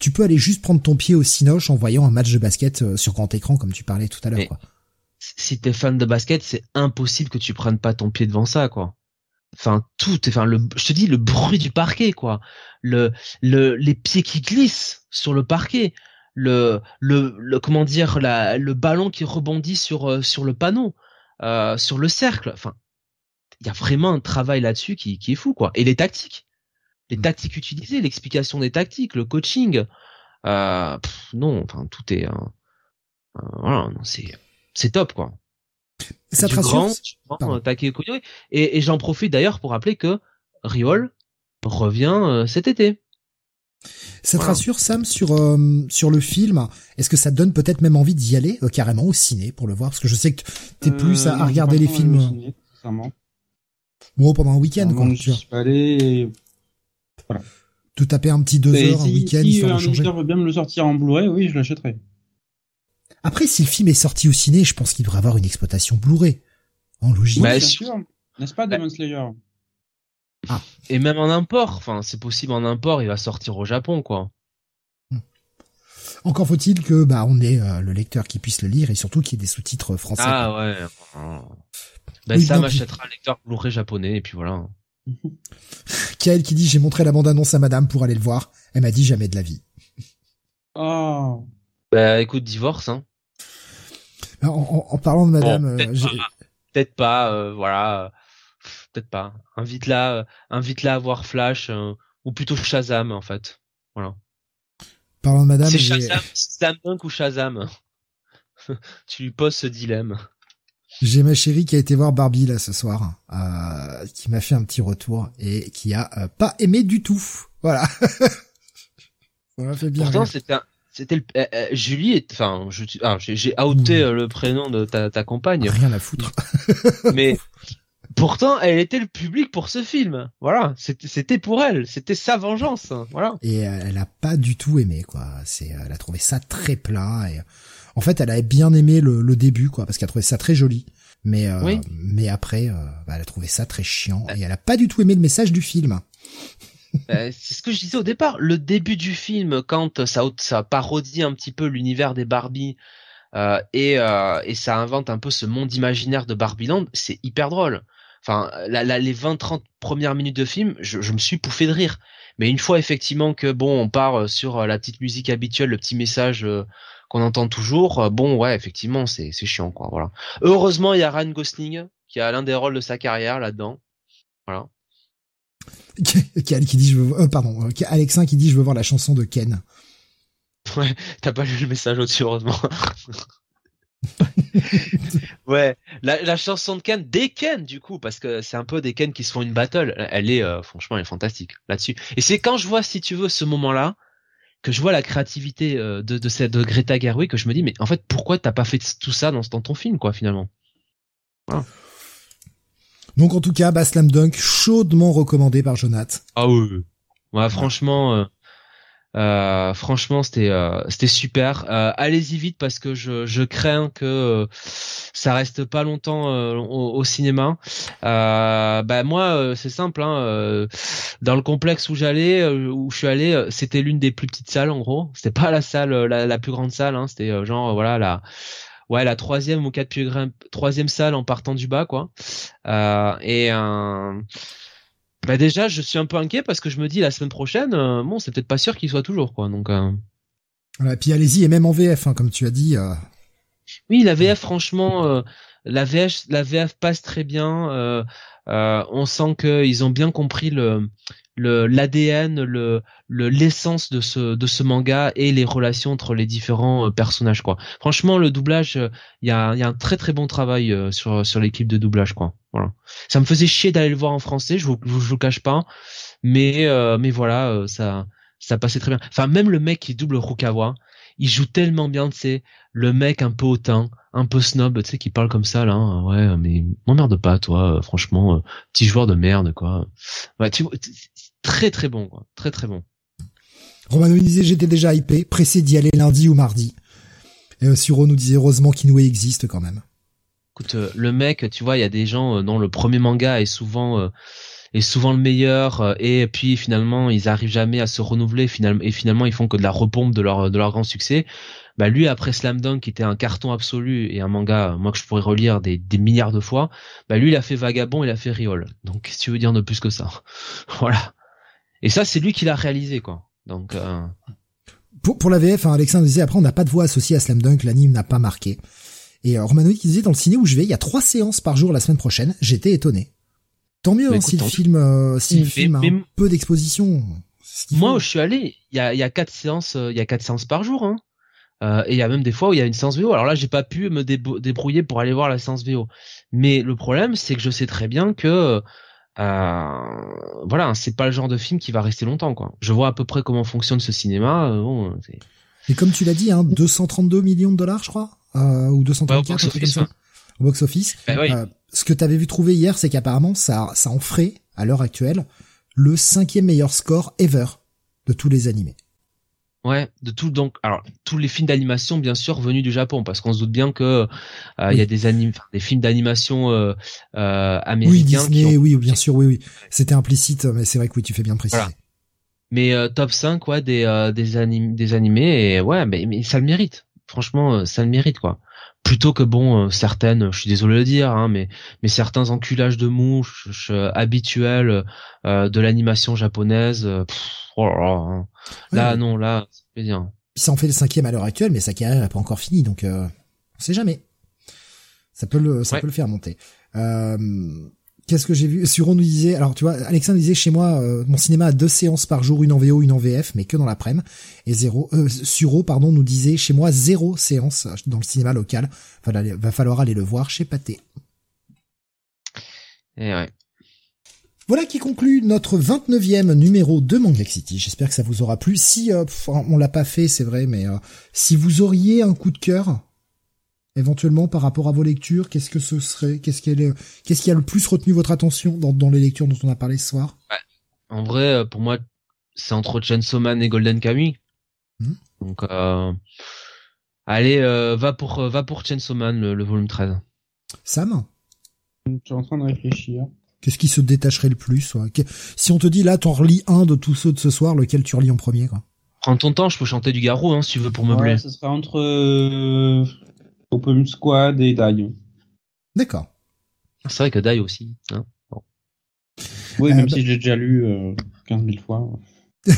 tu peux aller juste prendre ton pied au cinoche en voyant un match de basket sur grand écran comme tu parlais tout à l'heure. si t'es fan de basket, c'est impossible que tu prennes pas ton pied devant ça, quoi. Enfin, tout, enfin, le, je te dis, le bruit du parquet, quoi. Le, le, les pieds qui glissent sur le parquet. Le, le, le comment dire, la, le ballon qui rebondit sur, euh, sur le panneau, euh, sur le cercle. Enfin, il y a vraiment un travail là-dessus qui, qui est fou, quoi. Et les tactiques. les tactiques utilisées, l'explication des tactiques, le coaching. Euh, non, enfin tout est, euh, euh, voilà, c'est c'est top quoi. Ça te rassure Et, et j'en profite d'ailleurs pour rappeler que Riol revient cet été. Ça te rassure Sam sur sur le film? Est-ce que ça te donne peut-être même envie d'y aller carrément au ciné pour le voir? Parce que je sais que t'es plus à, regarder les films. Bon, pendant un week-end, quoi. Je suis pas allé. Voilà. Tout taper un petit deux heures, un week-end, si un veut bien me le sortir en Blu-ray, oui, je l'achèterai. Après, si le film est sorti au ciné, je pense qu'il devrait avoir une exploitation Blu-ray. En logique. Bah, bien sûr. N'est-ce pas, Demon Slayer? Ah. Et même en import, enfin, c'est possible en import, il va sortir au Japon, quoi. Hmm. Encore faut-il que, bah, on ait euh, le lecteur qui puisse le lire et surtout qu'il y ait des sous-titres français. Ah ouais. Ben ça m'achètera un lecteur Blu-ray japonais et puis voilà. Kael qui dit j'ai montré la bande-annonce à madame pour aller le voir. Elle m'a dit jamais de la vie. Oh. Bah écoute, divorce hein. En, parlant de madame, peut-être pas, euh, voilà, peut-être pas. Invite-la, euh, invite-la à voir Flash euh, ou plutôt Shazam en fait. Voilà. Parlant de madame, c'est Shazam, Shazam ou Shazam? tu lui poses ce dilemme. J'ai ma chérie qui a été voir Barbie là ce soir, euh, qui m'a fait un petit retour et qui a euh, pas aimé du tout. Voilà. Ça m'a fait bien. Pourtant c'était c'était le euh, euh, Julie enfin je ah, j'ai outé le prénom de ta, ta compagne. Rien à foutre. Mais pourtant elle était le public pour ce film. Voilà, c'était pour elle, c'était sa vengeance. Voilà. Et elle a pas du tout aimé quoi. C'est elle a trouvé ça très plat et en fait, elle avait bien aimé le, début, quoi, parce qu'elle trouvait ça très joli. Mais euh, mais après, euh, bah, elle a trouvé ça très chiant et elle a pas du tout aimé le message du film. Euh, c'est ce que je disais au départ. Le début du film, quand ça, ça parodie un petit peu l'univers des Barbie et, et ça invente un peu ce monde imaginaire de Barbieland, c'est hyper drôle. Enfin, les 20-30 premières minutes de film, je, je, me suis pouffé de rire. Mais une fois effectivement que bon, on part sur la petite musique habituelle, le petit message qu'on entend toujours. Euh, bon, ouais, effectivement, c'est chiant, quoi. Voilà. Heureusement, il y a Ryan Gosling qui a l'un des rôles de sa carrière là-dedans. Voilà. Qui dit je veux euh, pardon, euh, Alexin qui dit je veux voir la chanson de Ken. Ouais, t'as pas lu le message au-dessus heureusement. ouais, la, la, chanson de Ken, des Ken du coup, parce que c'est un peu des Ken qui se font une battle. Elle est, franchement, elle est fantastique là-dessus. Et c'est quand je vois, si tu veux, ce moment-là, que je vois la créativité euh, de, de cette de Greta Gerwig que je me dis mais en fait pourquoi t'as pas fait tout ça dans, dans ton film quoi finalement? Donc en tout cas bah, Slam Dunk chaudement recommandé par Jonathan ah oui, ouais, franchement euh, euh, euh, c'était super. Allez-y vite parce que je, crains que ça reste pas longtemps au, cinéma. bah moi, c'est simple. Hein, dans le complexe où j'allais, où je suis allé, c'était l'une des plus petites salles en gros. C'était pas la salle, la, la plus grande salle. Hein, c'était genre voilà la ouais la troisième ou quatre troisième salle en partant du bas quoi. et bah déjà, je suis un peu inquiet parce que je me dis la semaine prochaine, euh, bon, c'est peut-être pas sûr qu'il soit toujours quoi. Donc. Euh... et puis allez-y et même en VF, hein, comme tu as dit. Euh... Oui, la VF, franchement, euh, la VF, la VF passe très bien. Euh, on sent qu'ils ont bien compris le l'ADN, le le l'essence de ce de ce manga et les relations entre les différents euh, personnages quoi. Franchement, le doublage, il y a y a un très très bon travail euh, sur sur l'équipe de doublage quoi. Voilà. Ça me faisait chier d'aller le voir en français, je vous je vous cache pas, mais euh, mais voilà, ça ça passait très bien. Enfin même le mec qui double Rukawa, il joue tellement bien, tu sais, le mec un peu hautain, un peu snob, tu sais, qui parle comme ça là, hein. ouais, mais m'emmerde pas, toi, franchement, petit joueur de merde, quoi. Ouais, tu très très bon, quoi. Très très bon. Romano disait j'étais déjà hypé, pressé d'y aller lundi ou mardi. Et euh, Suro nous disait heureusement qu'Inoue existe quand même. Écoute, euh, le mec, tu vois, il y a des gens euh, dont le premier manga est souvent euh, est souvent le meilleur et puis finalement ils arrivent jamais à se renouveler finalement et finalement ils font que de la repompe de leur de leur grand succès. Bah lui après Slam Dunk qui était un carton absolu et un manga moi que je pourrais relire des, des milliards de fois, bah lui il a fait Vagabond, il a fait Riol. Donc qu'est-ce que tu veux dire de plus que ça Voilà. Et ça, c'est lui qui l'a réalisé, quoi. Donc. Euh... Pour, pour la VF, hein, Alexandre disait après, on n'a pas de voix associée à Slam Dunk, l'anime n'a pas marqué. Et euh, Romanoïd qui disait dans le ciné où je vais, il y a trois séances par jour la semaine prochaine. J'étais étonné. Tant mieux, hein, si le film, euh, si le film a un peu d'exposition. Moi, où je suis allé, il y a, y a quatre séances, il y a quatre séances par jour. Hein. Euh, et il y a même des fois où il y a une séance VO. Alors là, j'ai pas pu me débrouiller pour aller voir la séance VO. Mais le problème, c'est que je sais très bien que euh, voilà, c'est pas le genre de film qui va rester longtemps. Quoi. Je vois à peu près comment fonctionne ce cinéma. Euh, bon, et comme tu l'as dit, hein, 232 millions de dollars, je crois, euh, ou 234 ouais, au box office. Ben euh, ce que tu avais vu trouver hier, c'est qu'apparemment ça, ça en ferait à l'heure actuelle le cinquième meilleur score ever de tous les animés. Ouais, de tout donc alors tous les films d'animation bien sûr venus du Japon parce qu'on se doute bien que euh, il y a des animes des films d'animation euh, euh, américains oui, Disney, oui bien sûr oui oui c'était implicite mais c'est vrai que oui tu fais bien de préciser. Mais top 5 ouais des des animes des animés et ouais mais mais ça le mérite. Franchement ça le mérite quoi plutôt que bon certaines je suis désolé de le dire hein, mais mais certains enculages de mouches habituels de l'animation japonaise oh là, là, hein. là non là c'est bien. Ça en fait le cinquième à l'heure actuelle mais sa carrière n'est pas encore finie donc euh, on sait jamais. Ça peut le ça peut le faire monter. Euh, Qu'est-ce que j'ai vu? Suron nous disait, alors tu vois, Alexandre disait chez moi, euh, mon cinéma a deux séances par jour, une en VO, une en VF, mais que dans l'après-midi. Et zéro, euh, Suro, pardon, nous disait chez moi zéro séance dans le cinéma local. Voilà, va falloir aller le voir chez Pathé. Et eh ouais. Voilà qui conclut notre 29e numéro de Manga City. J'espère que ça vous aura plu. Si euh, on l'a pas fait, c'est vrai, mais euh, si vous auriez un coup de cœur, éventuellement par rapport à vos lectures, qu'est-ce que ce serait Qu'est-ce qui, qu'est-ce qui a le plus retenu votre attention dans, les lectures dont on a parlé ce soir? En vrai, euh, pour moi, c'est entre Chainsaw Man et Golden Kamuy. Hmm. Donc, allez, va pour va pour Chainsaw Man, le, le volume 13. Sam? Je suis en train de réfléchir. Qu'est-ce qui se détacherait le plus Si on te dit là, t'en relis un de tous ceux de ce soir, lequel tu relis en premier quoi? Prends ton temps, je peux chanter du garou hein, si tu veux pour meubler. Ouais, ce sera entre euh, Open Squad et Dai. D'accord. C'est vrai que Dai aussi. Hein oui, même euh, si j'ai déjà lu euh, 15 000 fois.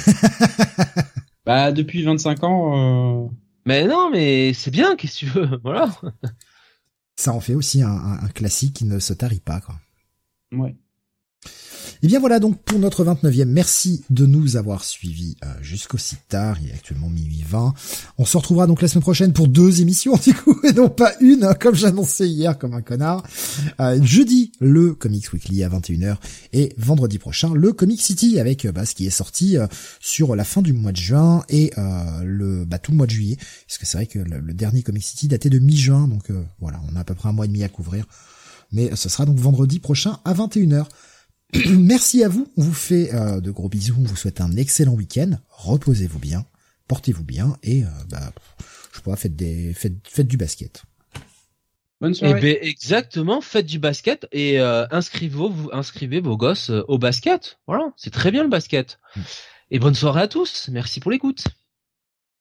bah depuis 25 ans. Euh... Mais non, mais c'est bien, qu'est-ce que tu veux, voilà. Ça en fait aussi un, un classique qui ne se tarit pas, quoi. Ouais. Et eh bien voilà donc pour notre 29e. Merci de nous avoir suivis euh, jusqu'aussi tard. Il est actuellement minuit 20. On se retrouvera donc la semaine prochaine pour deux émissions du coup et non pas une hein, comme j'annonçais hier comme un connard. Euh, jeudi le Comics Weekly à 21h et vendredi prochain le Comic City avec euh, bah, ce qui est sorti sur la fin du mois de juin et le bah, tout le mois de juillet. Parce que c'est vrai que le, le, dernier Comic City datait de mi-juin donc voilà on a à peu près un mois et demi à couvrir. Mais ce sera donc vendredi prochain à 21h. Merci à vous, on vous fait euh, de gros bisous, on vous souhaite un excellent week-end, reposez-vous bien, portez-vous bien et euh, bah, je pourrais faites des faites, faites du basket. Bonne soirée. Eh ben, exactement, faites du basket et euh, inscrivez, vos, inscrivez vos gosses au basket. Voilà, c'est très bien le basket. Mm. Et bonne soirée à tous. Merci pour l'écoute.